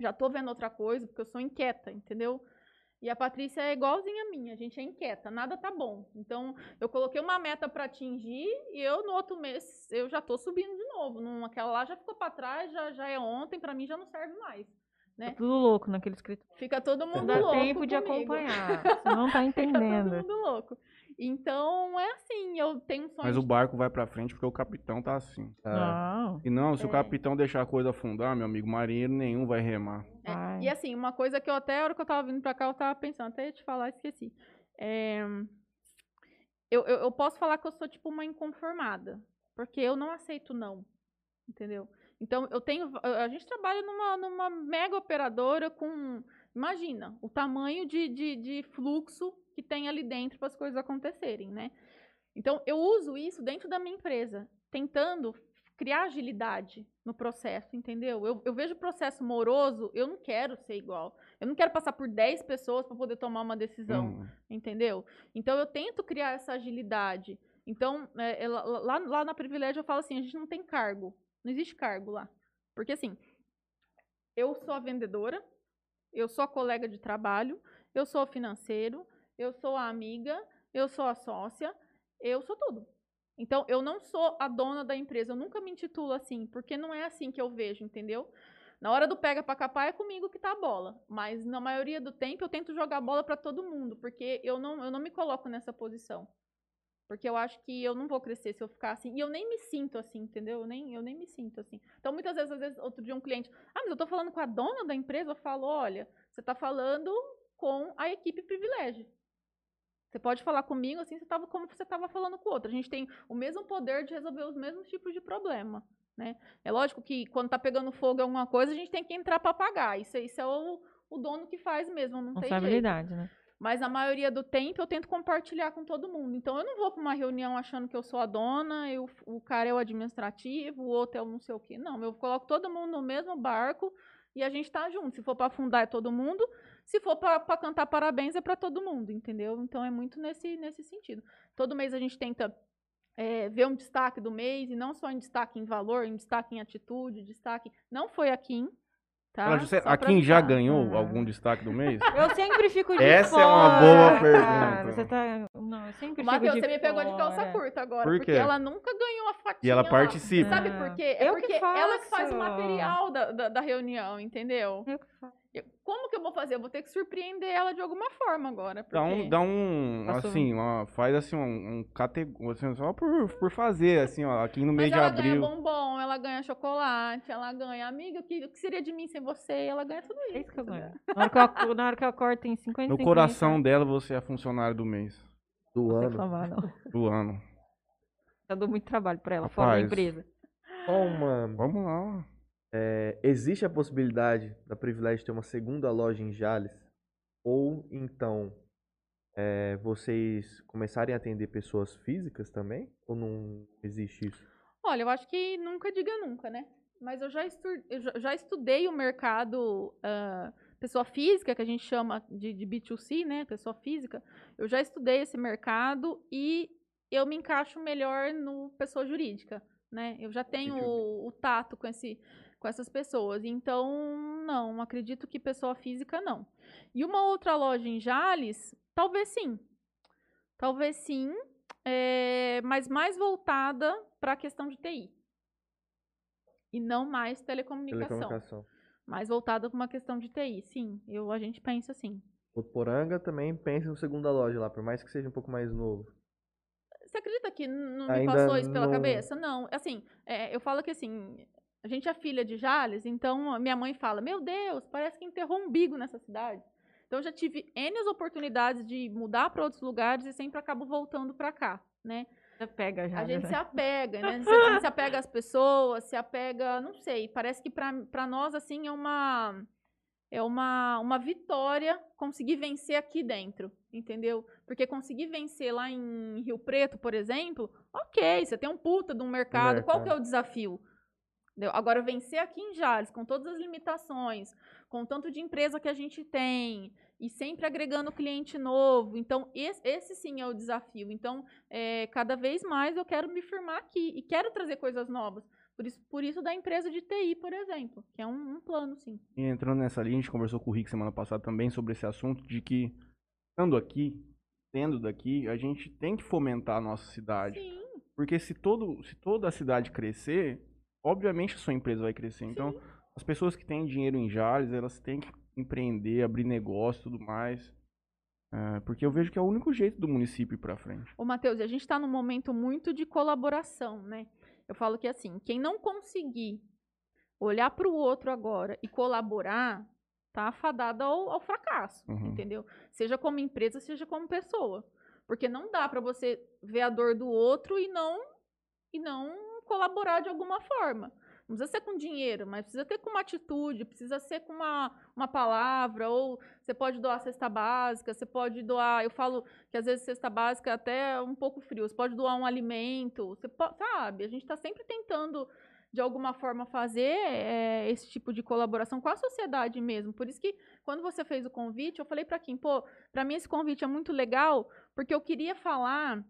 Já estou vendo outra coisa, porque eu sou inquieta, entendeu? E a Patrícia é igualzinha a mim, a gente é inquieta, nada tá bom. Então, eu coloquei uma meta para atingir e eu no outro mês eu já tô subindo de novo. Num, aquela lá já ficou para trás, já, já é ontem, para mim já não serve mais. Tá tudo louco naquele escritório. Fica todo mundo Não dá louco. tempo de comigo. acompanhar. Você não tá Fica todo entendendo. mundo louco. Então, é assim, eu tenho um sonho Mas o de- barco vai pra frente porque o capitão tá assim. Não. E não, se o É. capitão deixar a coisa afundar, meu amigo, marinheiro nenhum vai remar. E assim, uma coisa que eu até, a hora que eu tava vindo pra cá, eu tava pensando, até ia te falar, esqueci. É, eu, eu, eu posso falar que eu sou, tipo, uma inconformada. Porque eu não aceito não. Entendeu? Então, eu tenho. A gente trabalha numa, numa mega operadora com. Imagina, o tamanho de, de, de fluxo que tem ali dentro para as coisas acontecerem, né? Então, eu uso isso dentro da minha empresa, tentando criar agilidade no processo, entendeu? Eu, eu vejo o processo moroso, eu não quero ser igual. Eu não quero passar por 10 pessoas para poder tomar uma decisão, Hum, entendeu? Então, eu tento criar essa agilidade. Então, é, é, lá, lá- lá na Privilégio eu falo assim, a gente não tem cargo. Não existe cargo lá. Porque, assim, eu sou a vendedora, eu sou a colega de trabalho, eu sou o financeiro, eu sou a amiga, eu sou a sócia, eu sou tudo. Então, eu não sou a dona da empresa, eu nunca me intitulo assim, porque não é assim que eu vejo, entendeu? Na hora do pega pra capar é comigo que tá a bola, mas na maioria do tempo eu tento jogar bola pra todo mundo, porque eu não, eu não me coloco nessa posição. Porque eu acho que eu não vou crescer se eu ficar assim. E eu nem me sinto assim, entendeu? Eu nem, eu nem me sinto assim. Então, muitas vezes, às vezes, outro dia um cliente, ah, mas eu tô falando com a dona da empresa, eu falo, olha, você tá falando com a equipe privilégio. Você pode falar comigo assim, você tava, como você estava falando com o outro. A gente tem o mesmo poder de resolver os mesmos tipos de problema. Né? É lógico que quando tá pegando fogo em alguma coisa, a gente tem que entrar para apagar. Isso, isso é o, o dono que faz mesmo, não tem jeito. Responsabilidade, né? Mas na maioria do tempo eu tento compartilhar com todo mundo. Então eu não vou para uma reunião achando que eu sou a dona, eu, o cara é o administrativo, o outro é o não sei o quê. Não, eu coloco todo mundo no mesmo barco e a gente tá junto. Se for para afundar é todo mundo, se for para cantar parabéns é para todo mundo, entendeu? Então é muito nesse, nesse sentido. Todo mês a gente tenta é, ver um destaque do mês e não só em destaque em valor, em destaque em atitude, destaque. Não foi aqui, tá? Ela, você- Só a Kim já ganhou Ah. algum destaque do mês? Eu sempre fico de Essa fora. é uma boa pergunta. Você tá... Não, eu sempre Matheus, fico de você me pegou de calça fora. curta agora, Por porque quê? ela nunca ganhou a fatia. E ela lá. participa. Sabe Ah, por quê? É eu que porque ela que faz faço. o material da, da, da reunião, entendeu? Eu que faço. Como que eu vou fazer? Eu vou ter que surpreender ela de alguma forma agora. Dá um, dá um assim, ó, faz assim um, um categória, assim, só por, por fazer, assim, ó, aqui no mês Mas de ela ganha abril. bombom, ela ganha chocolate, ela ganha amiga, o que, que seria de mim sem você? Ela ganha tudo isso. É isso que eu ganho. Na hora que eu, na hora que eu acordo tem 55 No coração dela, você é funcionário do mês, Do Não ano. do ano. Eu dou muito trabalho pra ela, fora da Rapaz. empresa. Só uma. Vamos lá. É, existe a possibilidade da Privilégio ter uma segunda loja em Jales? Ou então é, vocês começarem a atender pessoas físicas também? Ou não existe isso? Olha, eu acho que nunca diga nunca, né? Mas eu já, estu- eu já- estudei o mercado ah, pessoa física, que a gente chama de, de B2C, né? Pessoa física. Eu já estudei esse mercado e eu me encaixo melhor no pessoa jurídica, né? Eu já tenho o, o tato com, esse, com essas pessoas. Então, não, acredito que pessoa física não. E uma outra loja em Jales, talvez sim. Talvez sim, é, mas mais voltada para a questão de TI. E não mais telecomunicação. Telecomunicação. Mais voltada para uma questão de TI, sim. Eu, a gente pensa assim. Votuporanga também pensa em segunda loja lá, por mais que seja um pouco mais novo. Você acredita que não me Ainda passou isso pela não- cabeça? Não. Assim, é, eu falo que assim, a gente é filha de Jales, então minha mãe fala: Meu Deus, parece que enterrou um umbigo nessa cidade. Então eu já tive N oportunidades de mudar para outros lugares e sempre acabo voltando para cá, né? Você pega já. A gente né? se apega, né? A gente se apega às pessoas, se apega, não sei, parece que pra nós, assim, é uma é uma, uma vitória conseguir vencer aqui dentro, entendeu? Porque conseguir vencer lá em Rio Preto, por exemplo, ok, você tem um puta de um mercado, qual que é o desafio? Entendeu? Agora, vencer aqui em Jales, com todas as limitações, com o tanto de empresa que a gente tem, e sempre agregando cliente novo, então esse, esse sim é o desafio. Então, é, cada vez mais eu quero me firmar aqui e quero trazer coisas novas. Por isso, por isso da empresa de TI, por exemplo, que é um, um plano, sim. E entrando nessa linha, a gente conversou com o Rick semana passada também sobre esse assunto de que, estando aqui, sendo daqui, a gente tem que fomentar a nossa cidade. Sim, Porque se, todo, se toda a cidade crescer, obviamente a sua empresa vai crescer. Então, as pessoas que têm dinheiro em Jales, elas têm que empreender, abrir negócio e tudo mais. É, porque eu vejo que é o único jeito do município ir pra frente. Ô, Matheus, a gente está num momento muito de colaboração, né? Eu falo que assim, quem não conseguir olhar para o outro agora e colaborar, tá afadado ao, ao fracasso, Uhum. entendeu? Seja como empresa, seja como pessoa. Porque não dá para você ver a dor do outro e não e não colaborar de alguma forma. Não precisa ser com dinheiro, mas precisa ter com uma atitude, precisa ser com uma, uma palavra, ou você pode doar cesta básica, você pode doar. Eu falo que às vezes cesta básica é até um pouco frio, você pode doar um alimento, você pode, sabe? A gente está sempre tentando, de alguma forma, fazer é, esse tipo de colaboração com a sociedade mesmo. Por isso que, quando você fez o convite, eu falei para Kim, pô, para mim esse convite é muito legal, porque eu queria falar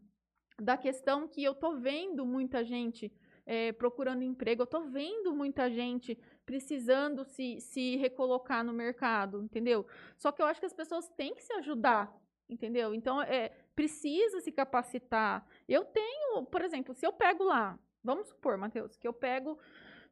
da questão que eu tô vendo muita gente é, procurando emprego, eu tô vendo muita gente precisando se, se recolocar no mercado, entendeu? Só que eu acho que as pessoas têm que se ajudar, entendeu? Então, é, precisa se capacitar. Eu tenho, por exemplo, se eu pego lá, vamos supor, Matheus, que eu pego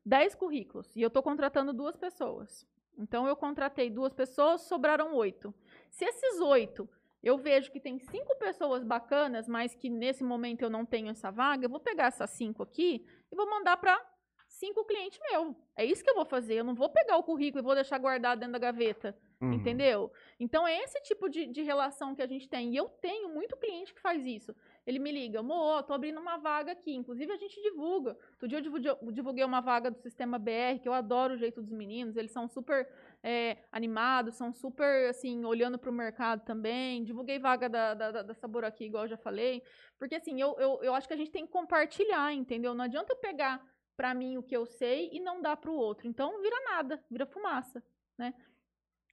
10 currículos e eu estou contratando duas pessoas. Então, eu contratei duas pessoas, sobraram oito. Se esses oito eu vejo que tem cinco pessoas bacanas, mas que nesse momento eu não tenho essa vaga, eu vou pegar essas cinco aqui e vou mandar para cinco clientes meu. É isso que eu vou fazer. Eu não vou pegar o currículo e vou deixar guardado dentro da gaveta. Uhum. Entendeu? Então é esse tipo de, de relação que a gente tem. E eu tenho muito cliente que faz isso. Ele me liga, amor, tô abrindo uma vaga aqui. Inclusive a gente divulga. Outro dia eu divulguei- eu divulguei uma vaga do Sistema BR, que eu adoro o jeito dos meninos. Eles são super é, animados, são super, assim, olhando para o mercado também. Divulguei vaga da, da, da- Sabor aqui, igual eu já falei. Porque, assim, eu, eu, eu acho que a gente tem que compartilhar, entendeu? Não adianta eu pegar para mim o que eu sei e não dar para o outro. Então, vira nada, vira fumaça, né?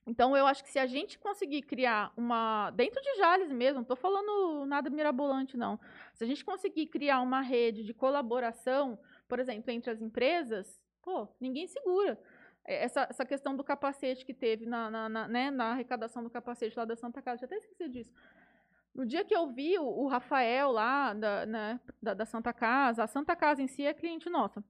Então, eu acho que se a gente conseguir criar uma. Dentro de Jales mesmo, não estou falando nada mirabolante, não. Se a gente conseguir criar uma rede de colaboração, por exemplo, entre as empresas, pô, ninguém segura. É, Essa, essa questão do capacete que teve na, na, na, né, na arrecadação do capacete lá da Santa Casa, já até esqueci disso. No dia que eu vi o, o Rafael lá da, né, da, da Santa Casa, a Santa Casa em si é cliente nossa.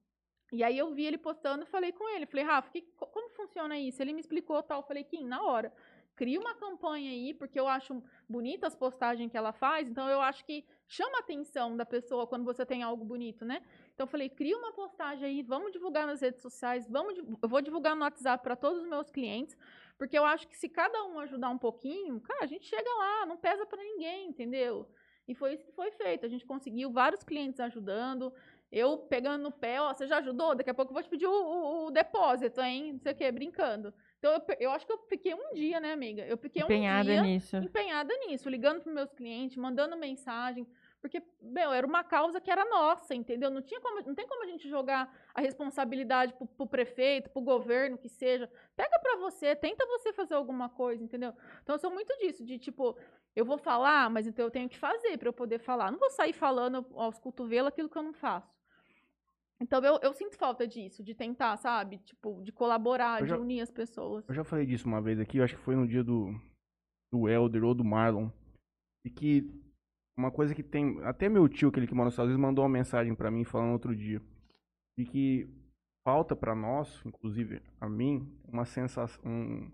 E aí eu vi ele postando falei com ele. Falei, Rafa, que- co- como funciona isso? Ele me explicou tal. Falei, Kim, na hora. Cria uma campanha aí, porque eu acho bonitas as postagens que ela faz, então eu acho que chama a atenção da pessoa quando você tem algo bonito, né? Então eu falei, cria uma postagem aí, vamos divulgar nas redes sociais, vamos, eu vou divulgar no WhatsApp para todos os meus clientes, porque eu acho que se cada um ajudar um pouquinho, cara, a gente chega lá, não pesa para ninguém, entendeu? E foi isso que foi feito. A gente conseguiu vários clientes ajudando. Eu pegando no pé, ó, você já ajudou? Daqui a pouco eu vou te pedir o, o- o depósito, hein? Não sei o quê, brincando. Então eu, eu acho que eu fiquei um dia, né, amiga? Eu fiquei um Empenhada dia nisso. empenhada nisso, ligando para meus clientes, mandando mensagem. Porque, meu, era uma causa que era nossa, entendeu? Não, tinha como, não tem como a gente jogar a responsabilidade pro, pro prefeito, pro governo, que seja. Pega pra você, tenta você fazer alguma coisa, entendeu? Então eu sou muito disso, de tipo, eu vou falar, mas então eu tenho que fazer pra eu poder falar. Não vou sair falando aos cotovelos aquilo que eu não faço. Então eu, eu sinto falta disso, de tentar, sabe? Tipo, de colaborar, Eu de já- unir as pessoas. Eu já falei disso uma vez aqui, eu acho que foi no dia do, do Elder ou do Marlon. E que uma coisa que tem. Até meu tio, aquele que mora nos Estados Unidos, mandou uma mensagem pra mim falando outro dia. E que falta pra nós, inclusive a mim, uma sensação. um-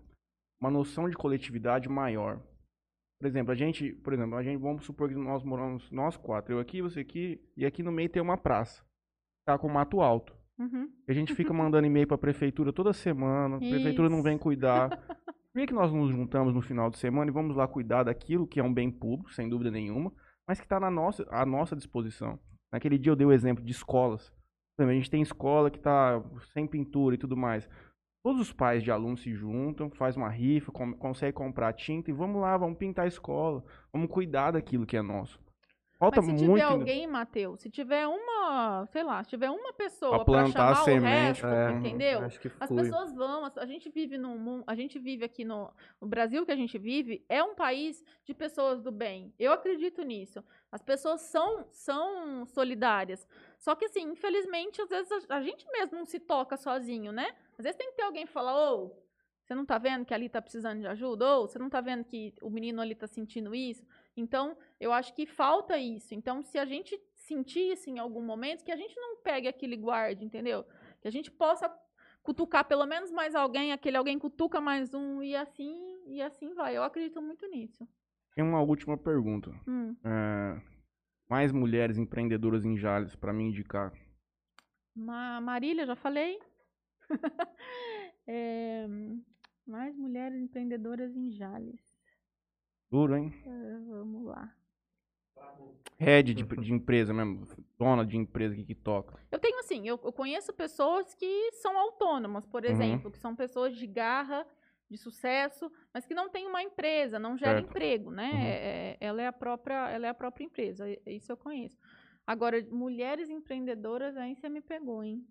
uma noção de coletividade maior. Por exemplo, a gente, por exemplo, a gente, vamos supor que nós moramos, nós quatro, eu aqui, você aqui, e aqui no meio tem uma praça. Tá com mato alto. Uhum. E A gente fica mandando e-mail pra prefeitura toda semana, a prefeitura não vem cuidar. Por que, que nós nos juntamos no final de semana e vamos lá cuidar daquilo que é um bem público, sem dúvida nenhuma, mas que está na nossa, à nossa disposição? Naquele dia eu dei o exemplo de escolas. A gente tem escola que está sem pintura e tudo mais. Todos os pais de alunos se juntam, faz uma rifa, com, consegue comprar tinta e vamos lá, vamos pintar a escola, vamos cuidar daquilo que é nosso. Falta Mas se tiver muito. alguém, Matheus, se tiver uma, sei lá, se tiver uma pessoa Pra pra plantar a chamar o semente, resto, é, entendeu? As pessoas vão, a gente vive num mundo, a gente vive aqui no, no Brasil que a gente vive, é um país de pessoas do bem. Eu acredito nisso. As pessoas são, são solidárias. Só que assim, infelizmente, às vezes a, a gente mesmo não se toca sozinho, né? Às vezes tem que ter alguém que fala, ô, você não tá vendo que ali tá precisando de ajuda? Ou você não tá vendo que o menino ali tá sentindo isso? Então, eu acho que falta isso. Então, se a gente sentir isso em algum momento, que a gente não pegue aquele guarde, entendeu? Que a gente possa cutucar pelo menos mais alguém, aquele alguém cutuca mais um e assim e assim vai. Eu acredito muito nisso. Tem uma última pergunta. Hum. É, mais mulheres empreendedoras em Jales para me indicar. Ma- Marília, já falei. É, mais mulheres empreendedoras em Jales. Duro, hein? É, vamos lá. Head de, de empresa mesmo, dona de empresa aqui que toca. Eu tenho assim, eu, eu conheço pessoas que são autônomas, por Uhum. exemplo, que são pessoas de garra, de sucesso, mas que não têm uma empresa, não gera Certo. emprego, né? Uhum. É- ela é a própria, ela é a própria empresa. Isso eu conheço. Agora, mulheres empreendedoras, aí você me pegou, hein?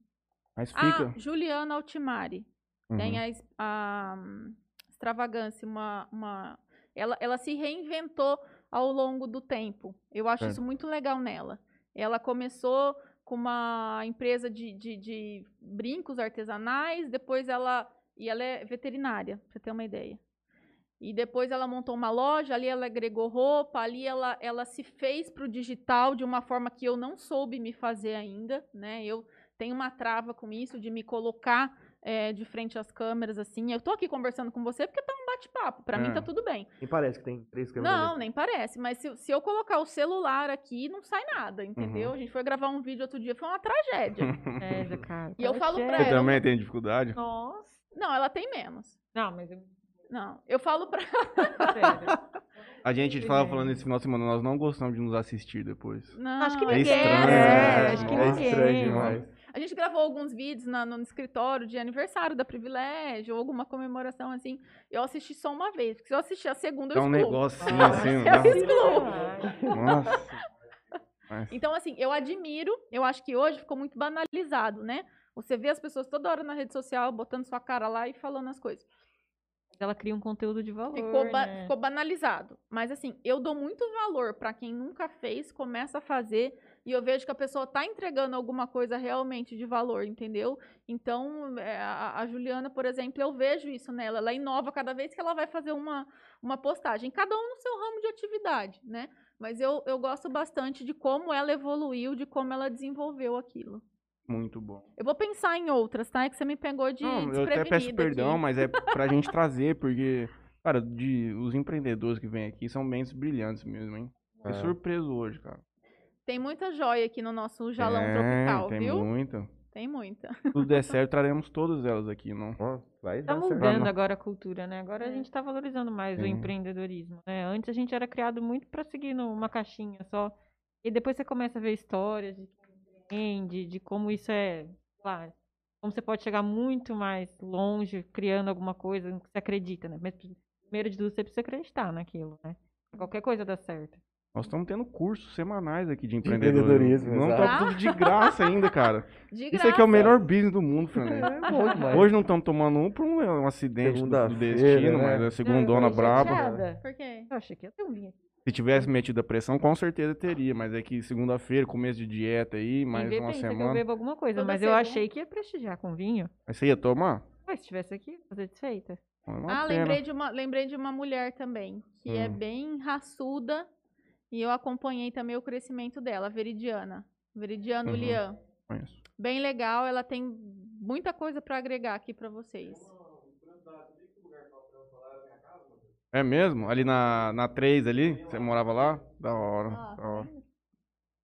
Mas fica. Ah, Juliana Altimari. Uhum. Tem a, a, hum, extravagância, uma, uma ela, ela se reinventou ao longo do tempo. Eu acho Certo. isso muito legal nela. Ela começou com uma empresa de, de, de brincos artesanais, depois ela. E ela é veterinária, pra você ter uma ideia. E depois ela montou uma loja, ali ela agregou roupa, ali ela, ela se fez para o digital de uma forma que eu não soube me fazer ainda, né? Eu tenho uma trava com isso de me colocar é, de frente às câmeras, assim. Eu tô aqui conversando com você porque tá um bate-papo. Pra mim É. tá tudo bem. Nem parece que tem três câmeras. Não, ali. nem parece. Mas se, se eu colocar o celular aqui, não sai nada, entendeu? Uhum. A gente foi gravar um vídeo outro dia, foi uma tragédia. É, cara. E eu falo pra Você ela- também tem dificuldade? Nossa. não, ela tem menos. Não, mas eu. Não, eu falo pra. Sério. A gente tava é. falando esse final de semana, nós não gostamos de nos assistir depois. Não, Acho que É ninguém. estranho, né? né? Acho que É ninguém. estranho demais. A gente gravou alguns vídeos na- no escritório de aniversário da Privilégio, ou alguma comemoração assim. Eu assisti só uma vez, porque se eu assistir a segunda, É eu um excluo. negocinho assim, não Eu excluo. Nossa. Então, assim, eu admiro, eu acho que hoje ficou muito banalizado, né? Você vê as pessoas toda hora na rede social botando sua cara lá e falando as coisas. Ela cria um conteúdo de valor. Ficou, ba- né? ficou banalizado. Mas, assim, eu dou muito valor pra quem nunca fez, começa a fazer, e eu vejo que a pessoa tá entregando alguma coisa realmente de valor, entendeu? Então, é, a, a Juliana, por exemplo, eu vejo isso nela. Ela inova cada vez que ela vai fazer uma, uma postagem. Cada um no seu ramo de atividade, né? Mas eu, eu gosto bastante de como ela evoluiu, de como ela desenvolveu aquilo. Muito bom. Eu vou pensar em outras, tá? É que você me pegou de Não, eu até peço perdão, aqui. mas é pra gente trazer, porque, cara, de, os empreendedores que vêm aqui são mentes brilhantes mesmo, hein? Fiquei É. surpreso hoje, cara. Tem muita joia aqui no nosso jalão É, tropical, tem viu? muita. Tem muita. Se tudo der certo, traremos todas elas aqui, não? Vai Tá mudando agora a cultura, né? Agora a É. gente tá valorizando mais o Sim. empreendedorismo, né? Antes a gente era criado muito pra seguir numa caixinha só. E depois você começa a ver histórias de de como isso é, claro, como você pode chegar muito mais longe criando alguma coisa que você acredita, né? Mas primeiro de tudo você precisa acreditar naquilo, né? Qualquer coisa dá certo. Nós estamos tendo cursos semanais aqui de empreendedorismo, empreendedorismo. Não exato. tá tudo de graça ainda, cara. De Isso aqui é o graça. melhor business do mundo, Fernando. É bom demais. Hoje não estamos tomando um por um, um acidente do, do destino, né? mas é Eu segundona braba. Por quê? Eu achei que ia ter um vinho aqui. Se tivesse metido a pressão, com certeza teria. Mas é que segunda-feira, começo de dieta aí, mais Ninguém uma eu semana. bebo alguma coisa, Toda mas eu segunda. achei que ia prestigiar com vinho. Mas você ia tomar? Mas se tivesse aqui, fazer desfeita. É Ah, pena. lembrei de, uma, lembrei de uma mulher também, que é Hum. bem raçuda. E eu acompanhei também o crescimento dela, a Veridiana. Veridiana Uhum. Lian. Conheço. Bem legal, ela tem muita coisa pra agregar aqui pra vocês. É mesmo? Ali na, na 3 ali? Você morava lá? Da hora. Ah, da hora.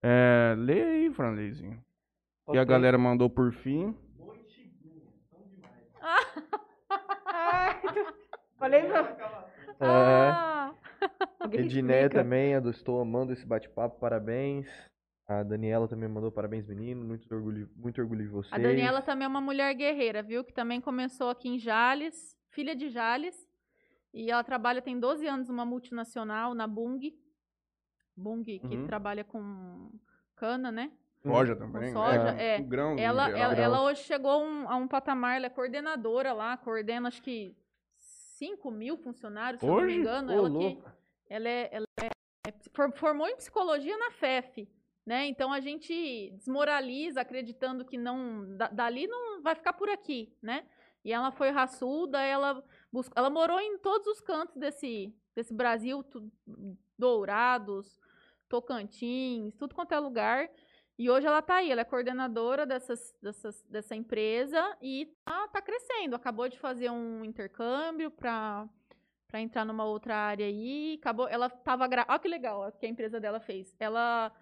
É, lê aí, Franleizinho. E a galera mandou por fim. Falei pra... É. Ediné também, eu estou amando esse bate-papo, parabéns. A Daniela também mandou parabéns, menino. Muito orgulho, muito orgulho de vocês. a Daniela também é uma mulher guerreira, viu? Que também começou aqui em Jales, filha de Jales. E ela trabalha, tem 12 anos, numa multinacional, na Bung. Bung, que Uhum. trabalha com cana, né? Soja também. soja, né? é. Com grãos em Ela, ela, ela hoje chegou a um, a um patamar, ela é coordenadora lá, coordena acho que 5 mil funcionários, se eu não me engano. Ô, ela, que, ela, é, ela é- é- for- formou em psicologia na FEF, né? Então a gente desmoraliza acreditando que não da- dali não vai ficar por aqui, né? E ela foi raçuda, ela buscou, ela morou em todos os cantos desse, desse Brasil, tu- Dourados, Tocantins, tudo quanto é lugar. E hoje ela tá aí, ela é coordenadora dessas, dessas, dessa empresa e tá, tá crescendo. Acabou de fazer um intercâmbio para para entrar numa outra área aí. Acabou, ela tava grávida. Olha que legal ó, que a empresa dela fez. Ela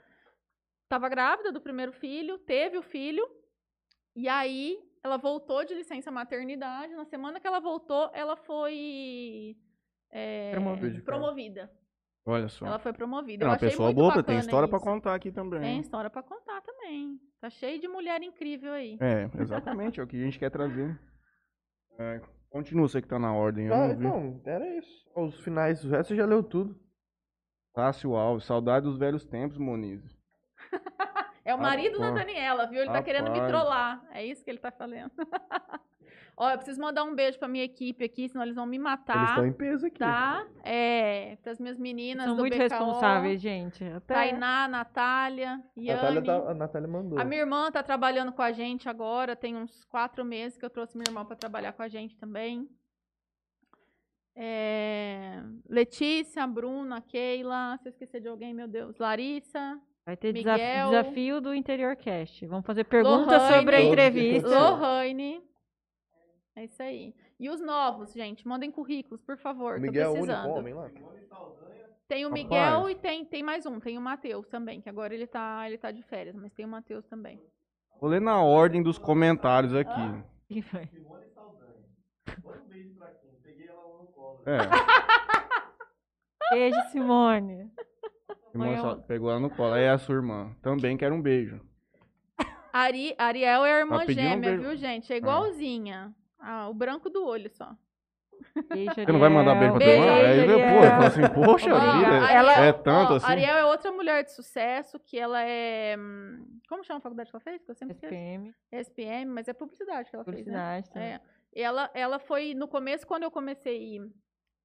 tava grávida do primeiro filho, teve o filho, e aí ela voltou de licença maternidade. Na semana que ela voltou, ela foi é, Promovida. promovida. Olha só. Ela foi promovida. É uma pessoa muito boa, tem história pra isso. contar aqui também. Tem história pra contar também. Tá cheio de mulher incrível aí. É, exatamente, é o que a gente quer trazer. É, continua você que tá na ordem, eu Ah, não vi. então, era isso. Os finais, o resto já leu tudo. Tássio Alves, saudade dos velhos tempos, Moniz. É o marido da. Daniela, viu? Ele tá querendo me trollar. É isso que ele tá falando. Ó, eu preciso mandar um beijo pra minha equipe aqui, senão eles vão me Eles matar. estão em peso aqui. Tá? É, pras minhas meninas São do muito BKO, responsáveis, gente. Até... Tainá, Natália, A Natália, Yane. tá- a Natália mandou. A minha irmã tá trabalhando com a gente agora, tem uns quatro meses que eu trouxe minha irmã pra trabalhar com a gente também. É, Letícia, Bruna, Keila, se eu esquecer de alguém, meu Deus, Larissa, Vai ter desaf- Miguel. desafio do Interior Cast. Vamos fazer perguntas Lohane. sobre a entrevista. Lohane. É isso aí. E os novos, gente, mandem currículos, por favor, O tô Miguel é o único precisando. homem lá. Tem o Rapaz. Miguel e tem, tem mais um, tem o Matheus também, que agora ele tá, ele tá de férias, mas tem o Matheus também. Vou ler na ordem dos comentários aqui. Quem foi? É, Beijo, Simone. Eu- pegou ela no colo. Aí é a sua irmã. Também quero um beijo. Ari, Ariel é a irmã Tá um gêmea, beijo. viu, gente? É igualzinha. Ah, o branco do olho só. Beijo, Você não vai mandar beijo pra tua Beijo, irmã? Aí eu, pô, eu falo assim, poxa Ó, vida, Ariel- é tanto ó, assim? Ariel é outra mulher de sucesso, que ela é... hum, Como chama a faculdade que ela fez? Que eu sempre esqueço. SPM, SPM, mas é publicidade que ela fez, né? publicidade também. É. Ela, ela foi, no começo, quando eu comecei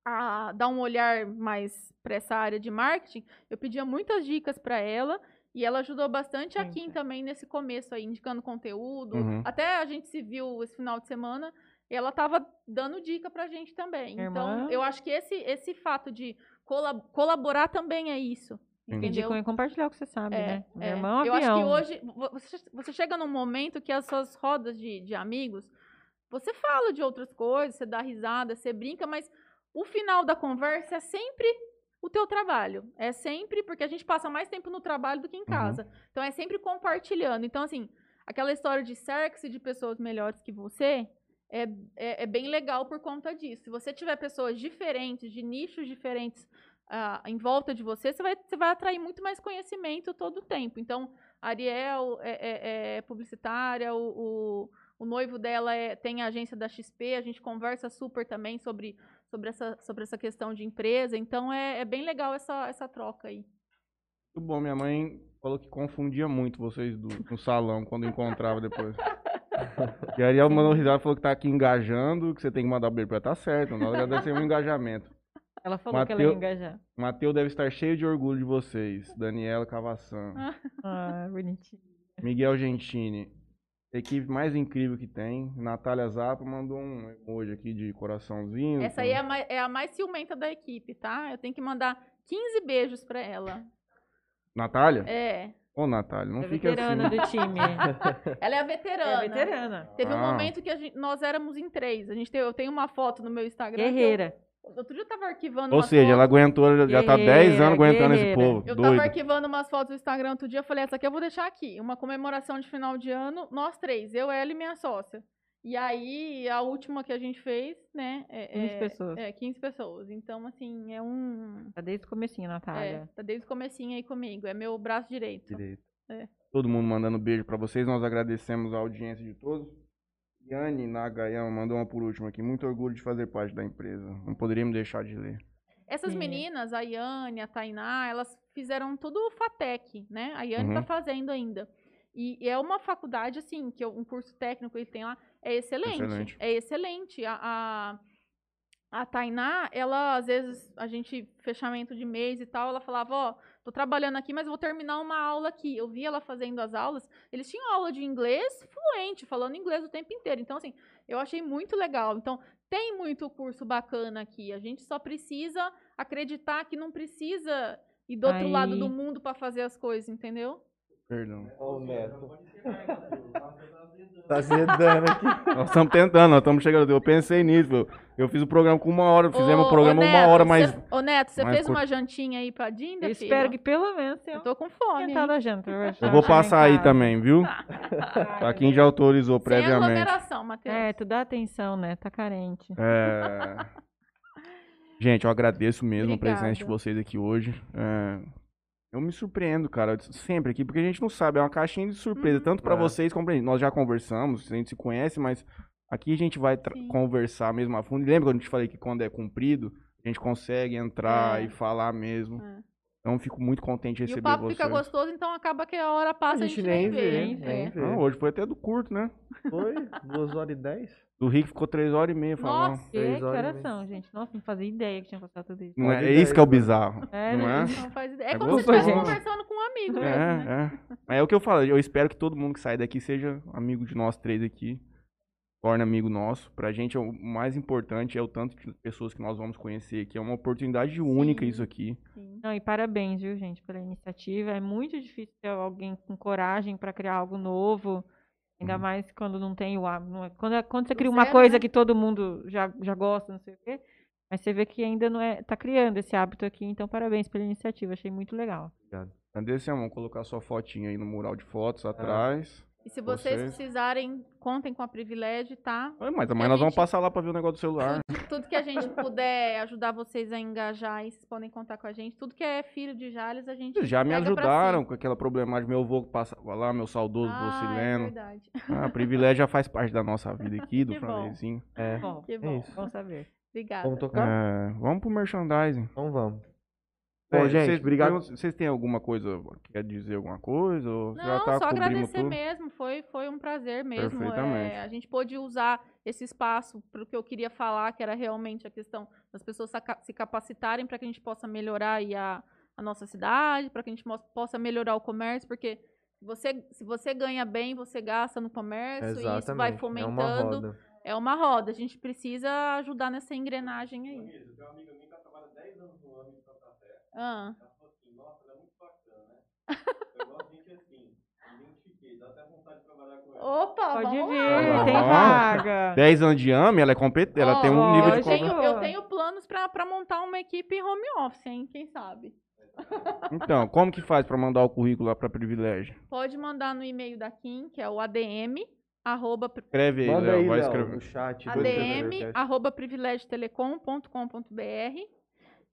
a dar um olhar mais para essa área de marketing, eu pedia muitas dicas para ela e ela ajudou bastante a Kim também nesse começo aí, indicando conteúdo. Uhum. Até a gente se viu esse final de semana, ela estava dando dica pra gente também. Minha então, irmã- eu acho que esse, esse fato de cola- colaborar também é isso. Pedir Entendeu? com compartilhar o que você sabe, É, né? Minha é. irmã é Eu acho que avião. hoje vo- você, você chega num momento que as suas rodas de, de amigos, você fala de outras coisas, você dá risada, você brinca, mas o final da conversa é sempre o teu trabalho. É sempre, porque a gente passa mais tempo no trabalho do que em casa. Então é sempre compartilhando. Então, assim, aquela história de cerque-se de pessoas melhores que você é, é, é bem legal por conta disso. Se você tiver pessoas diferentes, de nichos diferentes ah, em volta de você, você vai, você vai atrair muito mais conhecimento todo o tempo. Então, a Ariel é, é- é publicitária, o, o, o noivo dela é- tem a agência da XP, a gente conversa super também sobre, sobre, essa, sobre essa questão de empresa. Então, é, é bem legal essa, essa troca aí. Muito bom, minha mãe falou que confundia muito vocês do, no salão quando encontrava depois. E aí ela mandou risada falou que tá aqui engajando, que você tem que mandar o beijo pra. Tá certo, nós agradecemos o engajamento. Ela falou que ela ia Mateu- engajar. O Matheus deve estar cheio de orgulho de vocês. Daniela Cavassan. Ah, bonitinho. Miguel Gentini. Equipe mais incrível que tem. Natália Zappa mandou um emoji aqui de coraçãozinho. Essa aí é a, mais, é a mais ciumenta da equipe, tá? Eu tenho que mandar 15 beijos pra ela. Natália? É. Ô, Natália, não É fica veterana assim. do time. Ela é a É veterana. veterana. Teve um Ah. momento que a gente- nós éramos em três. A gente tem, eu tenho uma foto no meu Instagram. que eu- Guerreira. Outro dia eu tava arquivando Ou seja, ela aguentou, já tá 10 Guerreira, anos aguentando esse guerreira. povo. Eu tava Doido. arquivando umas fotos do Instagram outro dia, eu falei, essa aqui eu vou deixar aqui. Uma comemoração de final de ano, nós três, eu, ela e minha sócia. E aí, a última que a gente fez, né? É, 15 é- pessoas. É, 15 pessoas. Então, assim, é um. Tá desde o comecinho, É, Natália. tá desde o comecinho aí comigo. É meu braço direito. Direito. Todo mundo mandando beijo pra vocês. Nós agradecemos a audiência de todos. Yane Nagayama mandou uma por último aqui. Muito orgulho de fazer parte da empresa. Não poderíamos deixar de ler. Essas Sim. meninas, a Yane, a Tainá, elas fizeram tudo o FATEC, né? A Yane Uhum. tá fazendo ainda. E, e é uma faculdade, assim, que eu- um curso técnico que tem lá, é excelente. Excelente. É excelente. A, a, a Tainá, ela, às vezes, a gente, fechamento de mês e tal, ela falava, ó, tô trabalhando aqui, mas vou terminar uma aula aqui. Eu vi ela fazendo as aulas, eles tinham aula de inglês fluente, falando inglês o tempo inteiro. Então, assim, eu achei muito legal. Então, tem muito curso bacana aqui. A gente só precisa acreditar que não precisa ir do outro Aí- lado do mundo para fazer as coisas, entendeu? Perdão. O Neto. Tá sedando aqui. Nós estamos tentando, nós estamos chegando. Eu pensei nisso. Eu, eu fiz o programa com uma hora. Fizemos Ô, o programa ô, uma hora, cê- Ô, Neto, você mais fez curto. uma jantinha aí pra Dinda, Eu espero que pelo menos tenha Eu tô com fome, janta. Eu vou passar aí também, viu? Tá Pra quem já autorizou Sem previamente. aglomeração, Matheus. É, tu dá atenção, né? Tá carente. É... Gente, eu agradeço mesmo a presença de Obrigada. vocês aqui hoje. É, Eu me surpreendo, cara, sempre aqui, porque a gente não sabe, é uma caixinha de surpresa, Uhum. tanto pra É. vocês como pra gente. Nós já conversamos, a gente se conhece, mas aqui a gente vai conversar mesmo a fundo. Lembra quando eu te falei que quando é cumprido, a gente consegue entrar É. e falar mesmo. É. Então eu fico muito contente de E receber o papo vocês. fica gostoso, então acaba que a hora passa A a gente gente, nem nem vê, vê. nem É. vê. Ah, hoje foi até do curto, né? Foi? Duas horas e dez? Do Rick ficou três horas e meia falando. Nossa, Que, horas meia. são, gente? Nossa, não fazia ideia que tinha passado tudo isso. Não é, é isso que é o ideia, bizarro, É, não é? né? não faz ideia. É É como se gostoso, estivesse gente. conversando com um amigo mesmo, É, né? é. Mas é o que eu falo, eu espero que todo mundo que sai daqui seja amigo de nós três aqui. Torne amigo nosso. Pra gente, o mais importante é o tanto de pessoas que nós vamos conhecer aqui. É uma oportunidade única Sim. isso aqui. Sim. Não, e parabéns, viu, gente, pela iniciativa. É muito difícil ter alguém com coragem para criar algo novo. Ainda Uhum. mais quando não tem o hábito. é- Quando, é- quando você cria Do uma zero, coisa né? que todo mundo já, já gosta, não sei o quê. Mas você vê que ainda não é. Tá criando esse hábito aqui, então parabéns pela iniciativa. Achei muito legal. Cadê esse amor? Colocar sua fotinha aí no mural de fotos atrás. E se vocês, Vocês. precisarem, contem com a privilégio, tá? Mas amanhã nós vamos passar lá pra ver o negócio do celular. Tudo que a gente puder ajudar vocês a engajar, aí vocês podem contar com a gente. Tudo que é filho de Jales, a gente já me ajudaram com aquela problemática. Meu avô que passava lá, meu saudoso vô Ah, é Sileno. verdade. Ah, privilégio já faz parte da nossa vida aqui, do Que bom. Franlezinho. É. Bom, Que É bom. isso. bom saber. Obrigada. Vamos tocar? É, vamos pro merchandising. Então vamos. É, Bom, gente, vocês- obrigado. Vocês têm alguma coisa, quer dizer alguma coisa? Ou já Não, tá só agradecer tudo? mesmo. Foi, foi um prazer mesmo. Perfeitamente. É, a gente pôde usar esse espaço para o que eu queria falar, que era realmente a questão das pessoas se capacitarem para que a gente possa melhorar aí a, a nossa cidade, para que a gente possa melhorar o comércio, porque se você, se você ganha bem, você gasta no comércio e isso vai Exatamente. É uma fomentando. roda. É uma roda. A gente precisa ajudar nessa engrenagem aí. Ah. Opa, Pode vamos vir, lá. tem Ó. vaga. 10 anos de AME, ela é competente, ela Ó, tem um nível de eu, tenho, competência. eu tenho planos para montar uma equipe home office, hein? Quem sabe? Então, como que faz pra mandar o currículo lá pra privilégio? Pode mandar no e-mail da Kim, que é o ADM, arroba, pri- Escreve aí, Manda Léo, aí, vai Léo, escrever. no chat. ADM, Entrepreneur arroba privilegiotelecom.com.br.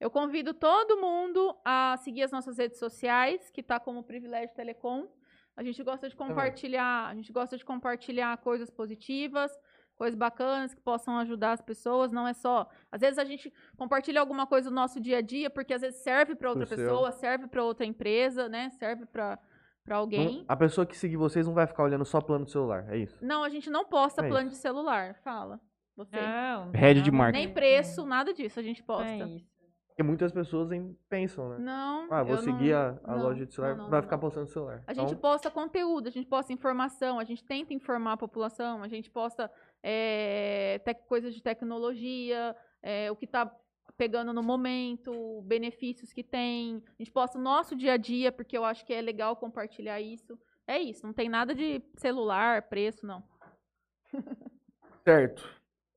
Eu convido todo mundo a seguir as nossas redes sociais, que tá como Privilégio Telecom. A gente gosta de compartilhar, a gente gosta de compartilhar coisas positivas, coisas bacanas que possam ajudar as pessoas. Não é só. Às vezes a gente compartilha alguma coisa do nosso dia a dia, porque às vezes serve para outra Pro seu. pessoa, serve para outra empresa, né? Serve para alguém. Não- a pessoa que seguir vocês não vai ficar olhando só plano do celular, é isso? Não, a gente não posta É plano de celular. Fala. Você. Não, Rede de marketing. Nem preço, nada disso a gente não posta. é isso. Porque muitas pessoas em- pensam, né? Não. Ah, vou seguir não- a, a não, loja de celular, não, vai ficar postando celular. A gente Então, posta conteúdo, a gente posta informação, a gente tenta informar a população, a gente posta é, tec- coisas de tecnologia, é, o que está pegando no momento, benefícios que tem. A gente posta o nosso dia a dia, porque eu acho que é legal compartilhar isso. É isso, não tem nada de celular, preço, não. certo.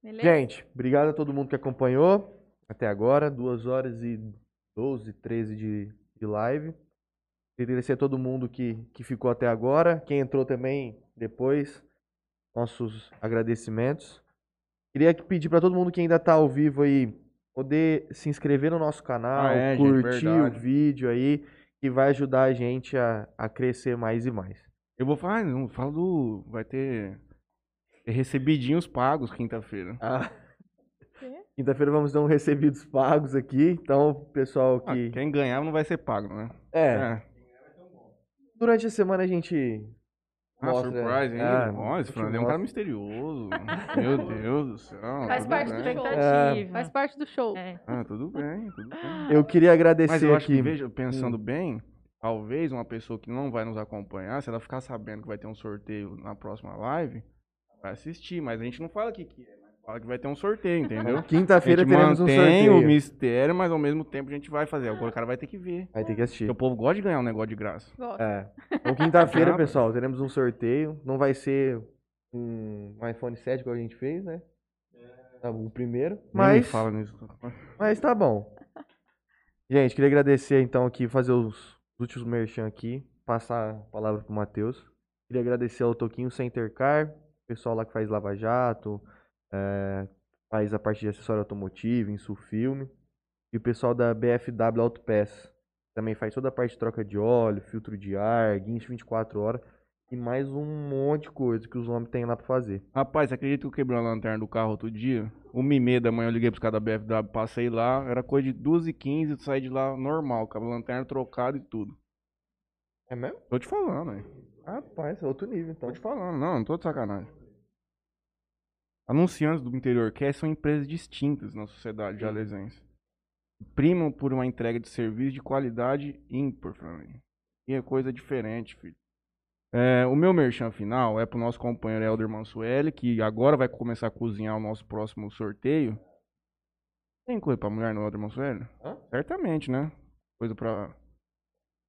Beleza? Gente, obrigado a todo mundo que acompanhou até agora. 2 horas e 12, 13 de, de live. Queria agradecer a todo mundo que, que ficou até agora. Quem entrou também depois, nossos agradecimentos. Queria que- pedir para todo mundo que ainda está ao vivo aí poder se inscrever no nosso canal, Ah, é, gente, curtir o verdade. vídeo aí, que vai ajudar a gente a, a crescer mais e mais. Eu vou falar, não, fala do. Vai ter. ter recebidinhos pagos quinta-feira. Ah. Quinta-feira vamos dar um recebidos pagos aqui. Então, pessoal Ah, que. quem ganhar não vai ser pago, né? É, durante a semana a gente. Ah, mostra- surprise, hein? É, Nossa, Fernando é um cara misterioso. Meu Deus do céu. Faz parte do bem. show. Expectativa. Faz parte do show. É. Ah, tudo bem, tudo bem. Eu queria agradecer Mas eu acho aqui. que, veja, pensando bem, talvez uma pessoa que não vai nos acompanhar, se ela ficar sabendo que vai ter um sorteio na próxima live, vai assistir. Mas a gente não fala aqui que é, mas fala que vai ter um sorteio, entendeu? Quinta-feira teremos um sorteio. o mistério, mas ao mesmo tempo a gente vai fazer. Agora o cara vai ter que ver. Vai ter que assistir. Porque o povo gosta de ganhar um negócio de graça. Gosto. É. Então, quinta-feira, Nada. pessoal, teremos um sorteio. Não vai ser um iPhone 7 que a gente fez, né? Tá, O primeiro. Mas, fala nisso. mas tá bom. Gente, queria agradecer então aqui, fazer os últimos merchan aqui. Passar a palavra pro Matheus. Queria agradecer ao Toquinho Center Car, pessoal lá que faz Lava Jato, é, faz a parte de acessório automotivo, Insufilme. E o pessoal da BFW Autopass. Também faz toda a parte de troca de óleo, filtro de ar, guincho 24 horas. E mais um monte de coisa que os homens têm lá pra fazer. Rapaz, você acredita que eu quebrei a lanterna do carro outro dia? Uma e meia da manhã eu liguei pros caras da BFW, passei lá, era coisa de 2h15, eu saí de lá normal, com a lanterna trocada e tudo. É mesmo? Tô te falando, hein? Rapaz, é outro nível então. Tô te falando, não, não tô de sacanagem. Anunciantes do interior cast são empresas distintas na sociedade jalesense. Primam por uma entrega de serviço de qualidade ímpar, Flamengo. E é coisa diferente, filho. É, o meu merchan final é pro nosso companheiro Helder Mansueli, que agora vai começar a cozinhar o nosso próximo sorteio. Tem coisa pra mulher no Helder Mansueli? Hã? Certamente, né? Coisa pra.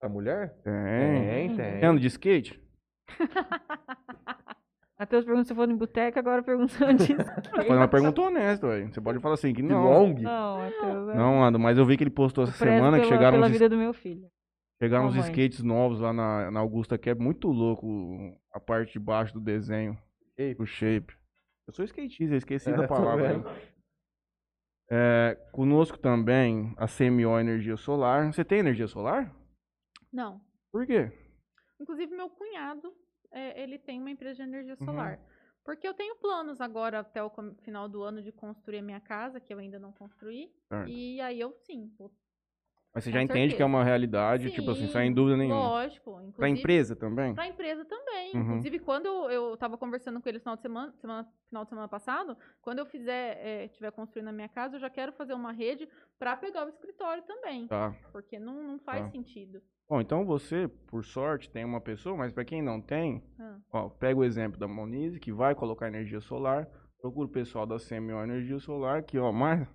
A mulher? Tem. Tem, tem. Tem ando de skate? Matheus pergunta se eu for em boteca, agora perguntando disso. Foi uma pergunta honesta, velho. Você pode falar assim, que não. long? Não, Matheus. é- Não, ando, mas eu vi que ele postou essa semana que pela, chegaram pela uns, vida do meu filho. chegaram uns skates novos lá na, na Augusta, que é muito louco a parte de baixo do desenho, Shape. o shape. Eu sou skatista, eu esqueci É, da palavra. É, conosco também a CMO Energia Solar. Você tem energia solar? Não. Por quê? Inclusive, meu cunhado, é, ele tem uma empresa de energia Uhum. solar. Porque eu tenho planos agora, até o final do ano, de construir a minha casa, que eu ainda não construí. Certo. E aí eu, sim, vou Mas você Com já entende que é uma realidade, tipo assim, sem Sim, dúvida nenhuma. Lógico. Pra Inclusive, empresa também? Pra empresa também. Uhum. Inclusive, quando eu, eu tava conversando com eles no final de semana, semana, final de semana passado, quando eu fizer, é, tiver construindo a minha casa, eu já quero fazer uma rede pra pegar o escritório também. Tá. Porque não, não faz Tá. sentido. Bom, então você, por sorte, tem uma pessoa, mas pra quem não tem, Ah. Ó, pega o exemplo da Monize, que vai colocar energia solar. Procura o pessoal da CMO Energia Solar, que, ó, mas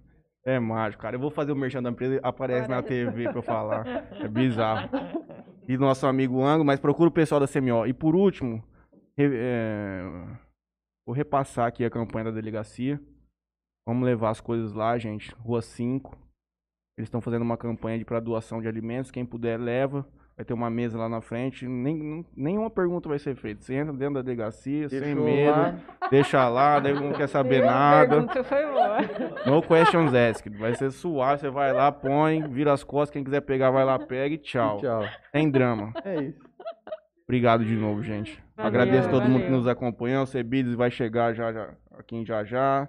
é mágico, cara. Eu vou fazer o merchan da empresa, aparece na TV eu falar. É bizarro. E nosso amigo Ango, mas procura o pessoal da CMO. E por último, é, vou repassar aqui a campanha da delegacia. Vamos levar as coisas lá, gente. Rua 5. Eles estão fazendo uma campanha de para doação de alimentos. Quem puder, leva. Vai ter uma mesa lá na frente. Nem, nenhuma pergunta vai ser feita. Você entra dentro da delegacia, sem Deixou medo. lá. Deixa lá, daí não quer saber A nada. pergunta foi boa. No questions asked. Vai ser suave, você vai lá, põe, vira as costas, quem quiser pegar vai lá, pega e tchau. Tchau. Sem drama. É isso. Obrigado de novo, gente. Valeu, Agradeço a todo mundo que valeu. nos acompanhou. O Cebides vai chegar já, já Aqui em já já.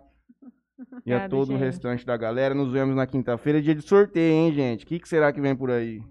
E a Obrigada, todo o restante da galera. Nos vemos na quinta-feira. Dia de sorteio, hein, gente? O que, que será que vem por aí?